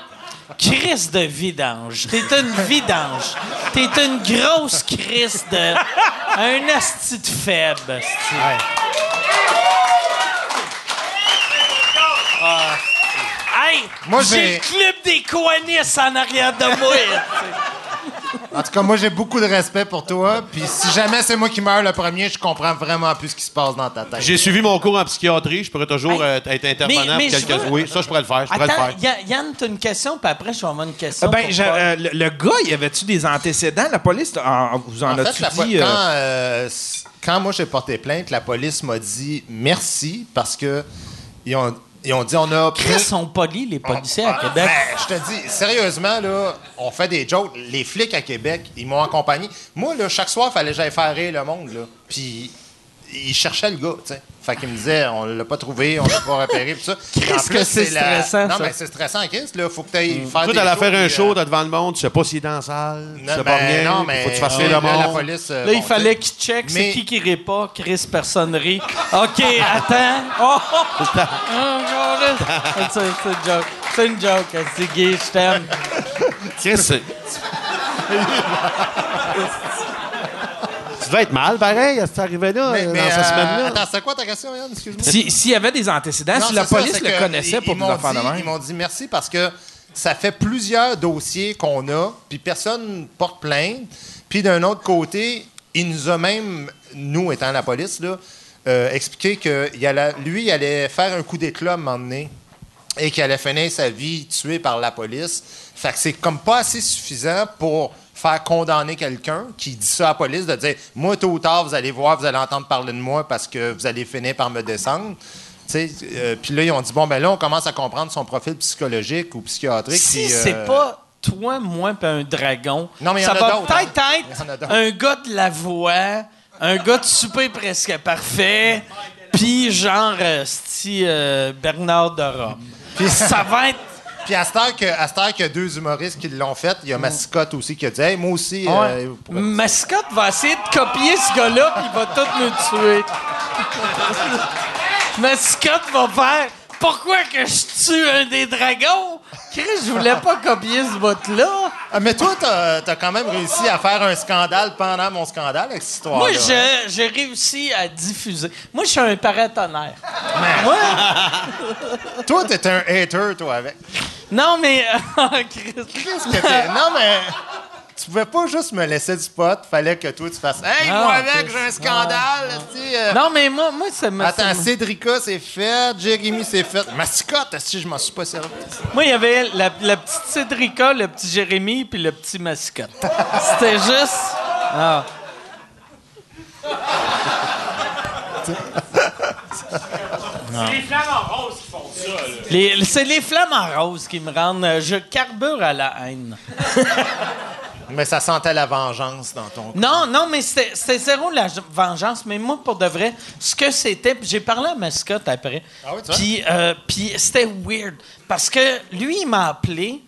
Crise de vidange. T'es une vidange. T'es une grosse crise de. Un asti de faible. Ah. Hey! Moi, j'ai le club des Coanis en arrière de moi. [laughs] En tout cas, moi, j'ai beaucoup de respect pour toi. Puis si jamais c'est moi qui meurs le premier, je comprends vraiment plus ce qui se passe dans ta tête. J'ai suivi mon cours en psychiatrie. Je pourrais toujours Hey. euh, être intervenant Mais- mais pour quelques... veux- Oui, ça, je pourrais le faire. Je pourrais Attends, le faire. Ya- Yann, t'as une question, puis après, je vais avoir une question. Ben, euh, le, le gars, y avait-tu des antécédents? La police, en- vous en, En fait, as-tu la po- dit? euh, quand, euh, quand moi j'ai porté plainte, la police m'a dit merci parce que ils ont, ils ont dit on a Chris sont polis, les policiers à Ah, Québec. ben, je te dis, sérieusement, là, on fait des jokes. Les flics à Québec, ils m'ont accompagné. Moi, là, chaque soir, il fallait que j'aille faire rire le monde, là. Puis, ils cherchaient le gars, tu sais. Fait qu'ils me disaient, on l'a pas trouvé, on l'a pas repéré, tout ça. Qu'est-ce que c'est la- stressant, Non, ça. mais c'est stressant, Chris, là. Faut que tu ailles faire Toi, t'allais faire un show euh, là, devant le monde, tu sais pas s'il est dans la salle, tu non, sais pas ben, rien, non, mais faut que tu fasses euh, le là, la monde. police, euh, Là, il fallait tu qu'il check. C'est Mais- qui qui rit pas? Chris, personne rit. OK, attends. Oh, oh, oh, c'est c'est une joke. C'est une joke. C'est gay, je t'aime. Chris, c'est- [laughs] Tu devais être mal, pareil, à cet arrivé-là, Mais, euh, mais, dans cette semaine-là. Attends, c'est quoi ta question, Yann? Excuse-moi. si- S'il y avait des antécédents, Non, si la ça, police le connaissait ils- pour affaires de même. Ils m'ont dit merci parce que ça fait plusieurs dossiers qu'on a, puis personne porte plainte. Puis d'un autre côté, il nous a même, nous étant la police, là, euh, expliqué que il allait- lui, il allait faire un coup d'éclat à un moment donné et qu'il allait finir sa vie tué par la police. Fait que c'est comme pas assez suffisant pour faire condamner quelqu'un qui dit ça à la police, de dire Moi, tôt ou tard, vous allez voir, vous allez entendre parler de moi parce que vous allez finir par me descendre. Euh, Puis là, ils ont dit Bon, ben là, on commence à comprendre son profil psychologique ou psychiatrique. Si puis, c'est euh, pas toi, moi, puis un dragon, Non, mais ça va peut-être hein. Il y en a être d'autres. un gars de la voix, un gars de souper presque parfait, puis genre euh, euh, Bernard de Rome. Puis [laughs] ça va être... Puis à cette heure qu'il y a deux humoristes qui l'ont fait, il y a Mascotte aussi qui a dit Hey, Moi aussi. Ouais. euh, Mascotte va essayer de copier ce gars-là, puis il va tout nous tuer. [laughs] Mascotte va faire Pourquoi que je tue un des dragons? Chris, je voulais pas copier ce bout-là. Ah, mais toi, t'as as quand même réussi à faire un scandale pendant mon scandale avec cette histoire-là. Moi, je- j'ai réussi à diffuser. Moi, je suis un paratonnerre. Moi, [laughs] Toi, t'es un hater, toi, avec. non, mais. [laughs] Chris. Qu'est-ce que t'es? Non, mais. Tu pouvais pas juste me laisser du pot. Fallait que toi, tu fasses. Hey, Ah, moi, avec, Chris. j'ai un scandale. esti, euh. Non, mais moi, moi ça me. Attends, ça me- Cédrica, c'est fait. Jérémy, c'est fait. Mascotte, si je m'en suis pas servi. Moi, il y avait la, la petite Cédrica, le petit Jérémy, puis le petit mascotte. C'était juste. Ah. C'est les flamants roses qui font ça, là. Les- C'est les flammes en rose qui me rendent. euh, Je carbure à la haine. Mais ça sentait la vengeance dans ton. Non, non, mais c'était zéro la vengeance. Mais moi, pour de vrai, ce que c'était, j'ai parlé à Mascotte après. Ah oui? Puis, euh, puis c'était weird. Parce que lui, il m'a appelé,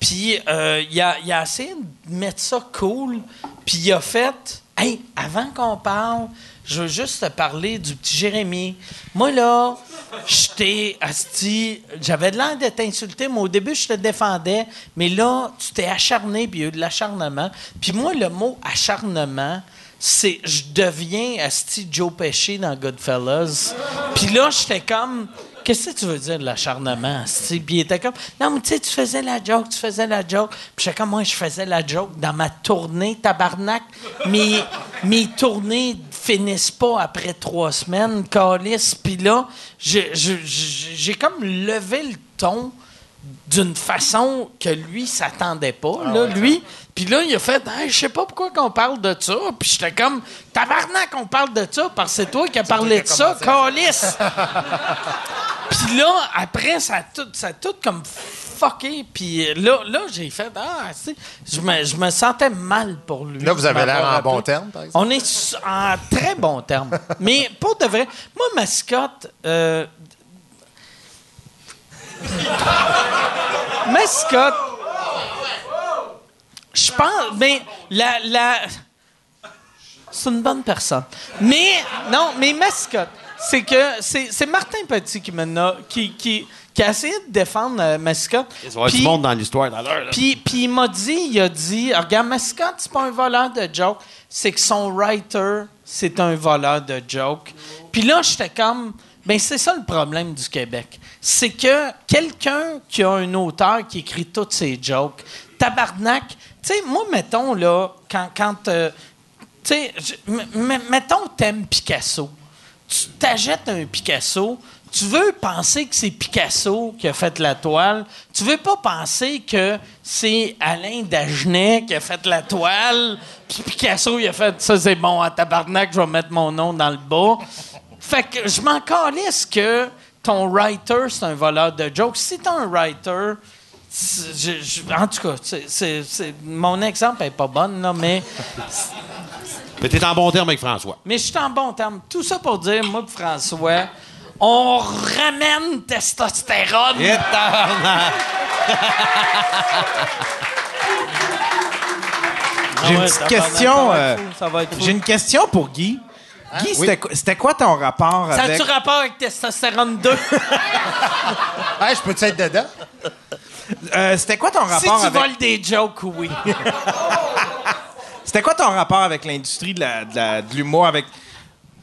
puis euh, il, a, il a essayé de mettre ça cool, puis il a fait Hey, avant qu'on parle, je veux juste te parler du petit Jérémy. Moi, là, j'étais asti, j'avais l'air de t'insulter, mais au début, je te défendais, mais là, tu t'es acharné, puis il y a eu de l'acharnement. Puis moi, le mot acharnement, c'est je deviens asti Joe Pesci dans Goodfellas. Puis là, j'étais comme Qu'est-ce que tu veux dire de l'acharnement? Puis il était comme Non, mais tu sais, tu faisais la joke, tu faisais la joke. Puis j'étais comme moi, je faisais la joke dans ma tournée, tabarnak. Mais mes tournées finissent pas après trois semaines, calice. Puis là, j'ai comme levé le ton d'une façon que lui s'attendait pas. là, lui, puis là, il a fait Hey, Je sais pas pourquoi qu'on parle de ça. Puis j'étais comme Tabarnak, on parle de ça parce que c'est toi qui as parlé de ça, calice. Puis là, après, ça a tout, ça a tout comme fucké. Puis là, là j'ai fait Ah, tu sais, je me, je me sentais mal pour lui. Là, vous avez l'air en bon terme, par exemple. On est en très bon terme. [laughs] Mais pour de vrai, moi, mascotte. Euh, mascotte. Je pense. Mais la. la c'est une bonne personne. Mais, non, mais mascotte. C'est que c'est Martin Petit qui, m'a- qui, qui, qui a essayé de défendre euh, mascotte. Il va du monde dans l'histoire dans l'heure. là. puis, il m'a dit, il a dit, regarde, Mascotte, c'est pas un voleur de joke, c'est que son writer, c'est un voleur de joke. Puis là, j'étais comme, ben c'est ça le problème du Québec. C'est que quelqu'un qui a un auteur qui écrit toutes ses jokes, tabarnak, tu sais, moi, mettons, là, quand, quand euh, tu sais, mettons, t'aimes Picasso. Tu t'achètes un Picasso, tu veux penser que c'est Picasso qui a fait la toile. Tu veux pas penser que c'est Alain Dagenet qui a fait la toile. Puis Picasso, il a fait ça, c'est bon, à tabarnak, je vais mettre mon nom dans le bas. Fait que je m'en calisse que ton writer, c'est un voleur de jokes. Si t'as un writer, je- je- en tout cas, c'est- c'est- c'est- mon exemple est pas bonne, là, mais [laughs] Mais t'es en bon terme avec François. mais je suis en bon terme. Tout ça pour dire, moi et François, on ramène testostérone. Tabarnak! [laughs] Ah J'ai une ouais, petite question, Ça va euh, être fou, ça va être fou. J'ai une question pour Guy. Guy, c'était quoi- c'était quoi ton rapport Ça avec... a-tu rapport avec testostérone 2? [laughs] Hey, je peux-tu être dedans? Euh, c'était quoi ton si rapport tu avec... voles des jokes, oui. [laughs] C'était quoi ton rapport avec l'industrie de l'humour, avec,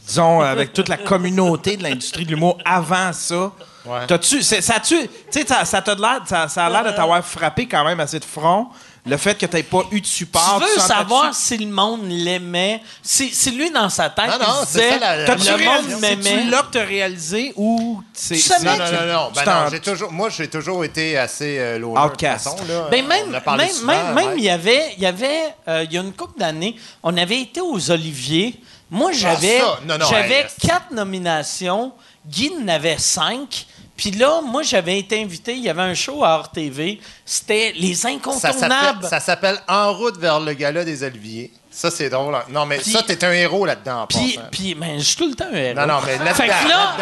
disons, avec toute la communauté de l'industrie de l'humour avant ça? Ouais. T'as-tu, ça, tu ça, ça, a l'air de t'avoir frappé quand même assez de front, le fait que t'aies pas eu de support. tu veux sentais-tu- savoir si le monde l'aimait? Si, si lui, dans sa tête, Non, il non, se c'est disait, ça, la- la- le monde C'est-tu m'aimait. là que t'as réalisé ou c'est... Tu c'est- Non, que- non, non, non. Ben tu non, j'ai toujours, moi, j'ai toujours été assez euh, loner, Outcast. de toute façon, là. Ben même, même, souvent, même, il y avait, il y avait, euh, il y a une couple d'années, on avait été aux Oliviers. Moi, j'avais, Ah, ça, non, non, j'avais hey, quatre nominations. Guy en avait cinq. Puis là, moi, j'avais été invité. Il y avait un show à RTV. C'était les incontournables. ça s'appelle En route vers le gala des Oliviers. Ça, c'est drôle. Non, mais ça, t'es un héros là-dedans. Puis, ben, je suis tout le temps un héros. Non, non, mais là-dedans, Fait que là,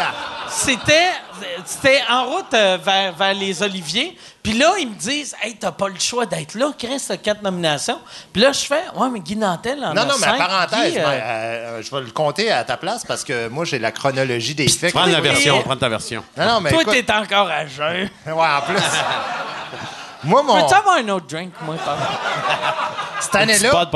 c'était, c'était en route euh, vers, vers les Oliviers. Puis là, ils me disent, hey, t'as pas le choix d'être là, Chris, t'as quatre nominations. Puis là, je fais, ouais, mais Guy Nantel en Non, a non, mais cinq. en parenthèse, Guy, euh, euh, je vais le compter à ta place parce que moi, j'ai la chronologie des faits. Prends la version, oui. prends ta version. Non, non, mais toi, écoute, t'es encore à jeun. [laughs] ouais, en plus. [laughs] moi, mon, Peux-tu avoir un autre drink, moi, pardon? cette année-là,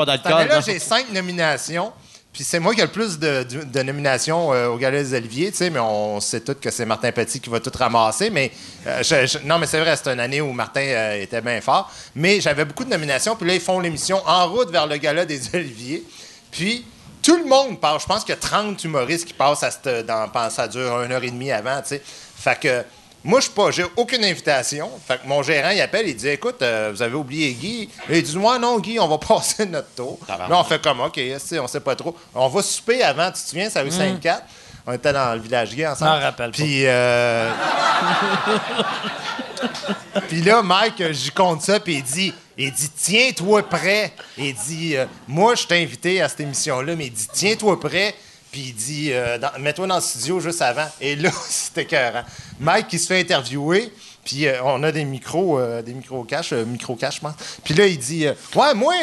non? j'ai cinq nominations. Puis c'est moi qui ai le plus de, nominations euh, au Gala des Oliviers, tu sais, mais on sait tous que c'est Martin Petit qui va tout ramasser. Mais euh, je- non, mais c'est vrai, c'était une année où Martin euh, était bien fort. Mais j'avais beaucoup de nominations. Puis là, ils font l'émission En route vers le Gala des Oliviers. Puis tout le monde parle. Je pense qu'il y a 30 humoristes qui passent à cette, dans, ça dure une heure et demie avant, tu sais. Fait que moi, je suis pas, j'ai aucune invitation. Fait que mon gérant, il appelle, il dit Écoute, euh, vous avez oublié Guy. Et il dit Moi, non, Guy, on va [laughs] passer notre tour. Là, on fait comme OK, on sait pas trop. On va souper avant, tu te souviens, ça a eu 5-4. On était dans le village gay ensemble. M'en rappelle. Puis, euh, [laughs] puis là, Mike, euh, j'y compte ça, puis il dit, il dit, tiens-toi prêt. Il dit, euh, moi, je t'ai invité à cette émission-là, mais il dit, tiens-toi prêt. Puis il dit, euh, mets-toi dans le studio juste avant. Et là, [laughs] c'était écœurant. Mike, qui se fait interviewer, puis euh, on a des micros, euh, des micros cash, micro cash, je pense. Puis là, il dit, ouais, moi,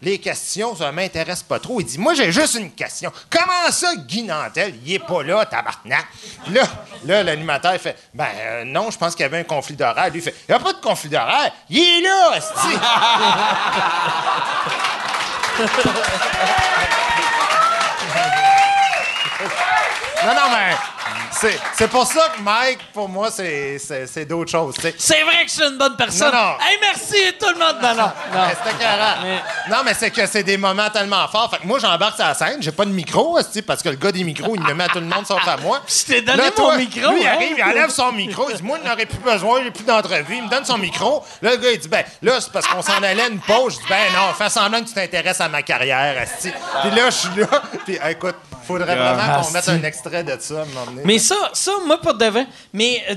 les questions, ça m'intéresse pas trop. Il dit, moi, j'ai juste une question. Comment ça, Guy Nantel, il est pas là, tabarnak? Puis là, là l'animateur, il fait, ben non, je pense qu'il y avait un conflit d'horaire. Lui, il fait, il n'y a pas de conflit d'horaire. Il est là, [laughs] esti. Non, non, mais c'est, c'est pour ça que Mike, pour moi, c'est, c'est, c'est d'autres choses. C'est vrai que je suis une bonne personne. Non, non. Hey, merci tout le monde. Non, non. non. Mais C'était carré. Mais- Non, mais c'est que c'est des moments tellement forts. Fait que moi, j'embarque sur la scène, j'ai pas de micro, esti, parce que le gars des micros, il le met à tout le monde sauf à moi. Je t'ai donné Là, toi, micro. Lui, il hein? arrive, il enlève son micro. Il dit, moi, il n'aurait plus besoin, j'ai plus d'entrevue. Il me donne son micro. Là, le gars, il dit, ben, là, c'est parce qu'on s'en allait une pause. Je dis, ben, non, fais semblant que tu t'intéresses à ma carrière, esti. Puis là, je suis là. Puis, écoute, faudrait vraiment qu'on mette un extrait de ça, à un moment donné. Mais ça, ça, moi, pour de vrai, mais euh,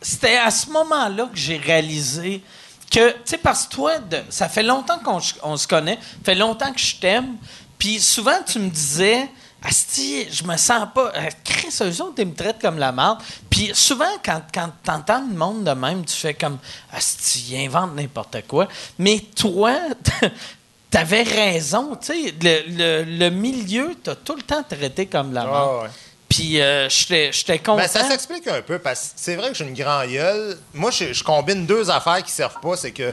c'était à ce moment-là que j'ai réalisé que, tu sais, parce que toi, de- ça fait longtemps qu'on on se connaît, ça fait longtemps que je t'aime, puis souvent, tu me disais, Asti, je me sens pas. Euh, Chris, eux autres, ils me traitent comme la merde. Puis souvent, quand, quand t'entends le monde de même, tu fais comme Asti, invente n'importe quoi. Mais toi, [laughs] t'avais raison. Tu sais, le, le, le milieu, t'as tout le temps traité comme la merde. Ah, ouais. Puis euh, j'étais content. Ben, ça s'explique un peu parce que c'est vrai que j'ai une grande gueule. Moi, je, je combine deux affaires qui servent pas. C'est que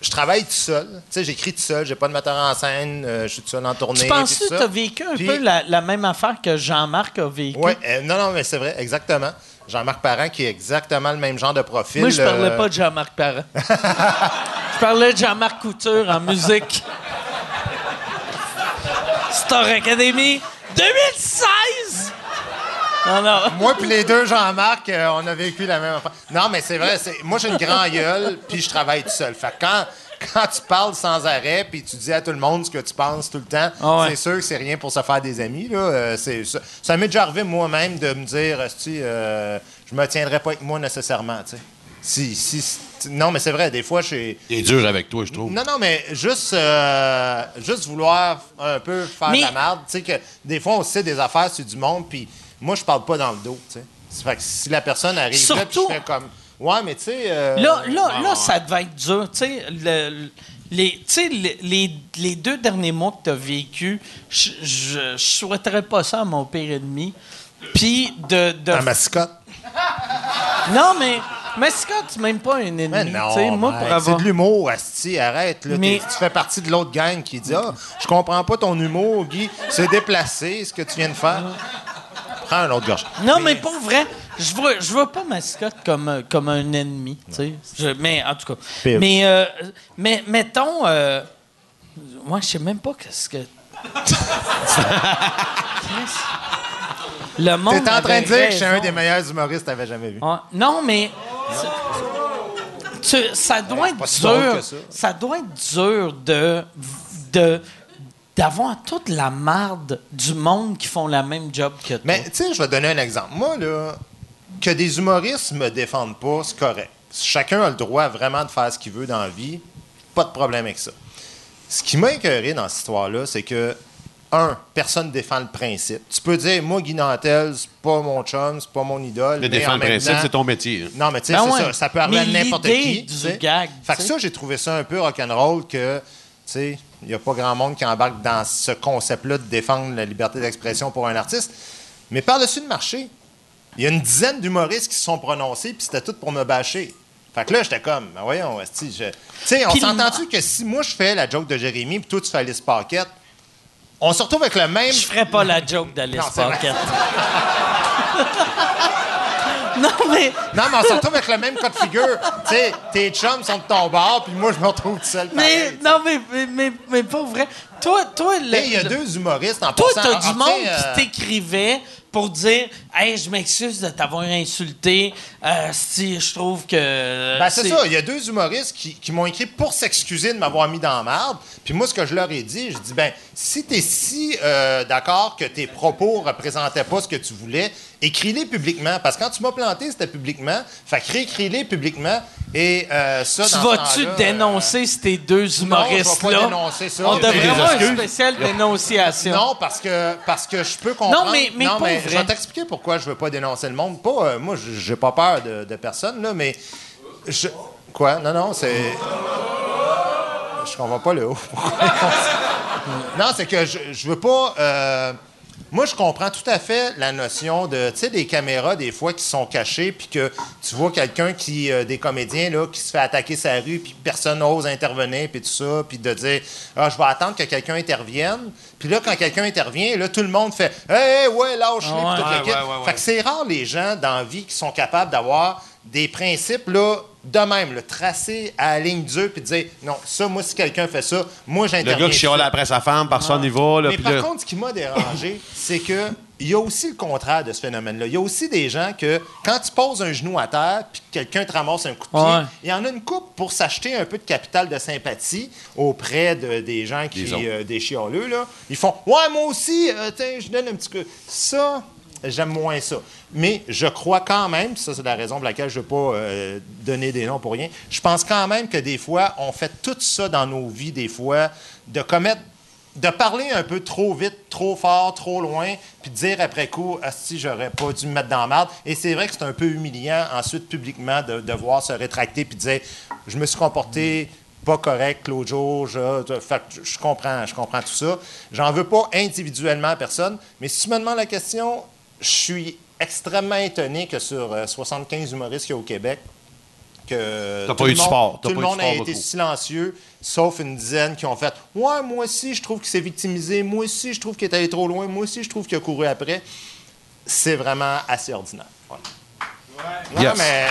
je travaille tout seul. Tu sais, j'écris tout seul. J'ai pas de metteur en scène. euh, je suis tout seul en tournée. tu penses que tu as vécu un Puis- peu la, la même affaire que Jean-Marc a vécu? Oui, non, non, mais c'est vrai, exactement. Jean-Marc Parent, qui est exactement le même genre de profil. Moi, je parlais euh, pas de Jean-Marc Parent. [laughs] je parlais de Jean-Marc Couture en musique. Star Academy 2016! Non, non. Moi puis les deux Jean-Marc, euh, on a vécu la même affaire. Non, mais c'est vrai, c'est- moi j'ai une grande gueule, puis je travaille tout seul. Fait que quand, quand tu parles sans arrêt, puis tu dis à tout le monde ce que tu penses tout le temps, Ah ouais. c'est sûr que c'est rien pour se faire des amis. Là. Euh, c'est, ça ça m'est déjà arrivé moi-même de me dire, Esti, euh, je me tiendrai pas avec moi nécessairement. tu sais. Si, si, si- non, mais c'est vrai, des fois, j'ai. Il est dur avec toi, je trouve. Non, non, mais juste, euh, juste vouloir un peu faire Mais- de la merde. Tu sais que des fois, on sait des affaires sur du monde, puis moi, je parle pas dans le dos. tu sais. Fait que si la personne arrive là, puis Surtout- je fais comme. Ouais, mais tu sais. euh, Là, là, là, ça devait être dur. Tu sais, le- le- les, tu sais, les, les, les deux derniers mois que tu as vécu, je, je, je souhaiterais pas ça à mon pire ennemi. Puis de. de Ta mascotte. [laughs] non, mais. Scott, c'est même pas un ennemi. Mais non, moi, pour c'est avoir. de l'humour, Asti, arrête. Là, Mais- Tu fais partie de l'autre gang qui dit Ah, je comprends pas ton humour, Guy. C'est déplacé, ce que tu viens de faire. Prends un autre gorge. Non, mais pour vrai, je vois, je vois pas Mascotte comme, euh, comme un ennemi, tu sais. Je- Mais en tout cas. Pire. Mais, euh, mais mettons, euh, moi, je sais même pas qu'est-ce que. [laughs] Le monde. T'es en train de dire que je suis un des meilleurs humoristes que t'avais jamais vu. Non, mais. tu- ça doit être dur. ça. Ça doit être dur de. de d'avoir toute la marde du monde qui font la même job que toi. Mais tu sais, je vais donner un exemple. Moi, là, que des humoristes me défendent pas, c'est correct. Chacun a le droit vraiment de faire ce qu'il veut dans la vie. Pas de problème avec ça. Ce qui m'a écœuré dans cette histoire-là, c'est que, un, personne défend le principe. Tu peux dire, moi, Guy Nantel, c'est pas mon chum, c'est pas mon idole. Le mais défendre en le principe, c'est ton métier. hein. non, mais tu sais, Ben c'est ouais. ça. Ça peut arriver Mais à n'importe qui. du tu sais. gag, fait que ça, j'ai trouvé ça un peu rock'n'roll que, tu sais, il n'y a pas grand monde qui embarque dans ce concept-là de défendre la liberté d'expression pour un artiste. Mais par-dessus le marché, il y a une dizaine d'humoristes qui se sont prononcés, puis c'était tout pour me bâcher. Fait que là, j'étais comme, ben voyons, esti, je... On s'entend-tu que si moi je fais la joke de Jérémy, puis toi tu fais Alice Paquette, on se retrouve avec le même. Je ferais pas la joke d'Alice. Paquette. [laughs] [laughs] non, mais. Non, mais on se retrouve avec le même cas de figure. tu sais, tes chums sont de ton bord, puis moi, je me retrouve tout seul. Mais, pareil, non, mais, mais, mais, mais pas vrai. Toi, toi, le-. Il y a deux humoristes en Toi, t'as Ah, du monde tiens, euh, qui t'écrivait pour dire Hey, je m'excuse de t'avoir insulté. Euh, si je trouve que. Ben, c'est ça. Il y a deux humoristes qui, qui m'ont écrit pour s'excuser de m'avoir mis dans la merde. Puis moi, ce que je leur ai dit, je dis, ben, si t'es si euh, d'accord que tes propos représentaient pas ce que tu voulais, écris-les publiquement. Parce que quand tu m'as planté, c'était publiquement. Fait que réécris-les publiquement. Et euh, ça, Tu vas-tu dénoncer ces deux humoristes-là? pas dénoncer ça. On devrait dénonciation. Non, parce que, parce que je peux comprendre. Non, mais- je vais t'expliquer pourquoi je veux pas dénoncer le monde. Pas, euh, moi, je- j'ai pas peur de, de personne, là, mais. je- Quoi? Non, non, c'est. Je comprends pas le haut. [laughs] non, c'est que je, je veux pas. euh, moi, je comprends tout à fait la notion de, tu sais, des caméras, des fois, qui sont cachées, puis que tu vois quelqu'un qui, euh, des comédiens, là, qui se fait attaquer sa rue, puis personne n'ose intervenir, puis tout ça, puis de dire, ah, je vais attendre que quelqu'un intervienne. Puis là, quand quelqu'un intervient, là, tout le monde fait, hey, ouais, lâche-les, ouais, ouais. Fait que c'est rare, les gens dans la vie, qui sont capables d'avoir des principes, là, de même, le tracer à la ligne dure, puis dire, non, ça, moi, si quelqu'un fait ça, moi, Le j'interviens. gars qui chiale après sa femme, personne n'y va. Là, Mais par contre, ce qui m'a dérangé, [laughs] c'est que il y a aussi le contraire de ce phénomène-là. Il y a aussi des gens que, quand tu poses un genou à terre puis que quelqu'un te ramasse un coup de pied, Ouais. il y en a une coupe pour s'acheter un peu de capital de sympathie auprès de, des gens qui, Des euh, des chialeux, là. Ils font Ouais, moi aussi, euh, tiens, je donne un petit coup. Ça, j'aime moins ça. Mais je crois quand même, ça, c'est la raison pour laquelle je ne veux pas euh, donner des noms pour rien. Je pense quand même que des fois, on fait tout ça dans nos vies, des fois, de commettre de parler un peu trop vite, trop fort, trop loin, puis de dire après coup, si j'aurais pas dû me mettre dans la merde. Et c'est vrai que c'est un peu humiliant ensuite publiquement de devoir se rétracter puis de dire, je me suis comporté pas correct l'autre jour, je, je- je comprends, je comprends tout ça. J'en veux pas individuellement à personne, mais si tu me demandes la question, je suis extrêmement étonné que sur euh, 75 humoristes qu'il y a au Québec, que tout pas le eu monde- support. T'as Tout le pas eu de monde a été beaucoup. silencieux, sauf une dizaine qui ont fait Ouais, moi aussi, je trouve qu'il s'est victimisé. Moi aussi, je trouve qu'il est allé trop loin. Moi aussi, je trouve qu'il a couru après. C'est vraiment assez ordinaire. Voilà. Non, Yes. mais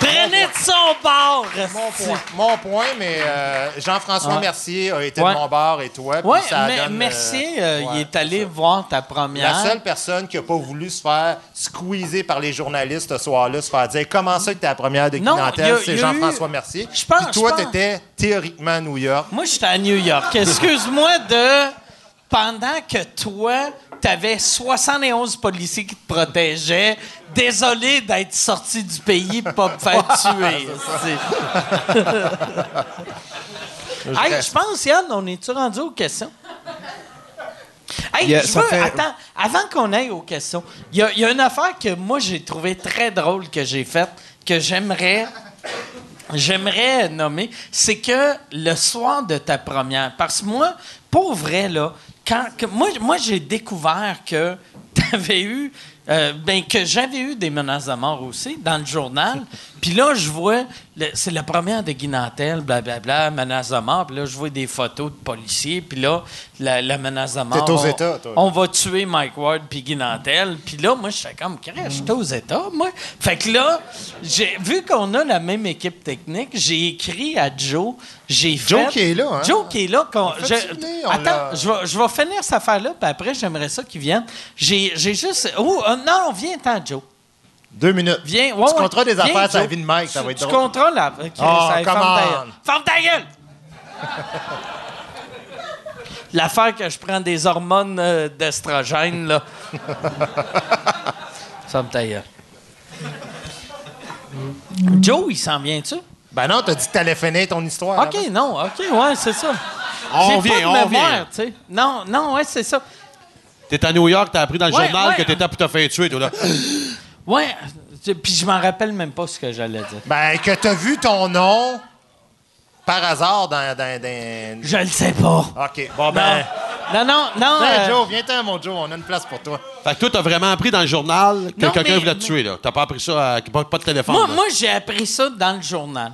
Prenez de son bord! mon point, mon point, mais euh, Jean-François. Mercier a été Ouais. de mon bord et toi. Oui, ça mais donne, euh, merci. euh, il est allé voir ta première. La seule personne qui n'a pas voulu se faire squeezer par les journalistes ce soir-là, se faire dire comment ça que t'es la première de clientèle, c'est Jean-François eu- Mercier. Je pense- Puis toi, t'étais théoriquement à New York. Moi, j'étais à New York. Excuse-moi de. Pendant que toi, t'avais 71 policiers qui te protégeaient, désolé d'être sorti du pays pour pas me faire [laughs] tuer. [laughs] Hey, je pense, Yann, on est-tu rendu aux questions? Hey, Yeah, je ça veux, fait- attends, avant qu'on aille aux questions, il y, a- il y a une affaire que moi j'ai trouvé très drôle que j'ai faite, que j'aimerais j'aimerais nommer, c'est que le soir de ta première, parce que moi, pour vrai, là, moi, j'ai découvert que tu avais eu, euh, ben, que j'avais eu des menaces de mort aussi dans le journal. Puis là, je vois, c'est la première de Guy Nantel, blablabla, menace de mort. Puis là, je vois des photos de policiers. Puis là, la, la menace de mort. T'es aux on- États, toi. On va tuer Mike Ward puis Guy Nantel. Puis là, moi, je suis comme, crèche, j'étais aux États, moi. Fait que là, j'ai vu qu'on a la même équipe technique, j'ai écrit à Joe. J'ai Joe fait- qui est là, hein? Joe qui est là. qu'on- je- souvenir, attends, je vais, je finir cette affaire-là, puis après, j'aimerais ça qu'il vienne. J'ai j'ai juste. Oh, euh, non, viens-ten, Joe. Deux minutes. Viens. Ouais, tu ouais. compteras des Viens, affaires sur la vie de Mike, ça Tu- va être Tu drôle. contrôles la. Ok, Oh, ça, ferme come ta on. gueule. Ferme ta gueule! L'affaire que je prends des hormones euh, d'estrogène, là. [laughs] Ferme ta gueule. Joe, il s'en vient-tu? Ben non, t'as dit que t'allais finir ton histoire. OK, non, OK, ouais, c'est ça. On vient, pas de on vient. tu sais. Non, non, ouais, c'est ça. T'es à New York, t'as appris dans le Ouais, journal ouais. que t'étais pour te faire tuer, toi, là. [laughs] Ouais, puis je m'en rappelle même pas ce que j'allais dire. Ben, que t'as vu ton nom par hasard dans. dans, dans- Je le sais pas. OK, bon ben. Non, non, non. Tiens, euh, Joe, viens-ten, mon Joe, on a une place pour toi. Fait que toi, t'as vraiment appris dans le journal que Non, quelqu'un voulait te tuer, là. T'as pas appris ça, à... pas, pas de téléphone. Moi, là. moi j'ai appris ça dans le journal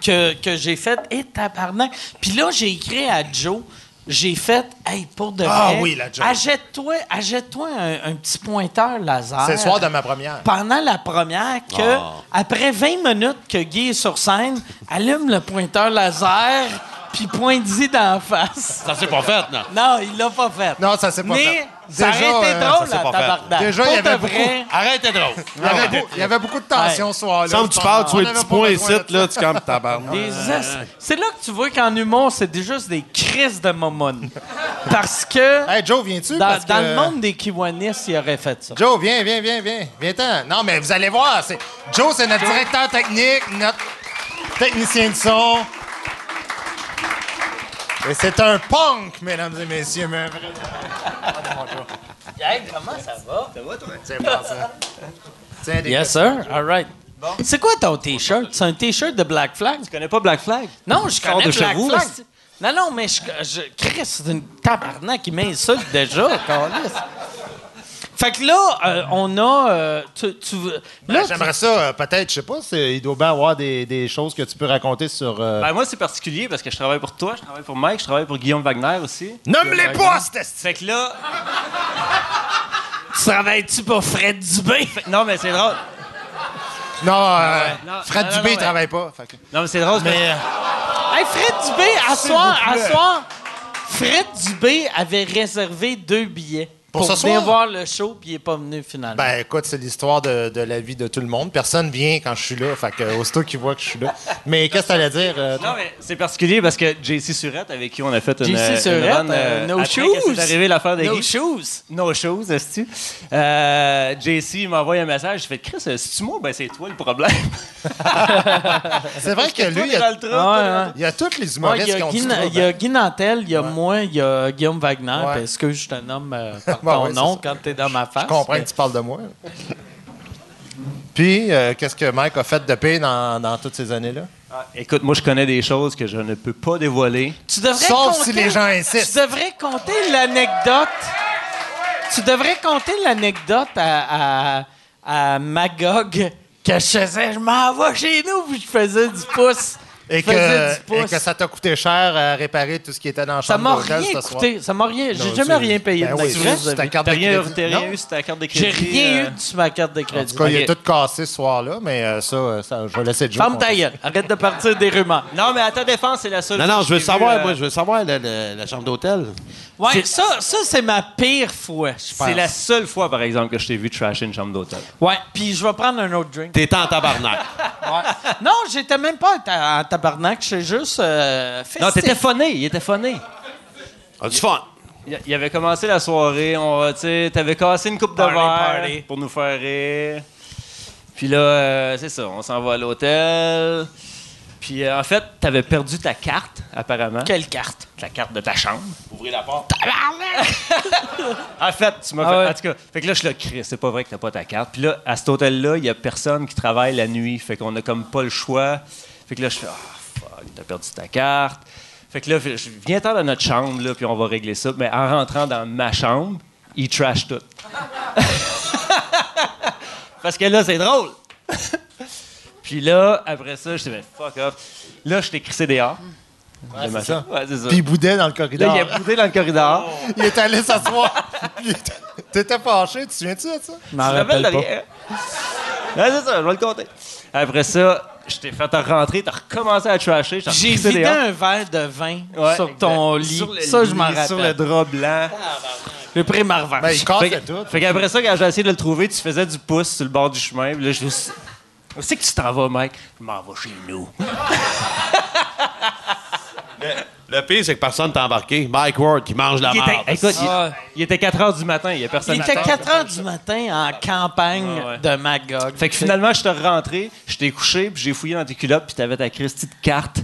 que, que j'ai fait. Et tabarnak. Puis là, j'ai écrit à Joe. J'ai fait, hey, pour de vrai. Ah oui, la Joe. Achète-toi achète-toi un, un petit pointeur laser. C'est le soir de ma première. Pendant la première, que Ah. après 20 minutes que Guy est sur scène, allume le pointeur laser, puis pointe-y d'en face. Ça s'est pas fait, non. Non, il l'a pas fait. Non, ça s'est pas Mais fait. ça Déjà, aurait été euh, drôle, ça fait. tabarnak. Déjà, il y avait de beaucoup- vrai. Arrête, t'es drôle. Il y, avait beau- il y avait beaucoup de tension ce soir-là. Semble que tu parles, tu avait petit point ici, là, tu comme tabarnak. C'est là que tu vois qu'en humour, c'est juste des crises de momone. Parce que Hey, Joe, viens-tu? dans, dans que- le monde des Kiwanis, il aurait fait ça. Joe, viens, viens, viens, viens. Viens-t'en. Non, mais vous allez voir. c'est- Joe, c'est notre directeur technique, notre technicien de son. Et c'est un punk, mesdames et messieurs. Mais... [laughs] Hey, comment ça va? Tiens, prends ça. Tiens, des Yes, sir. All right. C'est quoi ton T-shirt? C'est un T-shirt de Black Flag? Tu connais pas Black Flag? Non, je connais de chez Black vous, Flag. Non, non, mais je, je Chris, c'est une tabarnak qui m'insulte déjà, [laughs] câlisse. Fait que là, euh, on a. euh, tu, tu- Ben, là, J'aimerais ça, euh, peut-être, je sais pas, c'est- il doit bien avoir des, des choses que tu peux raconter sur. euh, Ben, moi, c'est particulier parce que je travaille pour toi, je travaille pour Mike, je travaille pour Guillaume Wagner aussi. Nomme-les pas, c'était Fait que là. tu travailles-tu pour Fred Dubé? fait- non, mais c'est drôle. Non, euh, non, Fred non, non, Dubé, il mais- travaille pas. fait que- Non, mais c'est drôle. Mais. Hey, Fred Dubé, à soir, à soir, Fred Dubé avait réservé deux billets Pour pour, venir soir? voir le show, puis il est pas venu finalement. Ben écoute, c'est l'histoire de, de la vie de tout le monde. Personne vient quand je suis là, fait que aussitôt qu'il voit que je suis là. Mais qu'est-ce que t'allais dire? euh, Non, mais c'est particulier parce que JC Surette, avec qui on a fait une. JC une Surette, run, euh, no après shoes. que C'est arrivé l'affaire de no Guy. shoes. No shoes, est-ce euh, JC m'envoie un message. Je fais Chris, euh, c'est-tu moi? Ben, c'est toi le problème. [laughs] c'est vrai que lui, il y a, Ah, ouais, ouais. il y a tous les Ouais, humoristes il y qui a ont il y a Guy Nantel, il y a moi, il y a Guillaume Wagner. Ouais. Est-ce que je te nomme euh, Ouais, ton ouais, nom quand t'es dans ma face? Je comprends mais- que tu parles de moi. Puis, euh, qu'est-ce que Mike a fait de pire dans, dans toutes ces années-là? Ah, Écoute, moi, je connais des choses que je ne peux pas dévoiler. Tu devrais Sauf compter- si les gens Tu insistent. devrais compter l'anecdote. Tu devrais compter l'anecdote à, à, à Magog que je faisais. Je m'en vais chez nous puis je faisais du pouce. Et que, du pouce. et que ça t'a coûté cher à réparer tout ce qui était dans la Ça chambre d'hôtel ce soir. coûté. Ça m'a rien. J'ai jamais rien payé Ben de oui, ta carte T'as de rien, crédit. t'as rien Non. eu sur ta carte de crédit? J'ai rien euh, eu sur ma carte de En crédit. tout cas, il a Ok. tout cassé ce soir-là, mais euh, ça, euh, ça, je vais laisser Joe. Ferme ta gueule. Arrête de partir des rumeurs. Non, mais à ta défense, c'est la seule. Non, fois non, je veux savoir, vu, euh, moi, je veux savoir la, la- la chambre d'hôtel. Ouais, ça, ça c'est ma pire fois. C'est la seule fois, par exemple, que je t'ai vu trasher une chambre d'hôtel. Ouais, puis je vais prendre un autre drink. T'es en tabarnak. Non, j'étais même pas en ta- en tabarnak, j'étais juste euh, Non, t'étais phoné, il était phoné. Ah, du fun? Il il avait commencé la soirée, on, tu sais, t'avais cassé une coupe de Party, verre party. pour nous faire rire. Puis là, euh, c'est ça, on s'en va à l'hôtel. Puis euh, en fait, t'avais perdu ta carte, apparemment. Quelle carte? La carte de ta chambre. Ouvrez la porte. En fait, tu m'as Ah fait. ouais. En tout cas, fait que là, je suis là, Chris, c'est pas vrai que t'as pas ta carte. Puis là, à cet hôtel-là, il y a personne qui travaille la nuit. Fait qu'on a comme pas le choix. Fait que là, je fais, ah, fuck, t'as perdu ta carte. Fait que là, je viens dans notre chambre, là, puis on va régler ça. Mais en rentrant dans ma chambre, il trash tout. [laughs] Parce que là, c'est drôle. [laughs] puis là, après ça, je t'ai fait fuck off. Là, je t'ai crissé dehors. De ma c'est ça. Ouais, c'est ça. Puis il boudait dans le là, corridor. il a boudé dans le corridor. [laughs] Il est allé s'asseoir. T'étais fâché, tu te souviens-tu de ça? Je me rappelle rappelle de pas. rien? Ouais, c'est ça, je vais le compter. Après ça, je t'ai fait rentrer, t'as recommencé à trasher. J'ai vidé un verre de vin Ouais, sur ton exact. lit. Sur le ça, je m'en lit, Sur le rappelle. drap blanc. J'ai pris ma revanche. Ben, il Fait, tout. fait qu'après ça, quand j'ai essayé de le trouver, tu faisais du pouce sur le bord du chemin. Puis là, je suis. Où c'est que tu t'en vas, mec? Je m'en vais chez nous. [laughs] Le pire, c'est que personne t'a embarqué. Mike Ward qui mange la Il était, marde. écoute, il- Ah. il, était 4 h du matin, il y a personne Il à était terre. 4 heures du matin en campagne Ah ouais. de Magog. Fait que finalement, je suis rentré, je t'ai couché, puis j'ai fouillé dans tes culottes, puis t'avais ta Christie de carte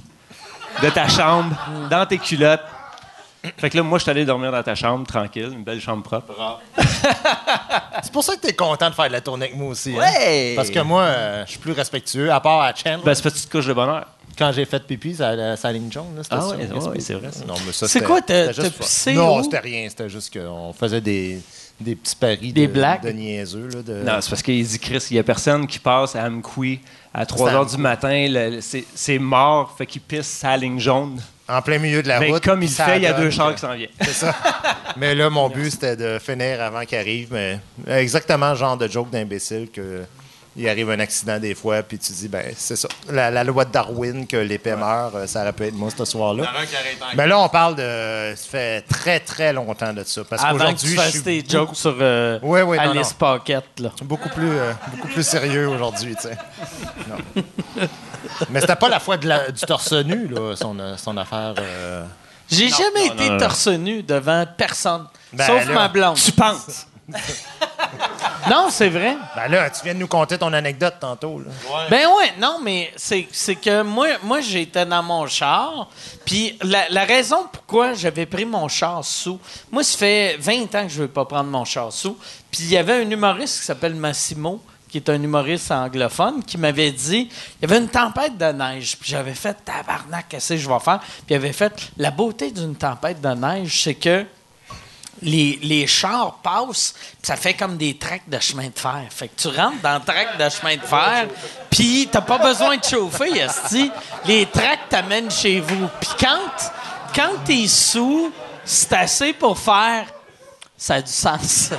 de ta chambre dans tes culottes. Fait que là, moi, je suis allé dormir dans ta chambre, tranquille, une belle chambre propre. [laughs] C'est pour ça que t'es content de faire de la tournée avec moi aussi. hein? Ouais! Parce que moi, euh, je suis plus respectueux, à part à Chandler. Ben, c'est parce que tu te couches de bonheur. Quand j'ai fait pipi, ça, la- sa ligne jaune, là, c'était Ah ouais, ouais, c'est vrai, ça. Non, mais ça, C'est quoi, t'as- pissé Non, c'était rien. C'était juste qu'on faisait des, des petits paris Des de, blagues? de niaiseux. Là, de... Non, c'est parce qu'il dit, Chris, il y a personne qui passe à Amqui à 3 C'est à h du matin, c'est c'est mort, fait qu'il pisse sa ligne jaune. En plein milieu de la Mais route. comme il ça fait, il y a deux chars qui s'en viennent. C'est ça. [laughs] mais là, mon but, c'était de finir avant qu'il arrive. Mais exactement le genre de joke d'imbécile que. Il arrive un accident des fois, puis tu dis, ben, c'est ça. La, la loi de Darwin, que l'épée meurt, euh, ça aurait pu être moi ce soir-là. Mais là, on parle de. Ça fait très, très longtemps de ça. Parce Avant que qu'aujourd'hui, tu suis tes beaucoup- jokes sur euh, Ouais, ouais, non, Alice Paquette, là. beaucoup plus, euh, beaucoup plus sérieux aujourd'hui, tu sais. Non. Mais c'était pas la fois de la- du torse nu, là, son, euh, son affaire. euh. J'ai jamais non, été torse nu devant personne. Ben sauf là, ma blonde. Tu penses? [laughs] Non, c'est vrai. Ben là, tu viens de nous conter ton anecdote tantôt. Là. Ben ouais, non, mais c'est c'est que moi, moi j'étais dans mon char, puis la, la raison pourquoi j'avais pris mon char sous, moi, ça fait 20 ans que je veux pas prendre mon char sous, puis il y avait un humoriste qui s'appelle Massimo qui est un humoriste anglophone, qui m'avait dit il y avait une tempête de neige. Puis j'avais fait tabarnak, qu'est-ce que je vais faire Puis il avait fait la beauté d'une tempête de neige, c'est que les, les chars passent, puis ça fait comme des tracts de chemin de fer. Fait que tu rentres dans le tract de chemin de fer, puis t'as pas besoin de chauffer, esti. Les tracts t'amènent chez vous. Puis quand, quand t'es sous, c'est assez pour faire ça a du sens. ça,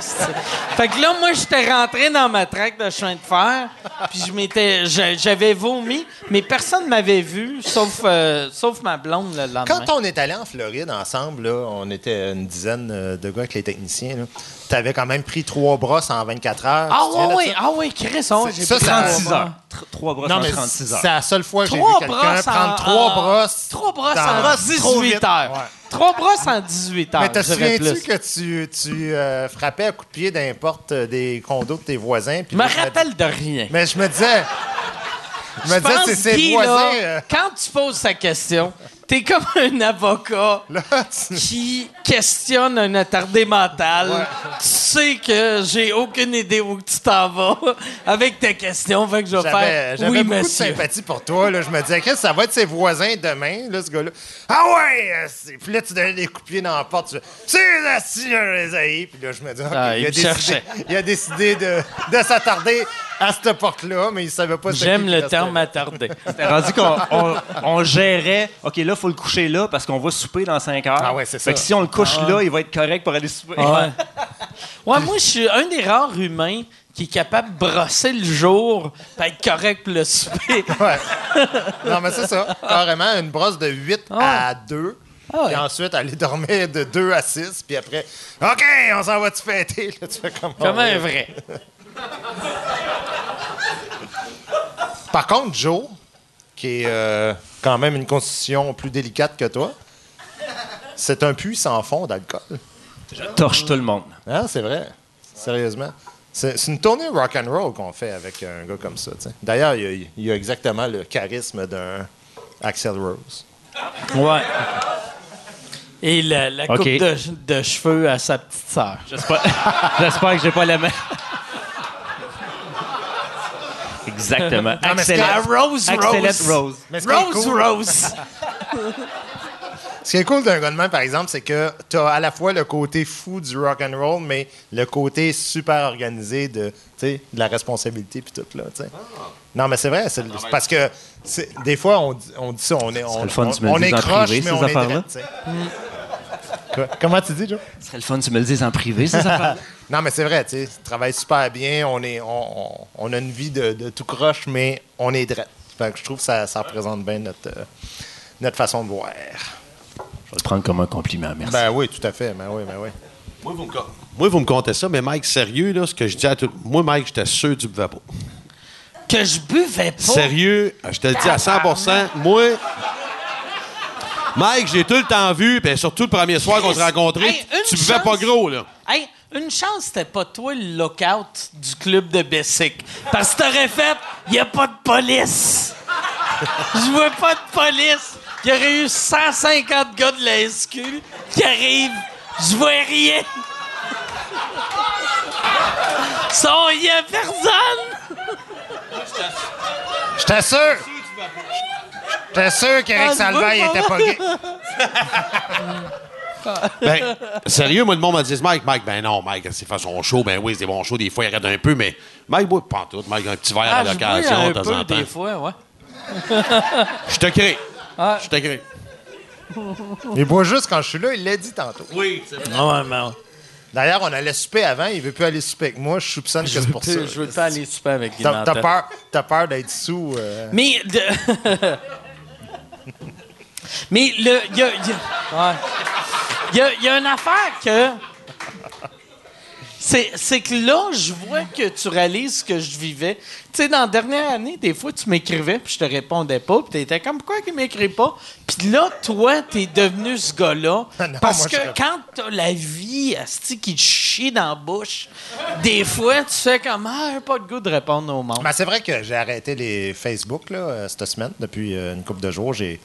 fait que là, moi, j'étais rentré dans ma traque de chemin de fer, puis je m'étais, j'a- j'avais vomi, mais personne m'avait vu, sauf, euh, sauf ma blonde le lendemain. Quand on est allé en Floride ensemble, là, on était une dizaine euh, de gars avec les techniciens. Tu avais quand même pris trois brosses en 24 heures. Ah oui, oui, ça? ah oui, Chris, oh, C'est- j'ai ça, pris ça- trois 36 bras. heures. Tr- Trois brosses Non, en mais 36 c'est heures. la seule fois que j'ai vu Trois quelqu'un brosses prendre en- trois en- brosses. Trois brosses en trop 18 vite. heures. Trois brosses en 18 heures. Mais te souviens-tu que tu, tu euh, frappais à coups de pied portes euh, des condos de tes voisins? puis Je me rappelle de rien. Mais je me disais. Je me disais, c'est ses voisins. là, euh, quand tu poses sa question, t'es comme un avocat là, tu- qui questionne un attardé mental. Tu sais que j'ai aucune idée où tu t'en vas avec ta question, fait que je vais J'avais faire j'avais oui, beaucoup monsieur. de sympathie pour toi. Là. Je me disais, qu'est-ce que ça va être ses voisins demain, là, ce gars-là? Ah ouais! euh, c'est- Puis là, tu donnais des coups de pied dans la porte. Tu fais, c'est assis, je les haïs. Puis là, je me dis, OK, Ah, il il, a me décidé, cherchait. il a décidé de, de s'attarder à cette porte-là, mais il savait pas c'était J'aime qui qui le restait terme attardé. C'était rendu qu'on on, on gérait. OK, là, il faut le coucher là parce qu'on va souper dans 5 heures. Ah ouais, c'est Fait ça. que si on le couche là, il va être correct pour aller souper. Ouais. [laughs] ouais, moi, je suis un des rares humains qui est capable de brosser le jour pour être correct pour le souper. [laughs] Ouais. Non, mais c'est ça. Carrément, une brosse de 8 Ah à 2. Ah ouais. Puis ensuite, aller dormir de 2 à 6. Puis après, OK, on s'en va-tu fêter? Là, tu fais comme, Comme Ah un vrai? Par contre, Joe, qui est euh, quand même une constitution plus délicate que toi, c'est un puits sans fond d'alcool. Je torche tout le monde. Hein, c'est vrai. Sérieusement. C'est une tournée rock and roll qu'on fait avec un gars comme ça. D'ailleurs, il, a- il a exactement le charisme d'un Axel Rose. Ouais. Et la, coupe de, de cheveux à sa petite sœur. J'espère J'espère que j'ai pas la main. Exactement. mais c'est Ah, Excellent. Rose, Rose. Rose. Mais ce qui est Rose, cool- Rose. Ce qui est cool d'un gars de même, par exemple, c'est que tu as à la fois le côté fou du rock and roll, mais le côté super organisé de, tu sais, de la responsabilité puis tout là. tu sais. Non, mais c'est vrai, c'est c'est parce que c'est- des fois on, dit- on dit ça, on est on, le fun, on- tu me le on dises est en croche, privé, mais ces on est affaires-là. drette, tu sais. [laughs] Comment tu dis, Joe? Ce serait le fun, tu me le dises en privé, c'est ça? [laughs] Non, mais c'est vrai, tu sais, tu travailles super bien, on, est, on, on- on a une vie de, de tout croche, mais on est drette. Fait que je trouve que ça, ça représente bien notre, euh, notre façon de voir. Je vais le prendre comme un compliment, merci. Ben oui, tout à fait, ben oui, ben oui. Moi, vous me, moi, vous me comptez ça, mais Mike, sérieux, là, ce que je dis à tout. Moi, Mike, j'étais sûr que tu buvais pas. Que je buvais pas? Sérieux, je te le dis à 100% Moi, Mike, j'ai tout le temps vu, puis surtout le premier soir qu'on s'est rencontrés, Hey, tu buvais pas gros, là. Hey, une chance, c'était pas toi le lockout du club de Bessic. Parce que t'aurais fait, y a pas de police. [laughs] Je vois pas de police. Il y aurait eu 150 gars de la SQ qui arrivent. Je vois rien. Son, y a personne. Je t'assure! Je t'assure qu'Eric Ah, Salvaille était pas. gay. [laughs] Ben, sérieux, moi, le monde m'a dit, Mike, Mike, ben non, Mike, c'est fait son show, ben oui, c'est des bons shows, des fois, il arrête un peu, mais Mike boit pas en tout. Mike, un petit verre à Ah, l'occasion, de temps en temps. des fois, ouais. [laughs] Je te crée. Ah. Je te crée. Il boit juste quand je suis là, il l'a dit tantôt. Oui, c'est vrai. Ouais. D'ailleurs, on allait souper avant, il veut plus aller souper avec moi, je soupçonne que c'est pour ça. Je veux pas aller super avec Guy T'as peur, t'as peur d'être sous. euh, Mais. de- [laughs] Mais le. Il y a. y a- ouais. Il y a- y a une affaire que. C'est, c'est que là, je vois que tu réalises ce que je vivais. Tu sais, dans la dernière année, des fois, tu m'écrivais, puis je te répondais pas, puis t'étais comme, pourquoi qu'il m'écrit pas? Puis là, toi, t'es devenu ce gars-là. [laughs] Parce moi, que je quand t'as la vie, asti, qui te chie dans la bouche, des fois, tu fais comme, ah, pas de goût de répondre au monde. Ben, c'est vrai que j'ai arrêté les Facebook là, euh, cette semaine. Depuis euh, une couple de jours, j'ai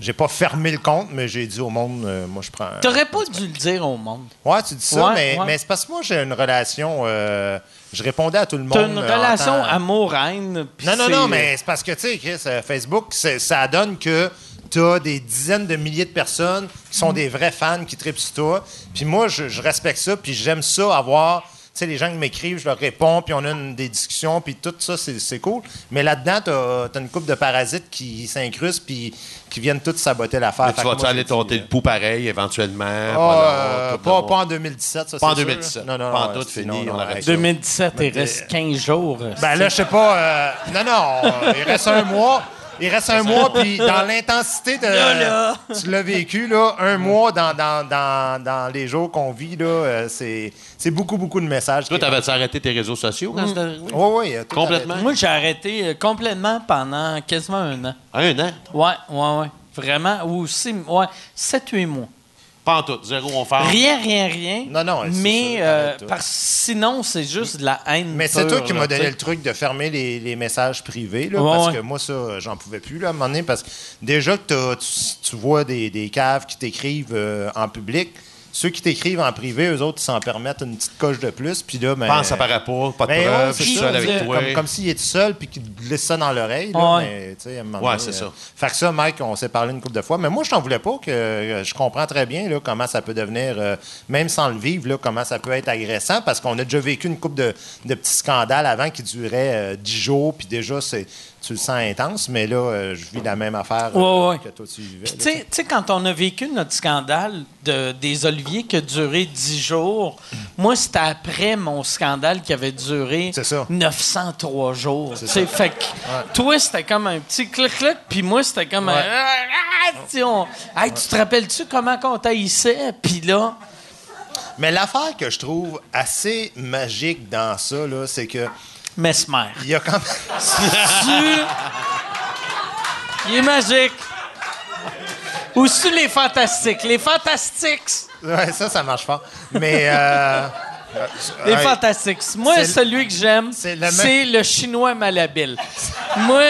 j'ai pas fermé le compte, mais j'ai dit au monde, euh, moi, je prends. T'aurais pas dû le dire au monde. Ouais, tu dis ça, Ouais, mais, ouais. mais c'est parce que moi, j'ai une relation. euh, je répondais à tout le monde. T'as une euh, relation temps- amour-haine. Non, non, non, mais c'est parce que, tu sais, Chris, Facebook, ça donne que tu as des dizaines de milliers de personnes qui sont des vrais fans qui tripent sur toi. Puis moi, je, je respecte ça, puis j'aime ça avoir. Tu sais, les gens qui m'écrivent, je leur réponds, puis on a une- des discussions, puis tout ça, c'est cool. Mais là-dedans, tu as, une couple de parasites qui s'incrustent, puis qui viennent tous saboter l'affaire. Mais tu vas-tu aller tenter le pouls pareil, éventuellement? ah, pas euh, en 2017, ça, Pas en c'est sûr, 2017. là. Non, non, Pas en ouais, tout fini, sinon, on arrête avec ça. 2017, il reste t'es- 15 jours. Ben là, je sais pas. euh, non, non, il reste un mois. Il reste un mois, puis dans l'intensité de. Tu l'as vécu, là, un mois dans, dans, dans, dans les jours qu'on vit, là, euh, c'est, c'est beaucoup, beaucoup de messages. Toi, t'avais-tu arrêté tes réseaux sociaux quand arrivé? Oui, oui. tout Complètement? Moi, j'ai arrêté euh, complètement pendant quasiment un an. Un an? Ouais, ouais, ouais. Vraiment. Ou six, ouais, 7-8 mois. Pas en tout. Zéro, on fait. Rien, rien, rien. Non, non, c'est Mais euh, parce sinon, c'est juste de la haine. Mais c'est toi qui m'as donné le truc de fermer les, les messages privés, là, Ouais, parce ouais. que moi, ça, j'en pouvais plus, là, à un moment donné, parce que déjà que t'as- tu, tu vois des, des caves qui t'écrivent euh, en public, ceux qui t'écrivent en privé, eux autres, ils s'en permettent une petite coche de plus, puis là, ben... Pense, ça paraît pas. Pas de Ben ouais, c'est Je suis seul avec toi. Comme, comme s'il est tout seul puis qu'il te glisse ça dans l'oreille. là, Ouais. mais, tu sais, à un moment Ouais, donné, c'est euh, ça. Fait que ça, Mike, on s'est parlé une couple de fois. Mais moi, je t'en voulais pas que euh, je comprends très bien là, comment ça peut devenir, euh, même sans le vivre, là, comment ça peut être agressant parce qu'on a déjà vécu une couple de, de petits scandales avant qui duraient euh, 10 jours. Puis déjà, c'est, tu le sens intense. Mais là, euh, je vis la même affaire euh, Ouais, que toi, tu vivais. Tu sais- quand on a vécu notre scandale de, des Oliviers qui a duré 10 jours, moi, c'était après mon scandale qui avait duré C'est ça. 903 jours. Sais, Fait que toi, c'était comme un petit clic-clic, puis moi, c'était comme un. Ouais. Ah, tu sais, on- Hey, tu te rappelles-tu comment on taillissait? Puis là, Mais l'affaire que je trouve assez magique dans ça, là, c'est que Mesmer. il y a quand même. Tu- Il est magique. Ou sur les fantastiques. Les fantastiques. Ouais, ça, ça marche fort. Mais. euh, Les ouais. fantastiques. Moi, celui que j'aime, c'est le même- le chinois malhabile. Moi,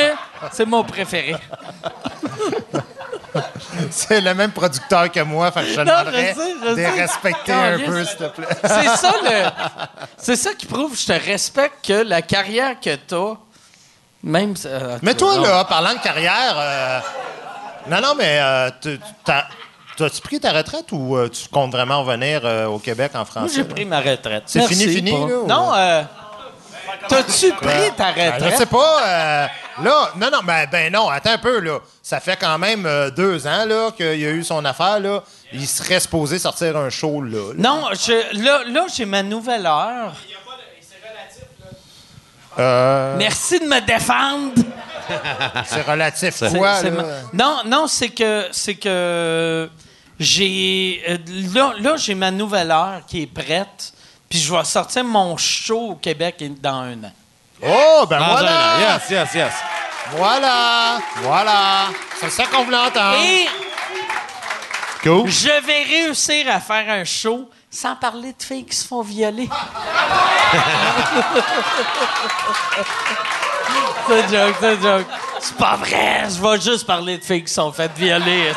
c'est mon préféré. [laughs] C'est le même producteur que moi, fait que je Non, demanderais je sais, je de sais. respecter un peu, s'il te plaît. C'est ça le. C'est ça qui prouve que je te respecte que la carrière que t'as, même. euh, Mais toi, non. là, parlant de carrière, euh, non, non, mais euh, tu- t'as- t'as-tu pris ta retraite ou euh, tu comptes vraiment revenir au Québec en Moi, français? j'ai pris ma retraite. C'est fini, fini, pas. là, ou- Non, euh, T'as-tu pris ta Ben, retraite? je sais pas. euh, là, non, non, ben, ben non, attends un peu, là. Ça fait quand même euh, deux ans, là, qu'il a eu son affaire, là. Il serait supposé sortir un show, là. là. Non, je, là, là j'ai ma nouvelle heure. Euh, Merci de me défendre. [laughs] c'est relatif, C'est- quoi, c'est là? ma- Non, non, c'est que c'est que j'ai euh, là, là j'ai ma nouvelle heure qui est prête. Puis je vais sortir mon show au Québec dans un an. Oh, ben Dans voilà! un an. Yes, yes, yes. Voilà! Voilà! C'est ça qu'on voulait entendre. Et Cool. je vais réussir à faire un show sans parler de filles qui se font violer. [laughs] c'est joke, c'est joke. C'est pas vrai, je vais juste parler de filles qui se sont faites violer.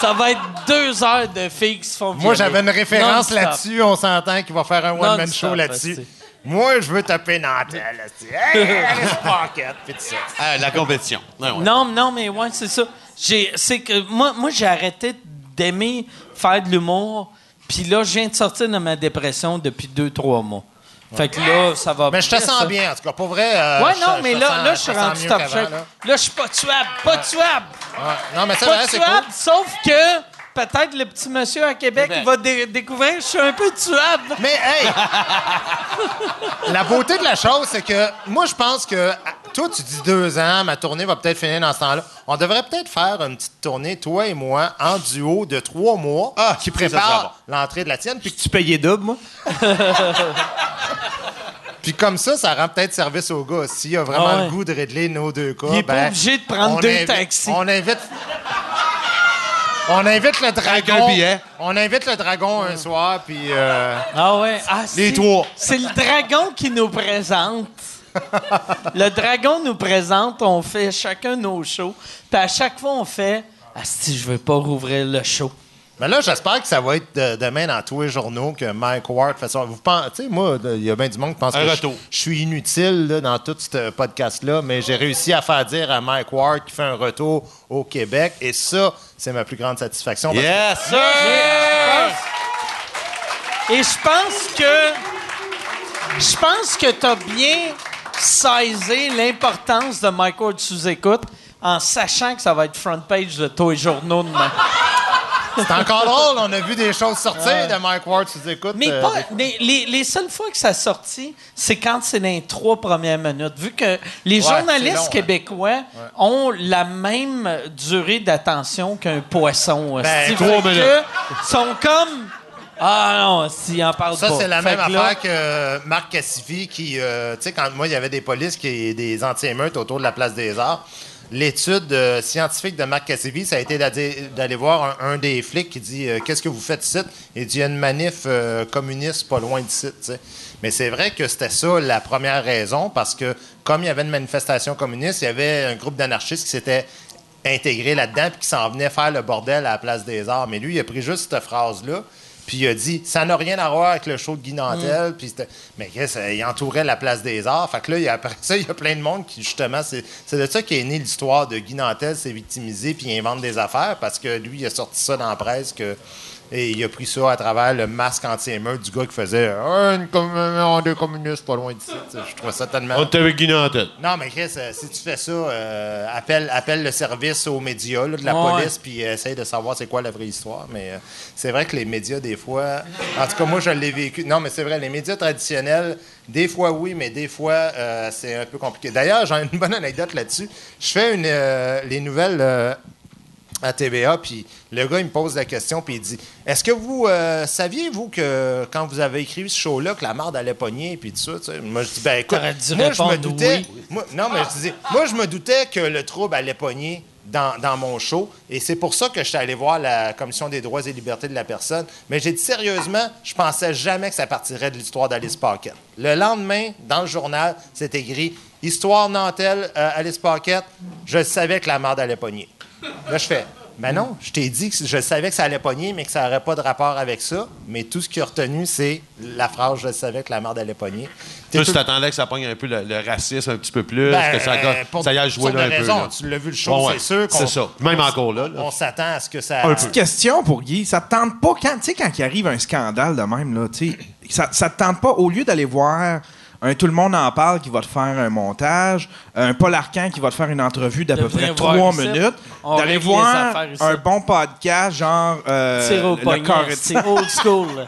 Ça va être deux heures de filles qui se font violer. Moi, j'avais une référence là-dessus. On s'entend qu'il va faire un one-man show là-dessus. Moi, je veux taper Nantel. Hey, Alice Pocket, pis tout ça. Ah, [laughs] la compétition. Ouais, ouais. Non, non, mais ouais, c'est ça. J'ai, c'est que moi, moi j'ai arrêté d'aimer faire de l'humour. Puis là, je viens de sortir de ma dépression depuis deux, trois mois. Fait que là, ça va Mais je te sens ça. bien, en tout cas. Pour vrai. euh, Ouais, non, je mais là, sens- là, je suis rendu top shape. là. Là, je suis pas tuable, pas tuable, Ouais. Non, mais c'est pas vrai, c'est cool. tuable, sauf que peut-être le petit monsieur à Québec il va dé- découvrir que je suis un peu tuable. Mais hey! [laughs] la beauté de la chose, c'est que moi, je pense que toi, tu dis deux ans, ma tournée va peut-être finir dans ce temps-là. On devrait peut-être faire une petite tournée, toi et moi, en duo de trois mois, Ah, qui prépare l'entrée de la tienne. Puis, Tu payais double, moi? [laughs] puis comme ça, ça rend peut-être service au gars. S'il a vraiment Ah ouais. le goût de régler nos deux cas, Il est pas ben, obligé de prendre deux invite- taxis. On invite. On invite le dragon. un billet. On invite le dragon un soir, puis. euh, Ah ouais. Ah, Les c'est- trois. C'est le dragon qui nous présente. [laughs] le dragon nous présente, on fait chacun nos shows. Puis à chaque fois, on fait Asti, je veux pas rouvrir le show. Mais là, j'espère que ça va être de- demain dans tous les journaux que Mike Ward fait ça. Vous pensez, tu sais, moi, il y a bien du monde qui pense Un que je, suis inutile là, dans tout ce podcast-là, mais j'ai réussi à faire dire à Mike Ward qu'il fait un retour au Québec. Et ça, c'est ma plus grande satisfaction. parce que- Yes! Et je pense que. Je pense que t'as bien saisi l'importance de Mike Ward sous écoute en sachant que ça va être front page de tous les journaux demain. C'est encore drôle, on a vu des choses sortir de Mike Ward sous écoute. Mais, euh, pas, mais les, les seules fois que ça a sorti, c'est quand c'est dans les trois premières minutes. Vu que les journalistes long, hein. québécois ont la même durée d'attention qu'un poisson. Ben, Fait trois minutes. sont comme. Ah non, s'il en parle Ça, pas. c'est la Fait même que là- affaire que euh, Marc Cassivi qui, euh, tu sais, quand moi, il y avait des polices, qui, des anti-émeutes autour de la place des Arts. L'étude euh, scientifique de Marc Cassivi, ça a été d'aller voir un, des flics qui dit euh, Qu'est-ce que vous faites ici? Il dit Il y a une manif euh, communiste pas loin d'ici. Mais c'est vrai que c'était ça la première raison, parce que comme il y avait une manifestation communiste, il y avait un groupe d'anarchistes qui s'était intégré là-dedans puis qui s'en venait faire le bordel à la place des Arts. Mais lui, il a pris juste cette phrase-là. Puis il a dit, ça n'a rien à voir avec le show de Guy Nantel. Puis c'était- mais qu'est-ce, il entourait la place des arts. Fait que là, il y a- après ça, il y a plein de monde qui, justement, c'est, c'est de ça qu'est née l'histoire de Guy Nantel, s'est victimisé, puis il invente des affaires, parce que lui, il a sorti ça dans la presse, que, et il a pris ça à travers le masque anti-émeute du gars qui faisait Ah, une des communistes pas loin d'ici. Je trouve ça tellement. On est avec Guy Nantel. Non, mais Chris, euh, si tu fais ça, euh, appelle, appelle le service aux médias là, de la Ouais. police, puis euh, essaye de savoir c'est quoi la vraie histoire. Mais euh, c'est vrai que les médias, des fois. En tout cas, moi, je l'ai vécu. Non, mais c'est vrai, les médias traditionnels, des fois oui, mais des fois, euh, c'est un peu compliqué. D'ailleurs, j'ai une bonne anecdote là-dessus. Je fais une, euh, les nouvelles. À TVA, puis le gars, il me pose la question, puis il dit Est-ce que vous euh, saviez, vous, que quand vous avez écrit ce show-là, que la marde allait pogner, puis tout ça tu sais? Moi, je dis Ben écoute, moi, je me doutais. oui. moi- non, mais je disais Moi, je me doutais que le trouble allait pogner dans, dans mon show, et c'est pour ça que je suis allé voir la Commission des droits et libertés de la personne. Mais j'ai dit sérieusement, je pensais jamais que ça partirait de l'histoire d'Alice Paquette. Le lendemain, dans le journal, c'est écrit Histoire Nantel, euh, Alice Paquette, je savais que la marde allait pogner. Là, je fais, ben non, je t'ai dit que je savais que ça allait pogner, mais que ça n'aurait pas de rapport avec ça. Mais tout ce qui a retenu, c'est la phrase je savais que la merde allait pogner. Toi, tu t'attendais que ça pogne un peu le, le racisme un petit peu plus, Ben, que ça, euh, pour ça y a joué là un de peu. là. Tu l'as vu le show, ouais. c'est sûr qu'on. C'est ça. Même encore là. là. On s'attend à ce que ça. Un peu. Petite question pour Guy. Ça te tente pas, quand, tu sais, quand il arrive un scandale de même, là, ça, ça te tente pas, au lieu d'aller voir un Tout le monde en parle qui va te faire un montage, un Paul Arcan qui va te faire une entrevue d'à peu près trois minutes, On d'aller voir un bon podcast, genre euh, Tire au le poignet, carré de c'est old school. [laughs]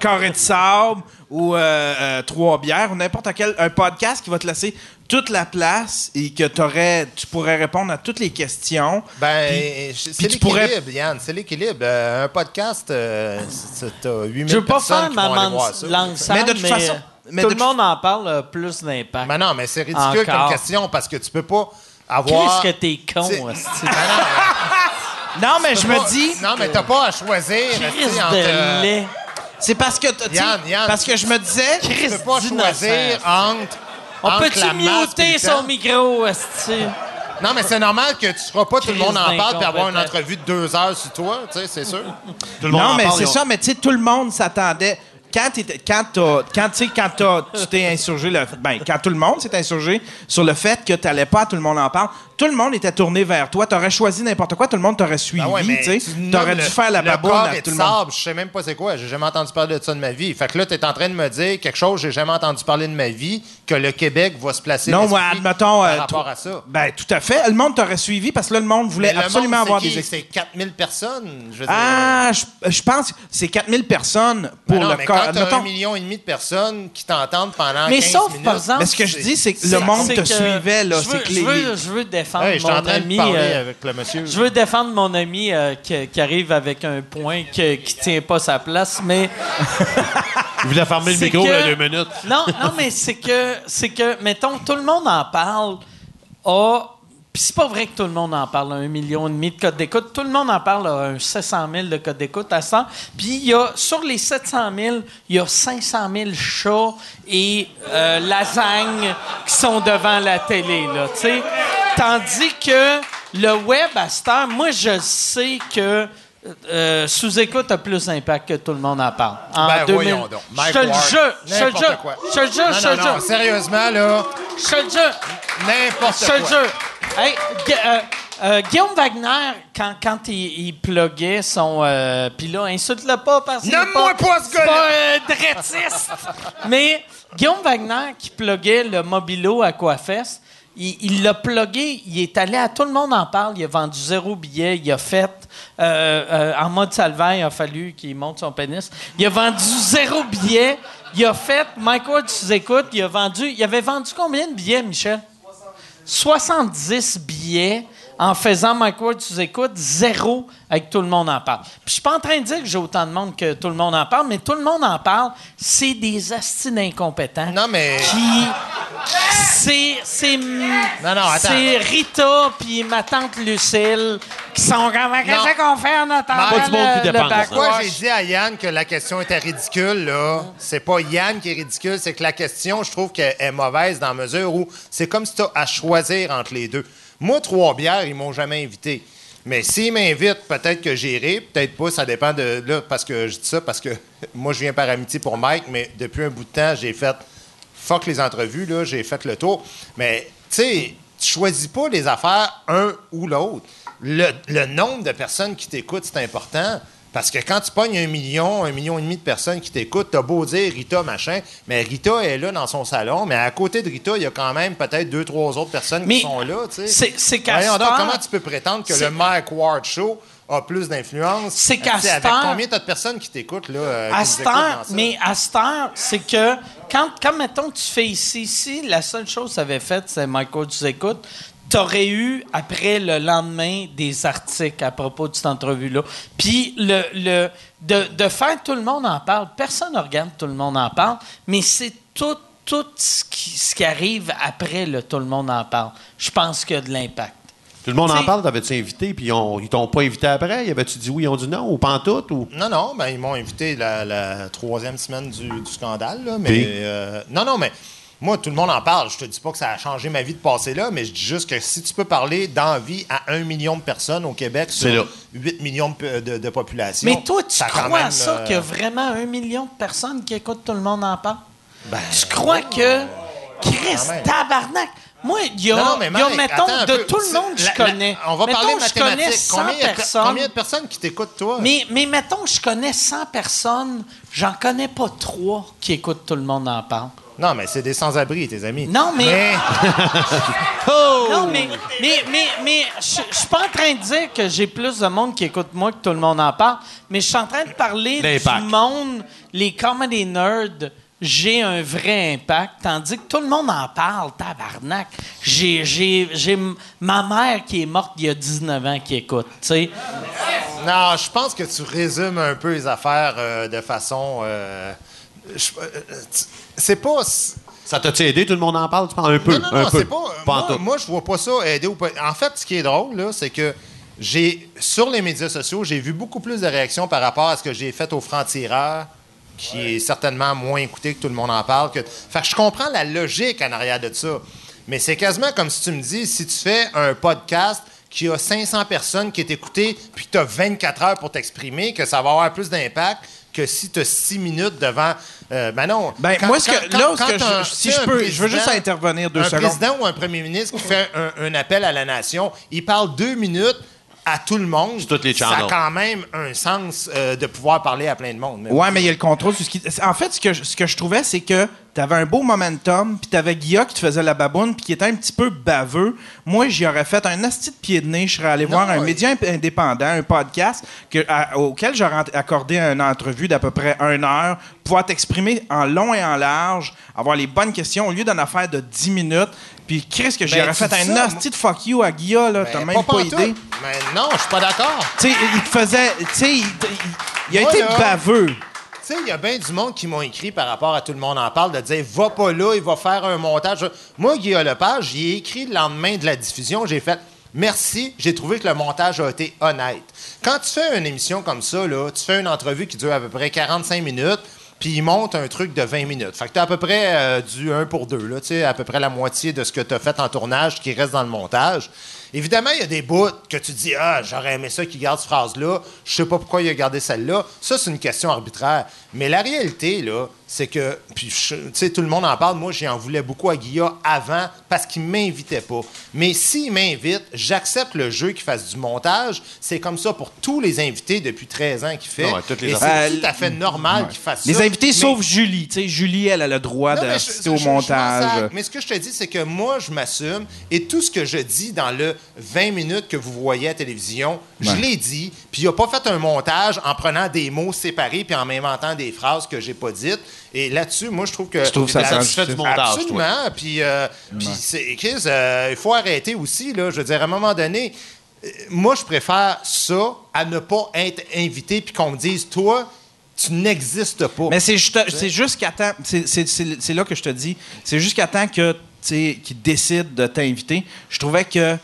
Carré de sable ou euh, euh, trois bières ou n'importe quel un podcast qui va te laisser toute la place et que t'aurais, tu pourrais répondre à toutes les questions. Ben, c'est l'équilibre, pourrais- Yann, c'est l'équilibre. Euh, un podcast, euh, c'est- t'as 8000 Je veux pas personnes faire qui ma vont aller voir ça. langue sale, Mais de toute façon- mais tout le monde en parle euh, plus d'impact. Mais non, mais c'est ridicule Encore. comme question parce que tu peux pas avoir. Qu'est-ce que t'es con. Ben non, [laughs] Non, mais [laughs] je me dis, Non, mais t'as pas à choisir. Esti, euh, c'est parce que Yann, Yann. parce que je me disais, Tu peux pas choisir entre. On peut-tu muter son micro, hostie? Non, mais c'est normal que tu feras pas tout le monde en parle puis avoir une entrevue de deux heures sur toi, tu sais, c'est sûr. Tout le monde non, en mais parle, c'est ça, mais tu sais, tout le monde s'attendait. Quand, quand, quand, quand tu t'es insurgé, le, ben, quand tout le monde s'est insurgé sur le fait que tu n'allais pas, tout le monde en parle, tout le monde était tourné vers toi. Tu aurais choisi n'importe quoi, tout le monde t'aurait suivi. Ben ouais, mais tu T'aurais dû le- faire la baboune à tout le monde. sable, je sais même pas c'est quoi. J'ai jamais entendu parler de ça de ma vie. Fait que là, tu es en train de me dire quelque chose, j'ai jamais entendu parler de ma vie, que le Québec va se placer Non, ouais, admettons. par euh, rapport à ça. Ben, tout à fait. Le monde t'aurait suivi parce que là, le monde voulait le absolument monde, avoir des qui? ex- C'est 4000 personnes. Je veux dire. Ah, je, je pense que c'est 4000 personnes pour Ben non, le mais corps. quand t'as Admettons- un million et demi de personnes qui t'entendent pendant Mais 15 sauf, minutes... par exemple, Mais ce que je dis, c'est que le monde te suivait, là. Je C'est veux, que je les- veux- je veux défendre Hey, mon ami. euh, avec le monsieur. Je veux défendre mon ami euh, qui, qui arrive avec un point que- qui tient pas sa place, mais [laughs] Il voulait fermer le micro que- il y a deux minutes. non, non, mais c'est que c'est que mettons tout le monde en parle. A puis c'est pas vrai que tout le monde en parle, un million et demi de codes d'écoute. Tout le monde en parle, a un 700 000 de codes d'écoute à 100. Puis il y a, sur les 700 000, il y a 500 000 chats et euh, lasagnes qui sont devant la télé, là, tu sais. Tandis que le web à cette heure, moi, je sais que euh, sous-écoute a plus d'impact que tout le monde en parle. En Ben, 2000 voyons donc. Je Mike te le Ward, jure, je te le jure, quoi. je te le jure, je te non, jure, sérieusement, là, je te le jure. n'importe Je te le quoi. jure. Hey, euh, euh, Guillaume Wagner, quand, quand il, il pluguait son. euh, Puis là, insulte-le pas parce est Nomme-moi pas ce c'est gars-là. pas drettiste. [laughs] Mais Guillaume Wagner, qui pluguait le Mobilo à Coiffest, il l'a plugué, il est allé à tout le monde en parle, il a vendu zéro billet, il a fait. euh, euh, en mode salvaire, il a fallu qu'il monte son pénis. Il a vendu zéro billet. Il a fait. Mike Ward, tu écoutes, il a vendu. Il avait vendu combien de billets, Michel? 70 billets en faisant Mike Ward sous écoute, zéro avec tout le monde en parle. Puis je suis pas en train de dire que j'ai autant de monde que tout le monde en parle, mais tout le monde en parle, c'est des astis d'incompétents. Non, mais- Qui. C'est. C'est. non, attends. C'est Rita puis ma tante Lucille qui sont comme. Qu'est-ce qu'on fait en attendant Pas du monde qui backwash? Pourquoi j'ai dit à Yann que la question était ridicule, là? C'est pas Yann qui est ridicule, c'est que la question, je trouve qu'elle est mauvaise dans la mesure où c'est comme si tu à choisir entre les deux. Moi, trois bières, ils m'ont jamais invité. Mais s'ils m'invitent, peut-être que j'irai, peut-être pas, ça dépend de. Là, parce que je dis ça parce que [laughs] moi, je viens par amitié pour Mike, mais depuis un bout de temps, j'ai fait. Fuck les entrevues, là, j'ai fait le tour. Mais, tu sais, tu choisis pas les affaires un ou l'autre. Le, le nombre de personnes qui t'écoutent, c'est important. Parce que quand tu pognes un million, un million et demi de personnes qui t'écoutent, t'as beau dire Rita, machin, mais Rita est là dans son salon, mais à côté de Rita, il y a quand même peut-être deux, trois autres personnes Mais qui sont là, c'est- c'est Voyons donc, comment tu peux prétendre que le Mike Ward Show a plus d'influence? C'est qu'à Avec combien t'as de personnes qui t'écoutent, là? euh, À cette heure, mais à cette heure, c'est que quand, quand, mettons, tu fais ici, ici, la seule chose que ça avait fait, c'est Michael, tu écoutes, t'aurais eu, après le lendemain, des articles à propos de cette entrevue-là. Puis, le, le, de, de faire tout le monde en parle, personne ne regarde tout le monde en parle, mais c'est tout, tout ce qui, ce qui arrive après le tout le monde en parle. Je pense qu'il y a de l'impact. Tout le monde en parle, t'avais-tu invité, puis ils, ont- ils t'ont pas invité après? Y avait-tu dit oui, ils ont dit non, ou pantoute, ou... Non, non, ben, ils m'ont invité la, la troisième semaine du, du scandale. Là, mais euh, non, non, mais moi, tout le monde en parle. Je te dis pas que ça a changé ma vie de passer là, mais je dis juste que si tu peux parler d'envie à un million de personnes au Québec sur là. 8 millions de, de- de population. Mais toi, tu ça crois à ça euh, qu'il y a vraiment un million de personnes qui écoutent tout le monde en parle? ben, Tu crois que. Chris, tabarnak! Moi, il y a, Non, non, mais il y a, Mike, mettons, de peu. tout le monde que je La- la- connais. on va mettons, parler mathématiques. 100 Combien, personnes. combien de personnes qui t'écoutent, toi? Mais, mais mettons, je connais 100 personnes, j'en connais pas trois qui écoutent tout le monde en parle. Non, mais c'est des sans-abri, tes amis. Non, mais- [laughs] Non, mais, mais, mais, mais je je suis pas en train de dire que j'ai plus de monde qui écoute moi que tout le monde en parle, mais je suis en train de parler du monde, les comedy nerds. J'ai un vrai impact, tandis que tout le monde en parle, tabarnak. J'ai, j'ai, j'ai ma mère qui est morte il y a 19 ans qui écoute, tu sais. Non, je pense que tu résumes un peu les affaires euh, de façon. euh, euh, c'est pas. Ça t'a-tu aidé, tout le monde en parle? Tu parles un peu, Non, non, un non, peu. c'est pas. Moi, moi, je vois pas ça aider ou pas. En fait, ce qui est drôle, là, c'est que j'ai sur les médias sociaux, j'ai vu beaucoup plus de réactions par rapport à ce que j'ai fait au franc-tireur, qui est certainement moins écouté que tout le monde en parle. Que... Fait que je comprends la logique en arrière de ça. Mais c'est quasiment comme si tu me dis, si tu fais un podcast qui a 500 personnes qui est écouté, puis que tu as 24 heures pour t'exprimer, que ça va avoir plus d'impact que si tu as 6 minutes devant. Euh, ben non. Ben, Quand- moi, ce que- quand- là quand que je- un- si je un peux- je veux juste intervenir deux un secondes. président ou un premier ministre qui fait un, un appel à la nation, il parle deux minutes à tout le monde. toutes les ça a quand même un sens euh, de pouvoir parler à plein de monde. Mais Ouais, mais il y a le contrôle sur ce qui. En fait, ce que je, ce que je trouvais, c'est que t'avais un beau momentum, puis t'avais Guilla qui te faisait la baboune, puis qui était un petit peu baveux. Moi, j'y aurais fait un asti de pied de nez. Je serais allé voir un média indépendant, un podcast, que, à- auquel j'aurais accordé une entrevue d'à peu près une heure, pouvoir t'exprimer en long et en large, avoir les bonnes questions, au lieu d'une affaire de 10 minutes. Puis, Chris, que j'y Ben, fait un ça, asti de fuck you à Guilla, là. Ben, T'as même pas, idée. Mais non, je suis pas d'accord. Tu sais, il te faisait. Tu sais, il, a été baveux. Tu sais, il y a bien du monde qui m'ont écrit par rapport à tout le monde en parle, de dire va pas là, il va faire un montage. Moi, Guillaume Lepage, j'y ai écrit le lendemain de la diffusion, j'ai fait merci, j'ai trouvé que le montage a été honnête. Quand tu fais une émission comme ça, là, tu fais une entrevue qui dure à peu près 45 minutes, puis il monte un truc de 20 minutes. Fait que tu à peu près euh, du 1 pour 2, là, à peu près la moitié de ce que tu as fait en tournage qui reste dans le montage. Évidemment, il y a des bouts que tu dis Ah, j'aurais aimé ça qu'il garde cette phrase-là. Je sais pas pourquoi il a gardé celle-là. Ça, c'est une question arbitraire. Mais la réalité, là, c'est que, puis, tu sais, tout le monde en parle. Moi, j'en voulais beaucoup à Guilla avant parce qu'il m'invitait pas. Mais s'il m'invite, j'accepte le jeu qu'il fasse du montage. C'est comme ça pour tous les invités depuis 13 ans qu'il fait. Ouais, toutes les Et c'est tout à fait normal qu'il fasse Les ça. invités, Mais- sauf Julie. Tu sais, Julie, elle a le droit non, d'assister au je- je montage. Mais ce que je te dis, c'est que moi, je m'assume et tout ce que je dis dans le 20 minutes que vous voyez à la télévision, je l'ai dit. Puis il n'a pas fait un montage en prenant des mots séparés puis en m'inventant des phrases que j'ai pas dites. Et là-dessus, moi, je trouve que. Je trouve ça prend satisfait du- montage, Absolument. Puis, euh, puis c'est- Chris, euh, il faut arrêter aussi. Là, je veux dire, à un moment donné, euh, moi, je préfère ça à ne pas être invité puis qu'on me dise, toi, tu n'existes pas. Mais c'est juste, c'est jusqu'à temps. C'est, c'est- c'est- c'est là que je te dis. C'est jusqu'à temps que décident de t'inviter. Je trouvais que.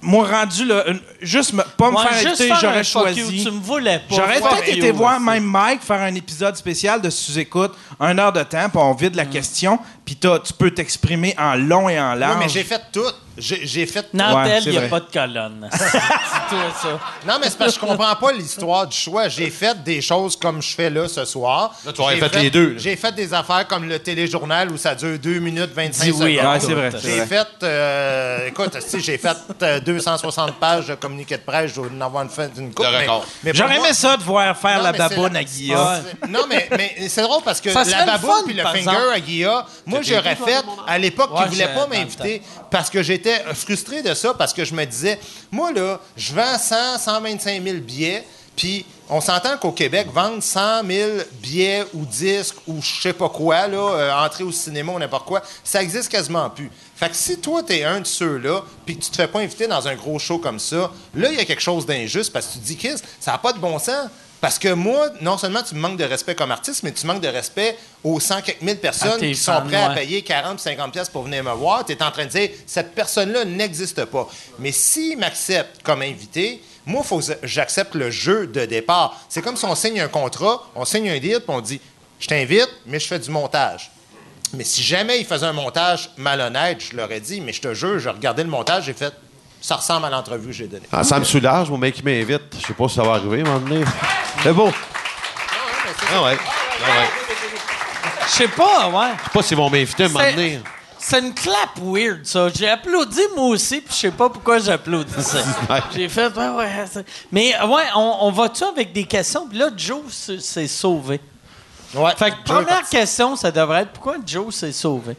Moi, rendu là, une- juste me- pas me Ouais, faire juste inviter, faire un j'aurais fuck choisi. you, tu me voulais pas. J'aurais Fuck peut-être you, été voir aussi. même Mike faire un épisode spécial de sous-écoute, une heure de temps, puis on vide la question, puis t'as- tu peux t'exprimer en long et en Oui, large. mais j'ai fait tout. J'ai fait. Nantel, Ouais, il n'y a vrai. pas de colonne. [laughs] Dis-toi ça. Non, mais c'est parce que je comprends pas l'histoire du choix. J'ai fait des choses comme je fais là ce soir. Là, tu aurais J'ai fait les deux. J'ai fait des affaires comme le téléjournal où ça dure 2 minutes 25 Dis oui, secondes. hein, Ouais, c'est vrai. J'ai fait, euh, écoute, si j'ai fait euh, 260 pages de communiqué de presse, je dois en avoir une, coupe. Mais- record. mais pour J'aurais aimé ça de voir faire Non, la baboune la- à Guilla. Non, mais, mais c'est drôle parce que Ça la baboune puis le finger exemple. à Guilla, moi, j'aurais fait à l'époque Ouais, qu'ils voulaient pas m'inviter parce que j'étais frustré de ça parce que je me disais, moi, là, je vends 100, 125 000 billets. Puis, on s'entend qu'au Québec, vendre 100 000 billets ou disques ou je sais pas quoi, là, euh, entrer au cinéma ou n'importe quoi, ça existe quasiment plus. Fait que si toi, t'es un de ceux-là, puis que tu te fais pas inviter dans un gros show comme ça, là, il y a quelque chose d'injuste parce que tu te dis, Chris, ça n'a pas de bon sens. Parce que moi, non seulement tu me manques de respect comme artiste, mais tu manques de respect aux 100 quelques mille personnes qui sont prêtes à payer 40 50 pièces pour venir me voir. Tu es en train de dire, cette personne-là n'existe pas. Mais s'il m'accepte comme invité, moi, faut j'accepte le jeu de départ. C'est comme si on signe un contrat, on signe un deal, puis on dit, je t'invite, mais je fais du montage. Mais si jamais il faisait un montage malhonnête, je l'aurais dit, mais je te jure, j'ai regardé le montage, j'ai fait, ça ressemble à l'entrevue que j'ai donnée. Ah, ça me soulage, mon mec qui m'invite. Je sais pas si ça va arriver à un moment donné. C'est beau. Ah ouais. Ah ouais. Je sais pas, ouais. Je sais pas s'ils vont m'inviter à un moment C'est- donné. C'est une clap weird, ça. J'ai applaudi moi aussi, puis je sais pas pourquoi j'applaudissais. Ouais. J'ai fait, ouais, ouais. c'est- Mais, ouais, on, on va-tu avec des questions? Puis là, Joe s- s'est sauvé. Ouais. Fait que Joe est première parti. question, ça devrait être pourquoi Joe s'est sauvé?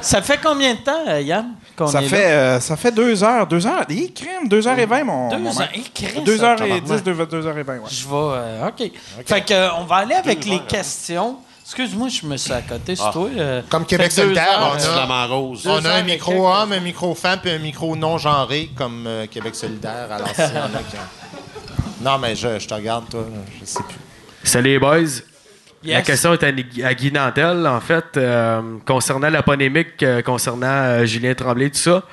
Ça fait combien de temps, euh, Yann, qu'on Ça est fait, euh, ça fait deux heures. Deux heures. Il crème. Deux heures et vingt, mon. Deux mon heures. mec. Eh, Christ, Deux ça, heures et dix, deux, deux heures et vingt, ouais. Je vais. euh, OK. Fait que, euh, on va aller avec les questions. Excuse-moi, je me suis à côté, c'est toi. euh, Comme Québec heures, on a- rose. On a un micro homme, un micro femme, puis un micro non genré, comme euh, Québec solidaire à l'ancienne. [laughs] là, qui- Non, mais je, je te regarde, toi. Je sais plus. Salut les boys. La question est à, à Guy Nantel, en fait, euh, concernant la polémique euh, concernant euh, Julien Tremblay, tout ça.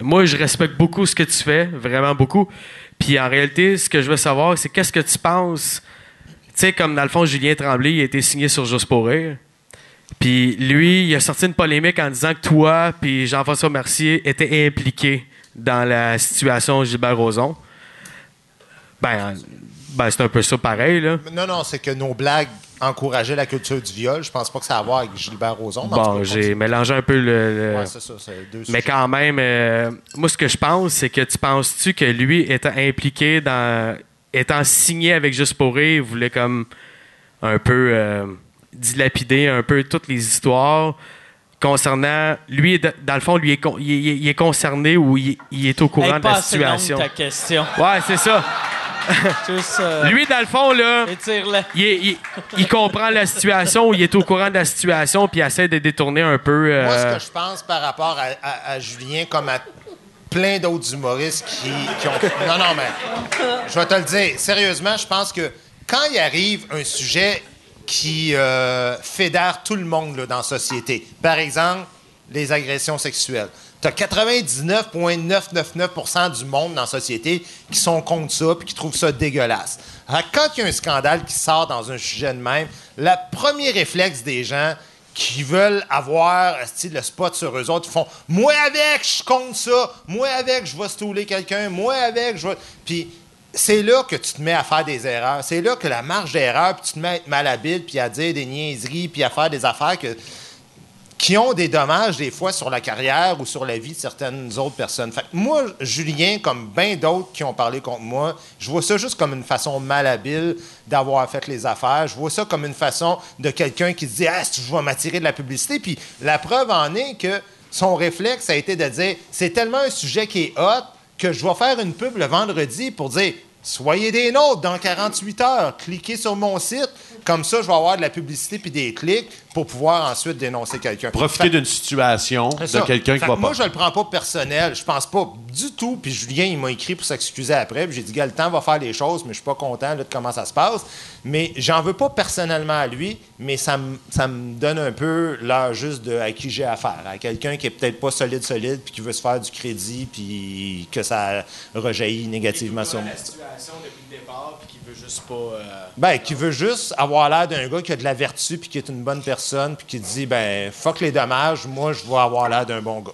Moi, je respecte beaucoup ce que tu fais, vraiment beaucoup. Puis en réalité, ce que je veux savoir, c'est qu'est-ce que tu penses? Tu sais, comme dans le fond, Julien Tremblay, il a été signé sur Juste pour rire. Puis lui, il a sorti une polémique en disant que toi puis Jean-François Mercier étaient impliqués dans la situation Gilbert Rozon. Ben, ben c'est un peu ça pareil, là. Non, non, c'est que nos blagues encourageaient la culture du viol. Je pense pas que ça a à voir avec Gilbert Rozon. Bon, j'ai mélangé un peu le. le- Ouais, c'est ça, c'est deux mais sujets. quand même, euh, moi, ce que je pense, c'est que tu penses-tu que lui, étant impliqué dans. étant signé avec Juste pour rire, il voulait comme un peu euh, dilapider un peu toutes les histoires concernant. Lui, dans le fond, lui, est con- il, est- il est concerné ou il, il est au courant de la situation? ta question. Ouais, c'est ça. [laughs] Juste, euh, Lui, dans le fond, là. Il, est- il- il comprend la situation, il est au courant de la situation, puis il essaie de détourner un peu. euh, Moi, ce que je pense par rapport à, à- à Julien, comme à plein d'autres humoristes qui, qui ont. Non, non, mais. Je vais te le dire. Sérieusement, je pense que quand il arrive un sujet qui euh, fédère tout le monde là, dans la société, par exemple, les agressions sexuelles, tu as 99,999% du monde dans la société qui sont contre ça puis qui trouvent ça dégueulasse. Alors, quand il y a un scandale qui sort dans un sujet de même, le premier réflexe des gens qui veulent avoir le spot sur eux autres. Ils font Moi avec, je compte ça. Moi avec, je vais stouler quelqu'un. Moi avec, je vais. Puis c'est là que tu te mets à faire des erreurs. C'est là que la marge d'erreur, puis tu te mets à être malhabile, puis à dire des niaiseries, puis à faire des affaires que qui ont des dommages des fois sur la carrière ou sur la vie de certaines autres personnes. Moi, Julien, comme bien d'autres qui ont parlé contre moi, je vois ça juste comme une façon malhabile d'avoir fait les affaires. Je vois ça comme une façon de quelqu'un qui se dit Ah, je vais m'attirer de la publicité. Puis la preuve en est que son réflexe a été de dire c'est tellement un sujet qui est hot que je vais faire une pub le vendredi pour dire Soyez des nôtres dans 48 heures. Cliquez sur mon site. Comme ça, je vais avoir de la publicité puis des clics pour pouvoir ensuite dénoncer quelqu'un. Profiter d'une situation de quelqu'un qui va Moi, pas. je le prends pas personnel. Je pense pas du tout. Puis Julien, il m'a écrit pour s'excuser après. Puis j'ai dit, gars, le temps va faire les choses, mais je suis pas content là, de comment ça se passe. Mais j'en veux pas personnellement à lui, mais ça me ça me donne un peu l'heure juste de à qui j'ai affaire. À quelqu'un qui est peut-être pas solide, solide, puis qui veut se faire du crédit, puis que ça rejaillit négativement sur moi. situation depuis le départ veut juste pas. euh, Ben, qui veut juste avoir l'air d'un gars qui a de la vertu, puis qui est une bonne personne, puis qui dit, ben, fuck les dommages, moi, je vais avoir l'air d'un bon gars.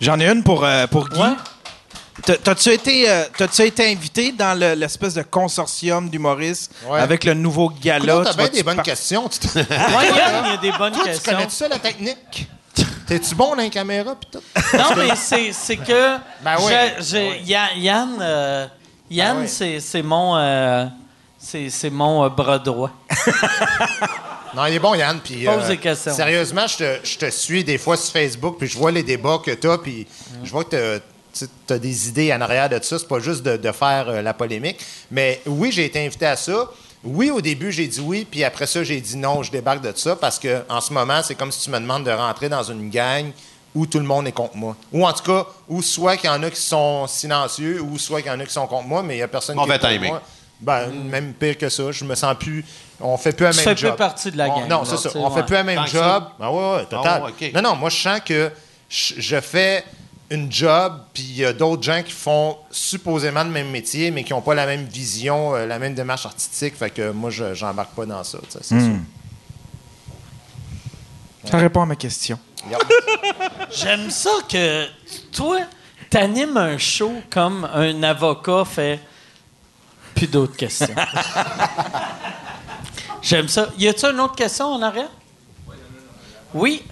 J'en ai une pour, euh, pour Guy. T'as- T'as-tu été, euh, t'as-tu été invité dans le- l'espèce de consortium d'humoristes Ouais. avec le nouveau gala? T'as Tu bien des bonnes questions. Tu te- Ouais, Yann, [laughs] il y a des bonnes Toi, tu questions. connais ça, la technique? [laughs] T'es-tu bon dans les caméras pis tout? Non, mais c'est, c'est que. Ben oui. Ya- Yann, euh, Yann Ben oui. c'est, mon. euh, c'est, mon euh, bras droit. [laughs] Non, il est bon, Yann. Puis, Pose des questions. Sérieusement, je te, je te suis des fois sur Facebook, puis je vois les débats que t'as, puis je vois que tu as des idées en arrière de ça. C'est pas juste de, de faire euh, la polémique. Mais oui, j'ai été invité à ça. Oui, au début, j'ai dit oui, puis après ça, j'ai dit non, je débarque de ça parce que en ce moment, c'est comme si tu me demandes de rentrer dans une gang où tout le monde est contre moi. Ou en tout cas, où soit qu'il y en a qui sont silencieux, ou soit qu'il y en a qui sont contre moi, mais il n'y a personne qui est contre timing. moi. Ben, même pire que ça. Je me sens plus. On fait plus un Tu même fais plus job. partie de la On- gang, Non, là, c'est ça. tu On ouais. fait plus un même Tant job. Ah ouais, ouais, total. Ah ok. Non, non, moi, je sens que je, je fais une job, puis il y a d'autres gens qui font supposément le même métier, mais qui n'ont pas la même vision, euh, la même démarche artistique. Fait que moi, je n'embarque pas dans ça. tu c'est Hmm. Ça répond à ma question. [laughs] J'aime ça que toi, t'animes un show comme un avocat fait. Plus d'autres questions. [laughs] J'aime ça. Y a-tu une autre question en arrière? Oui.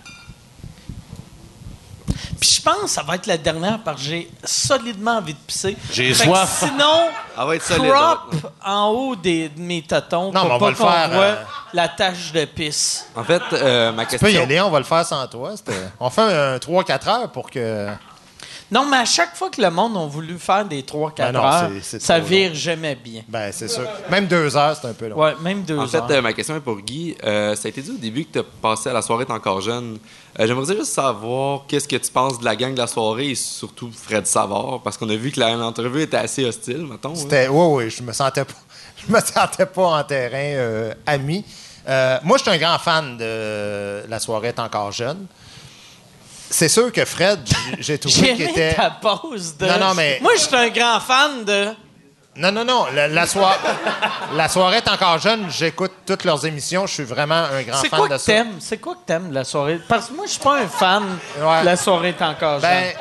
Puis je pense que ça va être la dernière parce que j'ai solidement envie de pisser. J'ai Fait que soif. Sinon, [laughs] Ah ouais, être solide. crop en haut des, de mes tâtons Non, pour mais on pas va le qu'on faire, voit euh, la tache de pisse. En fait, euh, ma Tu peux y aller, on va le faire sans toi. C'était- On fait un 3-4 heures pour que. Non, mais à chaque fois que le monde a voulu faire des 3-4 Ben heures, c'est- c'est ça vire jamais bien. Ben, c'est sûr. Même deux heures, c'est un peu long. Ouais, même deux En fait, heures. euh, ma question est pour Guy. Euh, ça a été dit au début que tu as passé à la soirée, t'es encore jeune. Euh, J'aimerais juste savoir qu'est-ce que tu penses de la gang de la soirée et surtout Fred Savard, parce qu'on a vu que la- l'entrevue était assez hostile, mettons. hein. C'était, oui, oui, je me sentais pas, [laughs] je me sentais pas en terrain euh, ami. Euh, moi, je suis un grand fan de La soirée est encore jeune. C'est sûr que Fred, j'ai- trouvé qu'il était. ta pause de... Non, non, mais- Moi, je suis un grand fan de... Non, non, non. La, la, soi- la soirée est encore jeune. J'écoute toutes leurs émissions. Je suis vraiment un grand C'est fan quoi de que ça. t'aimes? C'est quoi que t'aimes de la soirée? Parce que moi, je suis pas un fan Ouais. de la soirée est encore Ben, jeune.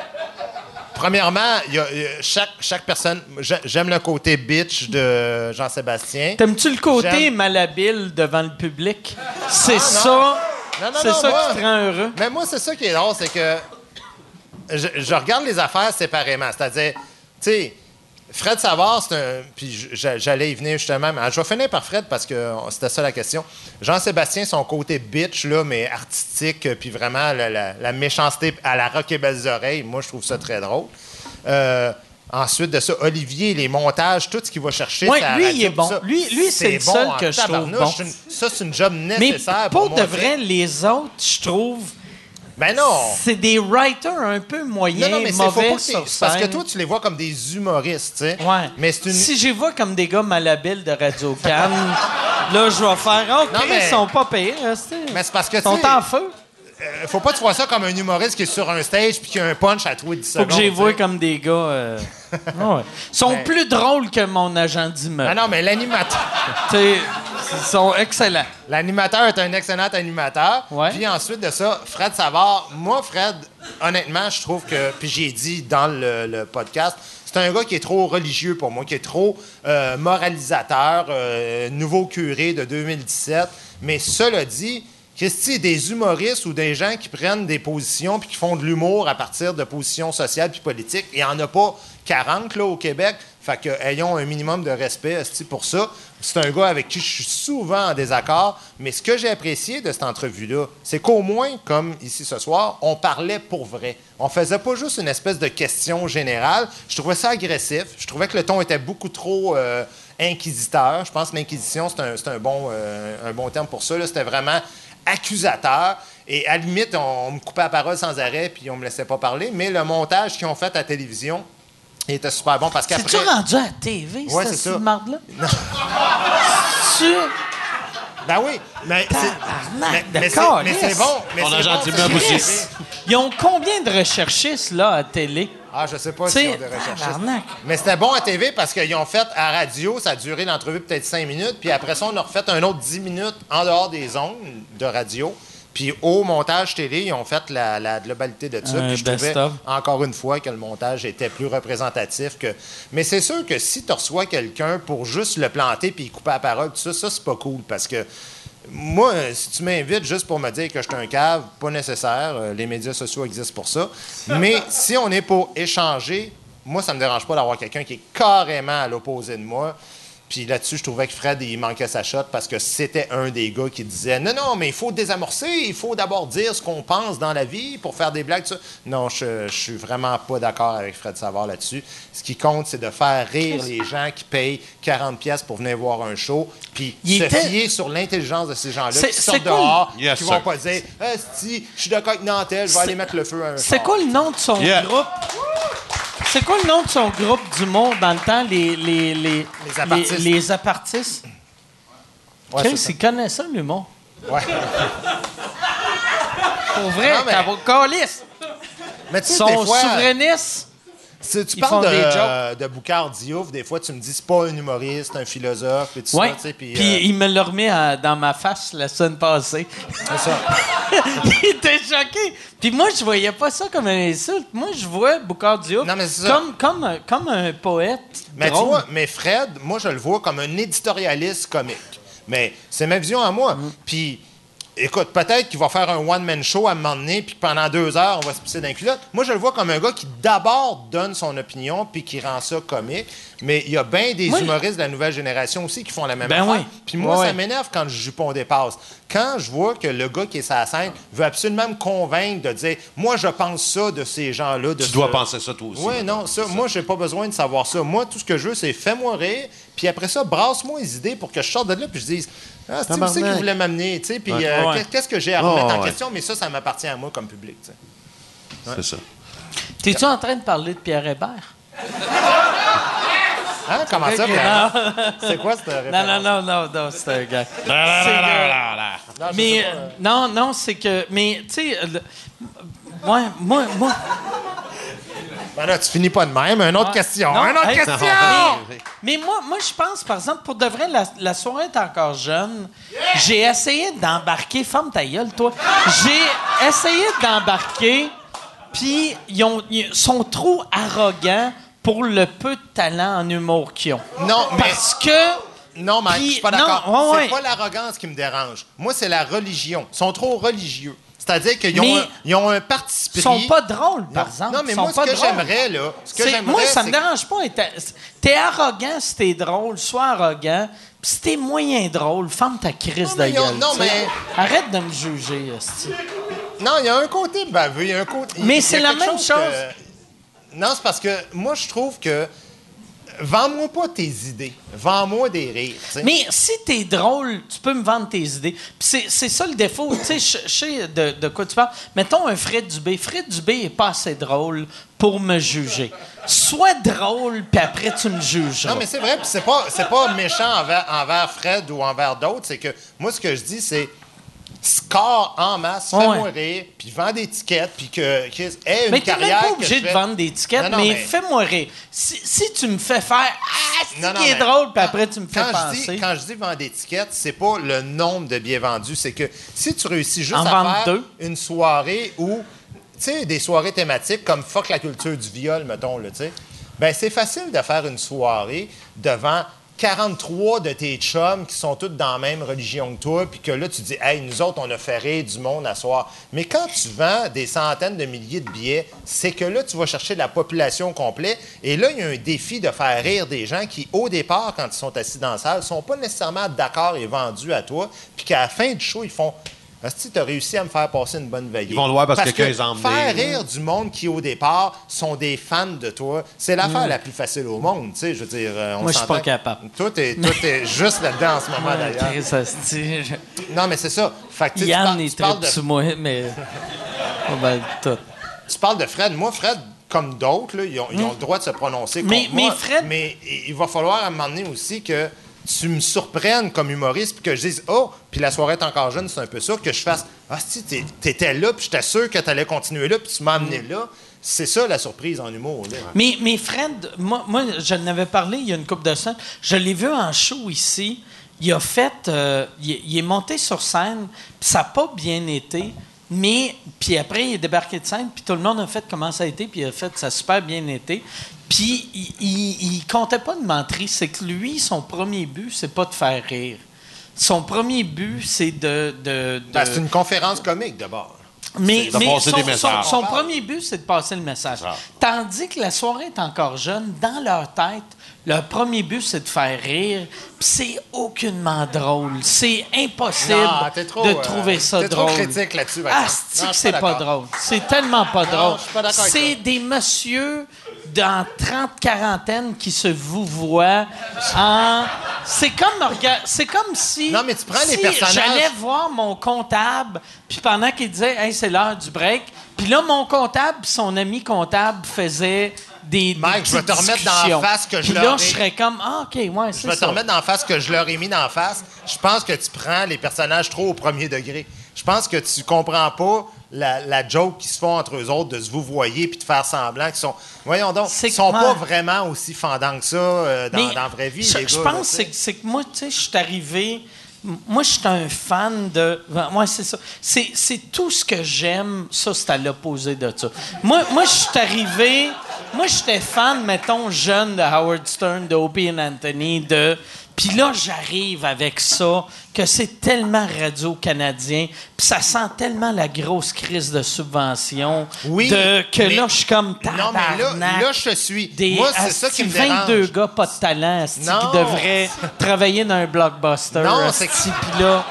premièrement, il y a- il y a chaque, chaque personne. j'ai- J'aime le côté bitch de Jean-Sébastien. T'aimes-tu le côté j'aime- malhabile devant le public? C'est non. ça... Non, non, C'est non, ça moi- qui te rend heureux? Mais moi, c'est ça qui est drôle, c'est que je, je regarde les affaires séparément. C'est-à-dire, tu sais, Fred Savard, c'est un. Puis j'allais y venir justement. Mais je vais finir par Fred parce que c'était ça la question. Jean-Sébastien, son côté bitch, là, mais artistique, puis vraiment la, la- la méchanceté à la rock et belles oreilles, moi, je trouve ça très drôle. Euh, Ensuite de ça, Olivier, les montages, tout ce qu'il va chercher. Sa lui, radio, il est bon. ça, Lui- lui, c'est le seul que je trouve tabarnouche. bon. Une- Ça, c'est une job Mais nécessaire pour moi, de vrai, les autres, je trouve, Ben non! c'est des writers un peu moyens, Non, non, mais c'est mauvais pas que sur c'est parce que scène. toi, tu les vois comme des humoristes, tu sais. Ouais. Mais c'est une. Si j'y vois comme des gars malhabiles de Radio Cannes, [laughs] là, je vais faire OK, Non, mais- ils sont pas payés. Mais c'est parce que, Ils sont en feu. Euh, faut pas que tu vois ça comme un humoriste qui est sur un stage puis qui a un punch à les 10 Faut secondes. que j'ai vu comme des gars. euh, [laughs] ah ouais. Ils sont Ben- plus drôles que mon agent Ah d'immeuble. non, mais l'animateur. [laughs] Ils sont excellents. L'animateur est un excellent animateur. Ouais. Puis ensuite de ça, Fred Savard, moi, Fred, honnêtement, je trouve que, puis j'ai dit dans le, le podcast, c'est un gars qui est trop religieux pour moi, qui est trop euh, moralisateur, euh, nouveau curé de 2017. Mais cela dit, Christy, des humoristes ou des gens qui prennent des positions puis qui font de l'humour à partir de positions sociales puis politiques, il n'y en a pas 40 là, au Québec. Fait que ayons un minimum de respect pour ça. C'est un gars avec qui je suis souvent en désaccord, mais ce que j'ai apprécié de cette entrevue-là, c'est qu'au moins, comme ici ce soir, on parlait pour vrai. On faisait pas juste une espèce de question générale. Je trouvais ça agressif. Je trouvais que le ton était beaucoup trop euh, inquisiteur. Je pense que l'inquisition, c'est un, un bon, euh, un bon terme pour ça. C'était vraiment accusateur. Et à la limite, on, on me coupait la parole sans arrêt, puis on me laissait pas parler. Mais le montage qu'ils ont fait à la télévision, il était super bon parce qu'après. C'est-tu rendu à la TV, Ouais, cette c'est ça. marde-là? [laughs] Tu... Ben oui, mais c'est. Tabarnak Mais, de mais c'est- mais calice. c'est bon. Mais On c'est a bon, gentil aussi. Ils ont combien de recherchistes, là, à télé? Ah, je sais pas si on recherchistes. tabarnak. Mais c'était bon à TV parce qu'ils ont fait à radio, ça a duré l'entrevue peut-être cinq minutes, puis après ça, on a refait un autre 10 minutes en dehors des ondes de radio. Puis au montage télé, ils ont fait la, la globalité de ça. Puis je trouvais, encore une fois, que le montage était plus représentatif que. Mais c'est sûr que si tu reçois quelqu'un pour juste le planter puis couper la parole, tout ça, ça, c'est pas cool parce que. Moi, si tu m'invites juste pour me dire que je suis un cave, pas nécessaire. Euh, Les médias sociaux existent pour ça. Mais [laughs] si on est pour échanger, moi, ça me dérange pas d'avoir quelqu'un qui est carrément à l'opposé de moi. Puis là-dessus, je trouvais que Fred, il manquait sa shot parce que c'était un des gars qui disait Non, non, mais il faut désamorcer, il faut d'abord dire ce qu'on pense dans la vie pour faire des blagues. Non, je, je suis vraiment pas d'accord avec Fred Savard là-dessus. Ce qui compte, c'est de faire rire les gens qui payent 40$ pièces pour venir voir un show, puis Il se était- fier sur l'intelligence de ces gens-là qui sortent dehors, Yes, qui sir. vont pas dire si je suis d'accord avec Nantel, je vais aller mettre le feu à un C'est quoi le nom de son Yeah. groupe? C'est quoi le nom de son groupe d'humour dans le temps, les... Les, les, Les apartistes. Les, les apartistes? Ouais, Chris, ils connaissent ça, l'humour. Ouais. Pour vrai, t'as vos calices. Mais tu sais, sont des fois, souverainistes. Si tu Ils parles font de, des jokes. euh, de Boucard Diouf, des fois, tu me dis c'est pas un humoriste, un philosophe, et tout Oui. ça, tu sais, puis, Puis euh, il me l'a remis à- dans ma face la semaine passée. c'est ça. [laughs] il était choqué. Puis moi, je voyais pas ça comme un insulte. Moi, je vois Boucard Diop Non, mais c'est ça. comme, comme, un- comme un poète. Mais tu drôle. vois, mais Fred, moi, je le vois comme un éditorialiste comique. Mais c'est ma vision à moi. Mm. Puis, écoute, peut-être qu'il va faire un one-man show à un moment donné, puis pendant deux heures, on va se pisser d'un culotte. Moi, je le vois comme un gars qui d'abord donne son opinion, puis qui rend ça comique. Mais il y a bien des Oui. humoristes de la nouvelle génération aussi qui font la même Ben affaire. oui. Puis moi, ça m'énerve quand le jupon dépasse. Quand je vois que le gars qui est sur la scène veut absolument me convaincre de dire Moi, je pense ça de ces gens-là. de Tu ce- dois penser ça toi aussi. oui, non, ça, moi, j'ai pas besoin de savoir ça. Moi, tout ce que je veux, c'est fais-moi rire, puis après ça, brasse-moi les idées pour que je sorte de là, puis je dise, ah, c'est c'est qu'il voulait m'amener, tu sais, puis euh, Ouais. qu'est-ce que j'ai à remettre en ouais. question, mais ça, ça m'appartient à moi comme public, tu sais. C'est ça. T'es-tu en train de parler de Pierre Hébert? Hein? Comment ça, Pierre? non. C'est quoi cette référence? Non, non, non, non, non, c'est un gars. C'est que- Non, mais euh, non, non, c'est que, mais tu sais, le- ouais, moi, moi. Ben là, tu finis pas de même. Une autre question. Non, Une autre hey, question! Mais, mais moi, moi je pense, par exemple, pour de vrai, la, la soirée est encore jeune. J'ai essayé d'embarquer. Ferme ta gueule, toi. J'ai essayé d'embarquer, puis ils, ont- ils sont trop arrogants pour le peu de talent en humour qu'ils ont. Non, mais. Parce que. Non, Mike, Puis- je suis pas non, d'accord. ouais, c'est ouais. pas l'arrogance qui me dérange. Moi, c'est la religion. Ils sont trop religieux. C'est-à-dire qu'ils ont, ils ont un parti Ils sont pas drôles, par Non, exemple. Non, mais sont moi, ce que j'aimerais, là, ce que moi, ça me dérange pas. T'es- arrogant si t'es drôle, sois arrogant. Puis si t'es moyen drôle, ferme ta crise de gueule. non, mais- Arrête de me juger, esti. Non, il y a un côté baveux, il y a un côté. Mais c'est la même chose. que- Non, c'est parce que moi, je trouve que. Vends-moi pas tes idées. Vends-moi des rires. Mais si t'es drôle, tu peux me vendre tes idées. Puis c'est, ça le défaut. Tu sais, je sais de, de quoi tu parles. Mettons un Fred Dubé. Fred Dubé est pas assez drôle pour me juger. Sois drôle, puis après tu me jugeras. Non, mais c'est vrai, puis c'est pas, c'est pas méchant envers, envers Fred ou envers d'autres. C'est que moi, ce que je dis, c'est. Score en masse, Ouais. fais-moi rire, puis vends des tickets, puis que ait une Mais t'es même carrière. pas que obligé de vendre des tickets, Non, non, mais, mais- fais-moi rire. Si, si tu me fais faire Ah, c'est qui est mais drôle, puis après tu me fais quand penser. Je dis, quand je dis vendre des tickets, c'est pas le nombre de billets vendus, c'est que si tu réussis juste En à faire deux. une soirée où, tu sais, des soirées thématiques comme Fuck la culture du viol, mettons, là, tu sais, ben c'est facile de faire une soirée devant 43 de tes chums qui sont tous dans la même religion que toi, puis que là, tu dis, hey, nous autres, on a fait rire du monde à soir. Mais quand tu vends des centaines de milliers de billets, c'est que là, tu vas chercher la population complète. Et là, il y a un défi de faire rire des gens qui, au départ, quand ils sont assis dans la salle, sont pas nécessairement d'accord et vendus à toi, puis qu'à la fin du show, ils font. Si tu as réussi à me faire passer une bonne veillée. Ils vont le voir parce que quelqu'un les a emmenés. Faire rire du monde qui, au départ, sont des fans de toi, c'est l'affaire la plus facile au monde. Tu sais, je veux dire, euh, on Mm. Moi, je suis pas capable. Toi, t'es, t'es [laughs] juste là-dedans en ce moment, d'ailleurs. Non, mais c'est ça. Fait que, tu sais, tu Yann parles- est tu parles très de- sous moi, mais. Mal tout. tu parles de Fred. Moi, Fred, comme d'autres, ils, ont, ils ont le droit de se prononcer Mm. Mais- contre mais moi. Fred- Mais il il va falloir à un moment donné aussi que tu me surprennes comme humoriste, puis que je dise « Oh, puis la soirée est encore jeune, c'est un peu ça. » Que je fasse « Ah, si, t'étais là, puis j'étais sûr que t'allais continuer là, puis tu m'as amené là. » C'est ça, la surprise en humour. Mais, mais Fred, moi, moi je n'avais parlé il y a une couple de semaines. Je l'ai vu en show ici. Il a fait. euh, il est monté sur scène, puis ça n'a pas bien été. Mais, puis après, il est débarqué de scène, puis tout le monde a fait comment ça a été, puis il a fait ça a super bien été. Puis il, il, il comptait pas de mentir. C'est que lui, son premier but, c'est pas de faire rire. Son premier but, c'est de. de, de- Ben, c'est une conférence comique, d'abord. mais, de mais passer son, des son- messages. son premier but, c'est de passer le message. Tandis que la soirée est encore jeune, dans leur tête, leur premier but, c'est de faire rire. Puis c'est aucunement drôle. C'est impossible Non, trop, de euh, trouver ça t'es trop drôle. critique là-dessus, Ah, c'est pas drôle. C'est tellement pas drôle. C'est des messieurs dans 30 quarantaine qui se vous voient en c'est comme c'est comme si Non, mais tu prends les personnages- j'allais voir mon comptable puis pendant qu'il disait hey c'est l'heure du break puis là mon comptable son ami comptable faisait des, des Mike, je vais te remettre dans la face que je Puis là leur je ai- serais comme ah OK ouais c'est Je vais te ça. remettre d'en face que je leur ai mis d'en face. Je pense que tu prends les personnages trop au premier degré. Je pense que tu comprends pas la, la joke qui se font entre eux autres de se vous voyer puis de faire semblant qu'ils sont. Voyons donc, ils sont pas ouais. vraiment aussi fendants que ça euh, dans, dans la vraie vie. Je, les je gars, pense que c'est que moi, tu sais, je suis arrivé. Moi, je suis un fan de. Moi, c'est ça. C'est c'est tout ce que j'aime. Ça, c'est à l'opposé de ça. Moi, moi je suis arrivé. Moi, j'étais fan, mettons, jeune de Howard Stern, de Opie and Anthony, de. Puis là, j'arrive avec ça, que c'est tellement radio-canadien, puis ça sent tellement la grosse crise de subvention, Oui, de, que mais- là, je suis comme Non, mais là, là, je te suis. Des, Moi, c'est ça qui me 22 dérange. gars pas de talent asti, qui devraient travailler dans un blockbuster. Non, c'est que- puis là,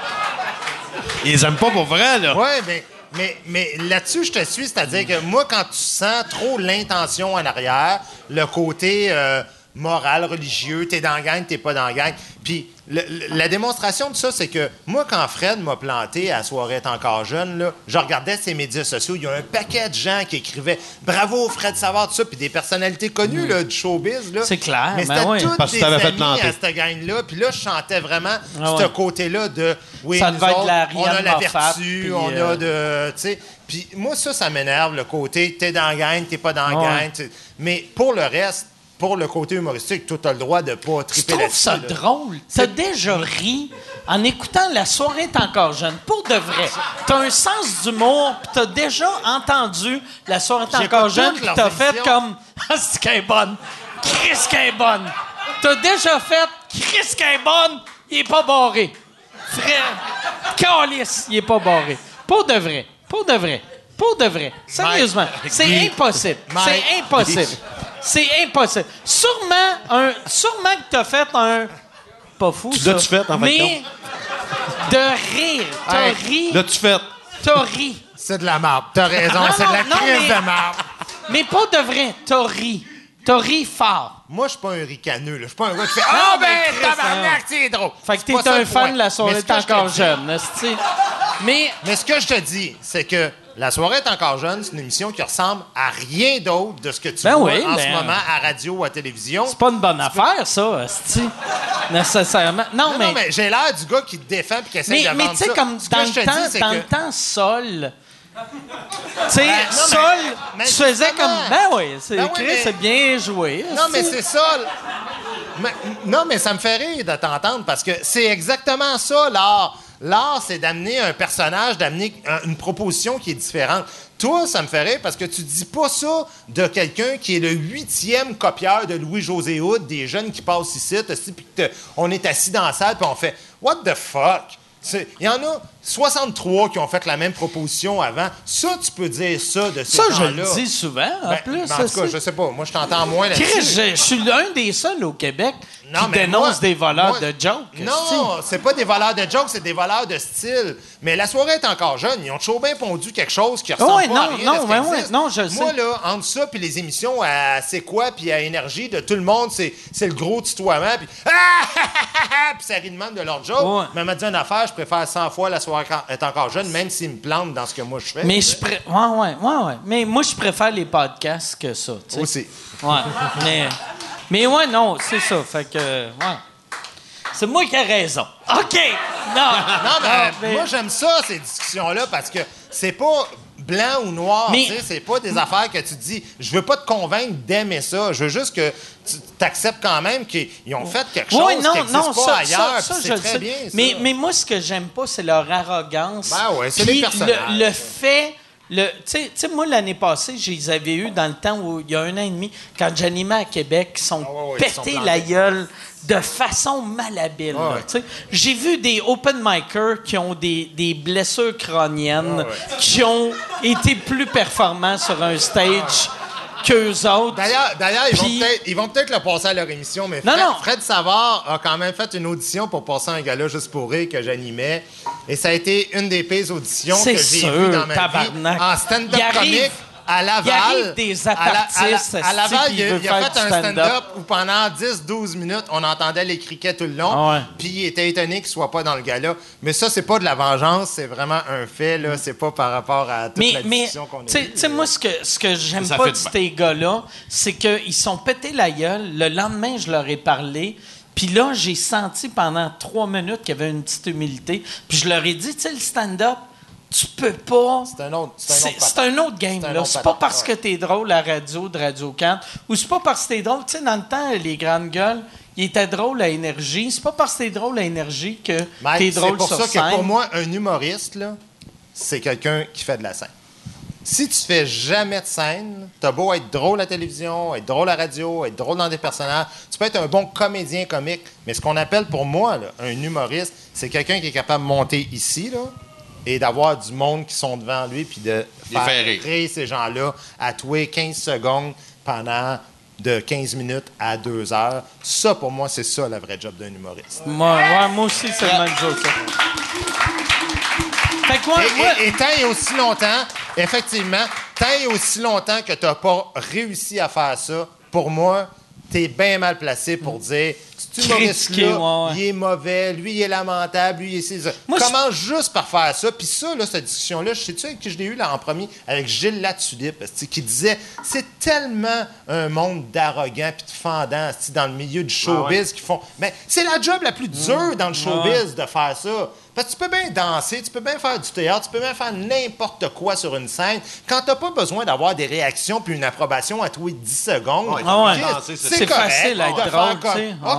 Ils aiment pas pour vrai, là. Oui, mais, mais, mais là-dessus, je te suis. C'est-à-dire que moi, quand tu sens trop l'intention en arrière, le côté euh, moral, religieux, t'es dans la gang, t'es pas dans la gang. Puis le- le- la démonstration de ça, c'est que moi, quand Fred m'a planté à Soirée est encore jeune, là, je regardais ses médias sociaux. Il y a un paquet de gens qui écrivaient Bravo, Fred Savard, tout ça, puis des personnalités connues là, du showbiz. là. C'est clair, Mais ben c'était oui. toutes Parce des fait planter. à cette gang-là. Puis là, je chantais vraiment Ah ce côté-là de Oui, Ça nous autres, la on a la vertu, puis, on euh, a de. tu sais. Puis moi, ça, ça m'énerve, le côté t'es dans la gang, t'es pas dans la Ouais. gang. Mais pour le reste, pour le côté humoristique, toi, t'as le droit de pas je triper trouve là-dessus. ça là. drôle? T'as déjà ri en écoutant La soirée est encore jeune. Pour de vrai. T'as un sens d'humour, puis t'as déjà entendu La soirée est encore jeune, puis leurs t'as fait comme [laughs] Ah, c'est qu'elle est bonne. Chris qu'elle est bonne. T'as déjà fait Chris qu'elle est bonne, il est pas barré. Frère, calice, il est pas barré. Pour de vrai. Pour de vrai. Pour de vrai. Sérieusement. C'est impossible. C'est impossible. C'est impossible. Sûrement, un, sûrement que t'as fait un. Pas fou, Tu ça. l'as-tu fait, en de Mais de rire. T'as Hey, ri. Là, tu fais. T'as ri. C'est de la marde. T'as raison, Non, c'est de la non, non, crise mais- de marde. Mais pas de vrai. T'as ri. T'as ri fort. Moi, je suis pas un ricaneux. là. Je suis pas un gars qui fait Ah, mais ben, Chris, tabarnak, c'est drôle. Fait que t'es un fan point. de la soirée Mais ce t'es que je te encore dis- jeune. Mais Mais ce que je te dis, c'est que La soirée est encore jeune, c'est une émission qui ressemble à rien d'autre de ce que tu Ben vois oui, en ben- ce moment à radio ou à télévision. c'est pas une bonne affaire, ça. Nécessairement. Non, Non, mais. non, mais j'ai l'air du gars qui te défend et qui essaie Mais, de mais vendre tu sais, comme Ce dans, que le je te temps, dis, c'est dans que- le temps, Sol. Tu sais, Ben, non, mais- tu faisais justement. comme. Ben oui, c'est Ben oui, mais- bien joué. Non, mais c'est ça. Mais- non, mais ça me fait rire de t'entendre parce que c'est exactement ça, l'art. L'art, c'est d'amener un personnage, d'amener un- une proposition qui est différente. Toi, ça me fait rire parce que tu dis pas ça de quelqu'un qui est le huitième copieur de Louis-José Hood, des jeunes qui passent ici, puis on est assis dans la salle, puis on fait « What the fuck? » Il y en a 63 qui ont fait la même proposition avant. Ça, tu peux dire ça de ces Ça, je le dis souvent, en Ben, plus. mais en tout cas, je sais pas. Moi, je t'entends moins là-dessus. Je, je suis l'un des seuls au Québec Non, qui dénonce moi- des voleurs moi- de jokes. Non, c'est pas des voleurs de jokes, c'est des voleurs de style. Mais la soirée est encore jeune. Ils ont toujours bien pondu quelque chose qui ressemble Ouais, pas non, à rien non, de ce qui ouais, ouais, existe. non, je Moi, sais. là, entre ça puis les émissions à C'est quoi puis à Énergie de tout le monde, c'est, c'est le gros tutoiement puis [laughs] Ah! [laughs] puis ça rit de même de leur joke. Ouais. Mais m'a dit une affaire, je préfère 100 fois la soirée est encore jeune, même s'ils me plantent dans ce que moi je fais. Mais je pré- ouais, ouais, ouais, ouais. Mais moi, je préfère les podcasts que ça. Aussi. Ouais. mais, mais ouais, non, c'est ça. Fait que, ouais. C'est moi qui ai raison. OK! Non! Non, mais, mais- moi, j'aime ça, ces discussions-là, parce que c'est pas blanc ou noir. Mais- C'est pas des affaires que tu dis. Je veux pas te convaincre d'aimer ça. Je veux juste que tu acceptes quand même qu'ils ont fait quelque chose Oui, non, qui n'existe non, pas ça, ailleurs. ça, c'est très bien. ça. Mais, mais moi, ce que j'aime pas, c'est leur arrogance. Ben ouais, c'est. Le, le fait. Le, tu sais- moi, l'année passée, je les avais eus dans le temps où, il y a un an et demi, quand j'animais à Québec, ils sont Ah ouais, sont pétés la gueule de façon malhabile. Ah ouais. J'ai vu des open micers qui ont des, des blessures crâniennes, Ah qui ont été plus performants sur un stage qu'eux autres. D'ailleurs, d'ailleurs, ils, Puis- vont peut-être, ils vont peut-être le passer à leur émission, mais Non, Fred, non. Fred Savard a quand même fait une audition pour passer un gala juste pour rire que j'animais. Et ça a été une des pires auditions C'est que j'ai sûr, vues dans ma tabarnak. vie. En stand-up Il arrive- comique à Laval. il arrive des à, la- à la- à Laval, il, il a fait un stand-up. où pendant 10-12 minutes, on entendait les criquets tout le long. Ah. Puis il était étonné qu'il soit pas dans le gala. Mais ça, c'est pas de la vengeance, c'est vraiment un fait. Là. C'est pas par rapport à toute mais, la discussion qu'on a tu sais- eue. tu sais, moi, ce que, ce que j'aime pas de ces gars-là, c'est qu'ils sont pétés la gueule. Le lendemain, je leur ai parlé. Puis là, j'ai senti pendant trois minutes qu'il y avait une petite humilité. Puis je leur ai dit, tu sais, le stand-up, tu peux pas. C'est un autre, c'est un autre un game, C'est là. C'est pas parce que t'es drôle à radio de Radio 4 ou c'est pas parce que t'es drôle. Tu sais, dans le temps, les grandes gueules, ils étaient drôles à énergie. C'est pas parce que t'es drôle à énergie que t'es drôle C'est pour sur ça scène. que pour moi, un humoriste, là, c'est quelqu'un qui fait de la scène. Si tu fais jamais de scène, t'as beau être drôle à la télévision, être drôle à la radio, être drôle dans des personnages, tu peux être un bon comédien comique, mais ce qu'on appelle pour moi là, un humoriste, c'est quelqu'un qui est capable de monter ici là, et d'avoir du monde qui sont devant lui puis de faire rire. ces gens-là à tous 15 secondes pendant de 15 minutes à 2 heures. Ça, pour moi, c'est ça, le vrai job d'un humoriste. Moi, ouais, moi aussi, c'est le même ça. Fait moi, Et, moi- et- et tant et aussi longtemps, effectivement, tant et aussi longtemps que tu n'as pas réussi à faire ça, pour moi, tu es bien mal placé pour dire ce Critiquer, humoriste-là, ouais, ouais. il est mauvais, lui, il est lamentable, lui, il est... je- Commence juste par faire ça. Puis ça, là, cette discussion-là, je sais-tu avec qui je l'ai eu là, en premier? Avec Gilles Latulippe, qui disait c'est tellement un monde d'arrogants puis de fendants dans le milieu du showbiz qui font... Mais c'est la job la plus dure dans le showbiz de faire ça. Parce que tu peux bien danser, tu peux bien faire du théâtre, tu peux bien faire n'importe quoi sur une scène quand t'as pas besoin d'avoir des réactions puis une approbation à tous les 10 secondes. Ouais, Ah ouais. C'est- facile à être drôle, comme.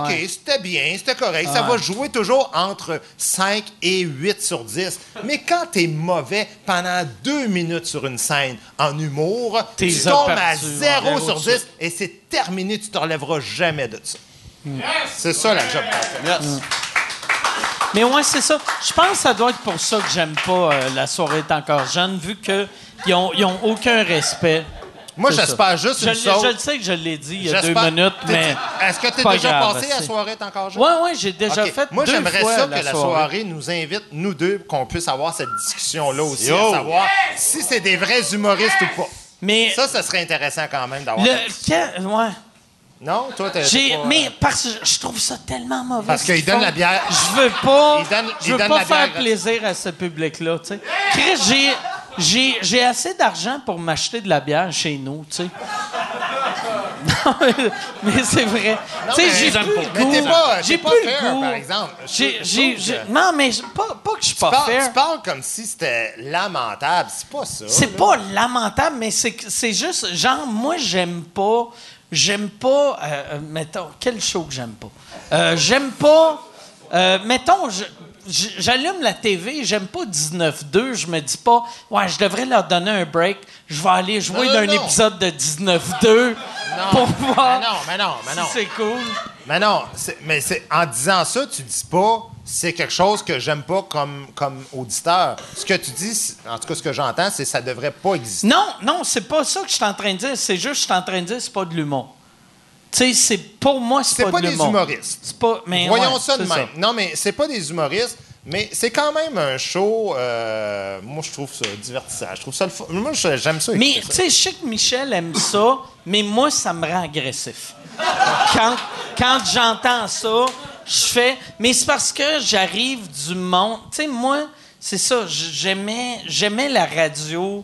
OK, Ouais. c'était bien, c'était correct. Ça va jouer toujours entre 5 et 8 sur 10. Mais quand t'es mauvais pendant deux minutes sur une scène en humour, tu tombes à aperçu, 0 ouais, sur zéro 10 et c'est terminé, tu te relèveras jamais de ça. C'est ça la job qu'on fait. Mais ouais, c'est ça. Je pense que ça doit être pour ça que j'aime pas euh, La soirée est encore jeune, vu qu'ils ont, ils ont aucun respect. Moi, j'espère juste je, une chose. je le sais que je l'ai dit il y a deux minutes, T'es- mais. Est-ce que tu es déjà grave, passé à c'est- soirée est encore jeune? Ouais, ouais, j'ai déjà OK. fait Moi, j'aimerais ça la que la soirée. soirée nous invite, nous deux, qu'on puisse avoir cette discussion-là aussi, Yo! à savoir si c'est des vrais humoristes ou pas. Mais Ça, ça serait intéressant quand même d'avoir. le, cette ouais. Non, toi, t'es. J'ai, pas, mais euh, parce que je trouve ça tellement mauvais. Parce ce qu'il qu'ils donne font. la bière. Je veux pas. Il donne- je veux pas la faire bière. plaisir à ce public-là. Tu sais, Chris, j'ai, j'ai, j'ai assez d'argent pour m'acheter de la bière chez nous. Tu sais. [laughs] Non, mais, mais c'est vrai. Tu sais, j'ai plus le goût. pas, j'ai pas plus le goût. par exemple. J'ai, j'ai, non, mais pas, pas que je suis pas parles, fair. tu parles comme si c'était lamentable. C'est pas ça. C'est là. pas lamentable, mais c'est que- c'est juste, genre, moi, j'aime pas. J'aime pas. euh, euh, mettons, quel show que j'aime pas? Euh, j'aime pas. mettons, je- j'allume la TV, j'aime pas 19-2, je me dis pas, ouais, je devrais leur donner un break, je vais aller jouer Non, non, d'un non. épisode de 19-2 pour voir Mais non, mais non, mais si non. c'est cool. Mais non, mais c'est en disant ça, tu dis pas c'est quelque chose que j'aime pas comme, comme auditeur. Ce que tu dis, en tout cas, ce que j'entends, c'est que ça devrait pas exister. Non, non, c'est pas ça que je suis en train de dire. C'est juste que je suis en train de dire c'est pas de l'humour. Tu sais, c'est pour moi, c'est C'est pas, pas de des humoristes. C'est pas. Mais Voyons ouais, ça de même. Non, mais c'est pas des humoristes, mais c'est quand même un show. euh, moi, je trouve ça divertissant. Je trouve ça le. Moi, j'aime ça. Mais tu sais, je sais que Michel aime ça, mais moi, ça me rend agressif. Quand, quand j'entends ça, je fais. Mais c'est parce que j'arrive du monde. Tu sais, moi, c'est ça. J'aimais, j'aimais la radio.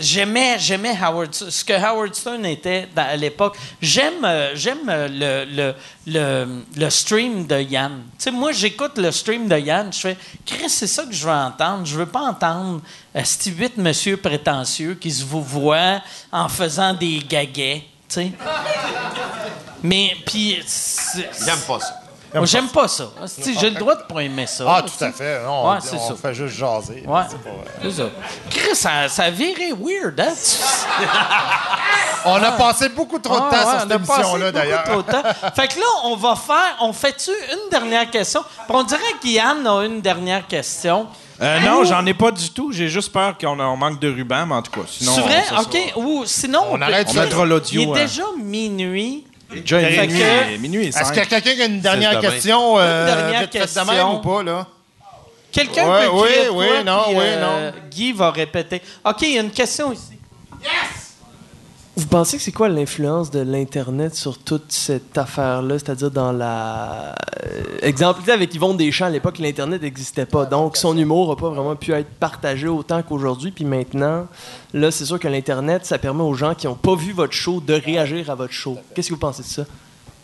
J'aimais, j'aimais Howard, ce que Howard Stern était à l'époque. J'aime, euh, j'aime euh, le, le, le, le stream de Yann. Moi, j'écoute le stream de Yann, je fais, Chris, c'est ça que je veux entendre. Je veux pas entendre euh, ces huit monsieur prétentieux qui se vous voient en faisant des gaguets. [laughs] Mais, puis, J'aime pas ça. Moi, j'aime pas ça. Asti, J'ai le droit de pas aimer ça. Ah, tout à fait. Non, Ouais, on, c'est on ça. fait juste jaser. Ouais, C'est pas, euh, c'est ça. Chris, ça, ça a viré weird, hein? [laughs] On a passé beaucoup trop de Ah, temps ouais, sur on cette a passé émission-là, beaucoup d'ailleurs. trop de temps. Fait que là, on va faire. On fait-tu une dernière question? Puis on dirait qu'Yann a une dernière question. Euh, non, j'en ai pas du tout. J'ai juste peur qu'on on manque de ruban, mais en tout cas. Sinon, C'est vrai? ça sera- OK. Ou sinon. On arrête On mettra l'audio. Il est euh, déjà minuit. Déjà Fait minuit, que- minuit et Est-ce cinq. qu'il y a quelqu'un qui a une dernière question? euh, Une dernière de question. même ou pas, là? Quelqu'un Ouais, peut oui, de oui, non, puis, oui, euh, Guy va répéter. OK, il y a une question ici. Vous pensez que c'est quoi l'influence de l'Internet sur toute cette affaire-là? C'est-à-dire dans la... euh, exemple, tu sais, avec Yvon Deschamps, à l'époque, l'Internet n'existait pas. Donc, son humour n'a pas vraiment pu être partagé autant qu'aujourd'hui. Puis maintenant, là, c'est sûr que l'Internet, ça permet aux gens qui n'ont pas vu votre show de réagir à votre show. Qu'est-ce que vous pensez de ça?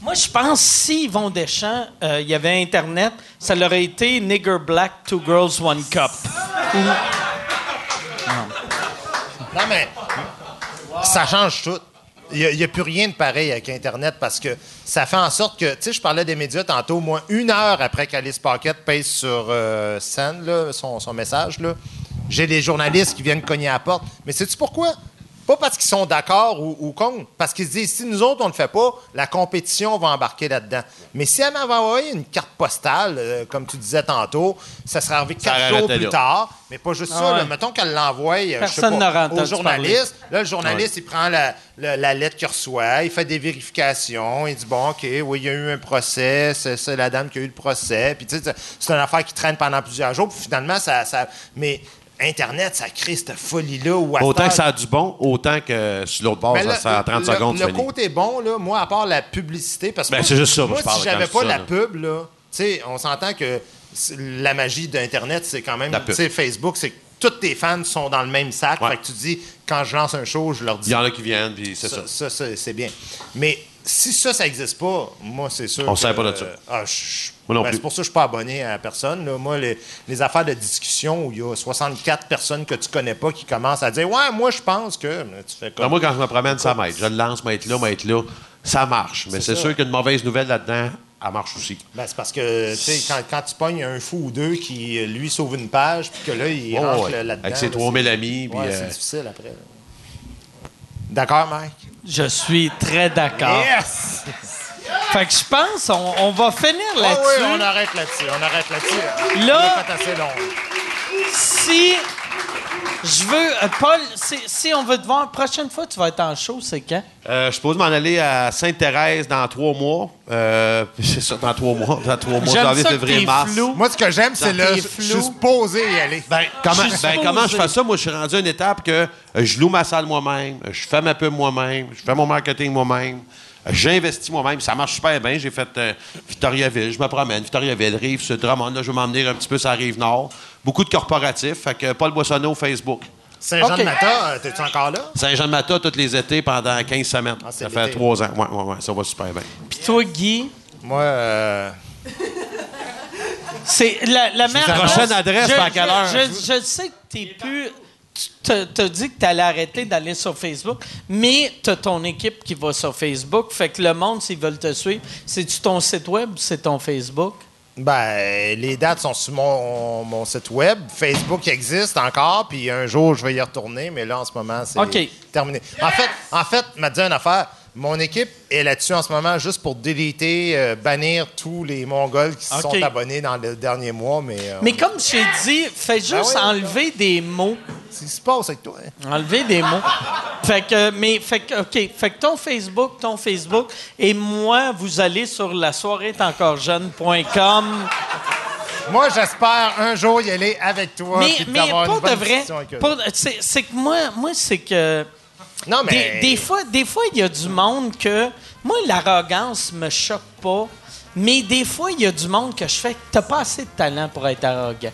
Moi, je pense si Yvon Deschamps, euh, il y avait Internet, ça l'aurait été Nigger Black, Two Girls, One Cup. Non, mais ça change tout. Il n'y a, plus rien de pareil avec Internet parce que ça fait en sorte que, tu sais, je parlais des médias tantôt, moi, une heure après qu'Alice Paquette pèse sur euh, Send, là, son, son message, j'ai des journalistes qui viennent cogner à la porte. Mais sais-tu pourquoi? Pas parce qu'ils sont d'accord ou, ou contre, parce qu'ils se disent si nous autres, on ne le fait pas, la compétition va embarquer là-dedans. Mais si elle m'avait envoyé une carte postale, euh, comme tu disais tantôt, ça serait arrivé Ça quatre jours plus là. tard. Mais pas juste Ah ça. ouais. là. mettons qu'elle l'envoie euh, au journaliste. Là, le journaliste, il prend la, la- la lettre qu'il reçoit, il fait des vérifications, il dit bon, OK, oui, il y a eu un procès, c'est la dame qui a eu le procès. Puis, tu sais, c'est- c'est une affaire qui traîne pendant plusieurs jours. Puis, finalement, ça. ça mais Internet, ça crée cette folie-là. Autant que ça a du bon, autant que sur l'autre bord, ça, ça, en 30 le- secondes, Le fini. côté bon, là, moi, à part la publicité, parce que Ben, moi, c'est juste ça, moi, moi, je parle si j'avais pas ça, la là. pub, là, tu sais, on s'entend que la magie d'Internet, c'est quand même, Facebook, c'est que tous tes fans sont dans le même sac. Ouais. Fait que tu dis, quand je lance un show, je leur dis Il y en a qui viennent, puis c'est ça. ça, ça, c'est bien. Mais si ça, ça n'existe pas, moi, c'est sûr. On que, savait pas de ça. euh, ah, je- ben, plus. C'est pour ça que je ne suis pas abonné à personne. là. Moi, les, les affaires de discussion où il y a 64 personnes que tu connais pas qui commencent à dire Ouais, moi, je pense que. Mais Tu fais comme. Ben, moi, quand je me promène, ça m'aide. Je le lance, m'être là, m'être là. Ça marche. Mais c'est sûr qu'une mauvaise nouvelle là-dedans, elle marche aussi. Ben, c'est parce que, tu sais, quand, quand tu pognes un fou ou deux qui, lui, sauve une page, puis que là, il Oh, rentre ouais. là- là-dedans. Avec ses là, 3000 c'est- amis, puis, Ouais, euh, c'est difficile après. D'accord, Mike? Je suis très d'accord. Yes! Fait que je pense on, on va finir Ah là-dessus. oui, on arrête là-dessus. On arrête là-dessus. Là- On a fait assez long. Si Je veux. euh, Paul, si, si on veut te voir, prochaine fois, tu vas être en show, c'est quand? Euh, je suppose m'en aller à Sainte-Thérèse dans trois mois. Euh, [laughs] c'est ça, dans trois mois. Dans trois mois, janvier, février, mars. flou. Moi, ce que j'aime, c'est le. Je suis supposé y aller. Ben, comment, Je ben, comment je fais ça? Moi, je suis rendu à une étape que je loue ma salle moi-même, je fais ma pub moi-même, je fais mon marketing moi-même, euh, j'investis moi-même. Ça marche super bien. J'ai fait euh, Victoriaville, je me promène, Victoriaville, Rive, sur Drummond. Là, je vais m'emmener un petit peu sur la Rive-Nord. Beaucoup de corporatifs. Fait que Paul Boissonneau, Facebook. Saint-Jean-de-Mata, euh, t'es-tu encore là? Saint-Jean-de-Mata, tous les étés pendant 15 semaines. Ah, ça fait trois ans. Ouais, ouais, ouais, ça va super bien. Puis toi, Guy, Moi, euh, c'est la, la meilleure. Prochaine adresse, je, à quelle heure? Je, je sais que t'es plus. Tu t'as- dit que tu allais arrêter d'aller sur Facebook, mais tu as ton équipe qui va sur Facebook. Fait que le monde, s'ils veulent te suivre, c'est-tu ton site web ou c'est ton Facebook? ben, les dates sont sur mon, mon site web. Facebook existe encore, puis un jour, je vais y retourner, mais là, en ce moment, c'est terminé. En fait, en fait, m'a dit une affaire. Mon équipe est là-dessus en ce moment juste pour déliter, euh, bannir tous les Mongols qui se sont abonnés dans le dernier mois, mais... euh, Mais comme j'ai dit, fais juste oui. enlever des mots. Qu'est-ce qui se passe avec toi? hein? Enlever des mots. Fait que, mais, fait que, OK. Fait que ton Facebook, ton Facebook, et moi, vous allez sur la soirée est encore jeune.com. Moi, j'espère un jour y aller avec toi. Mais, puis mais d'avoir une pour de vrai, discussion avec eux. pour- c'est c'est que moi, moi c'est que. Non, mais... Des, des fois, des fois, il y a du monde que. Moi, l'arrogance me choque pas. Mais des fois, il y a du monde que je fais que t'as pas assez de talent pour être arrogant.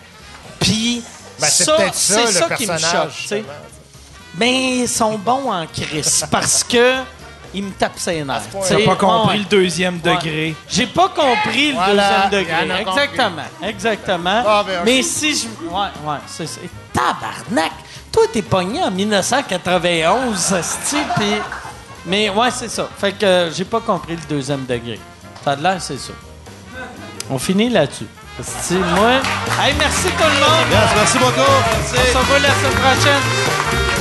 Puis, Ben, c'est ça, ça, c'est le ça qui me choque. Mais ils sont bons en crise parce que ils me tapent ses nerfs. T'as pas compris Ouais. le deuxième Ouais. degré. J'ai pas compris le Voilà, deuxième il degré. compris. Exactement. Exactement. Ah, ben. Mais si je. Ouais, ouais, c'est. Tabarnak! Toi, t'es pogné en 1991, esti, puis. Mais ouais, c'est ça. Fait que euh, j'ai pas compris le deuxième degré. Ça a l'air, c'est ça. On finit là-dessus. Esti, moi. Hey, merci tout le monde! Yes, merci beaucoup. On se revoit la semaine prochaine.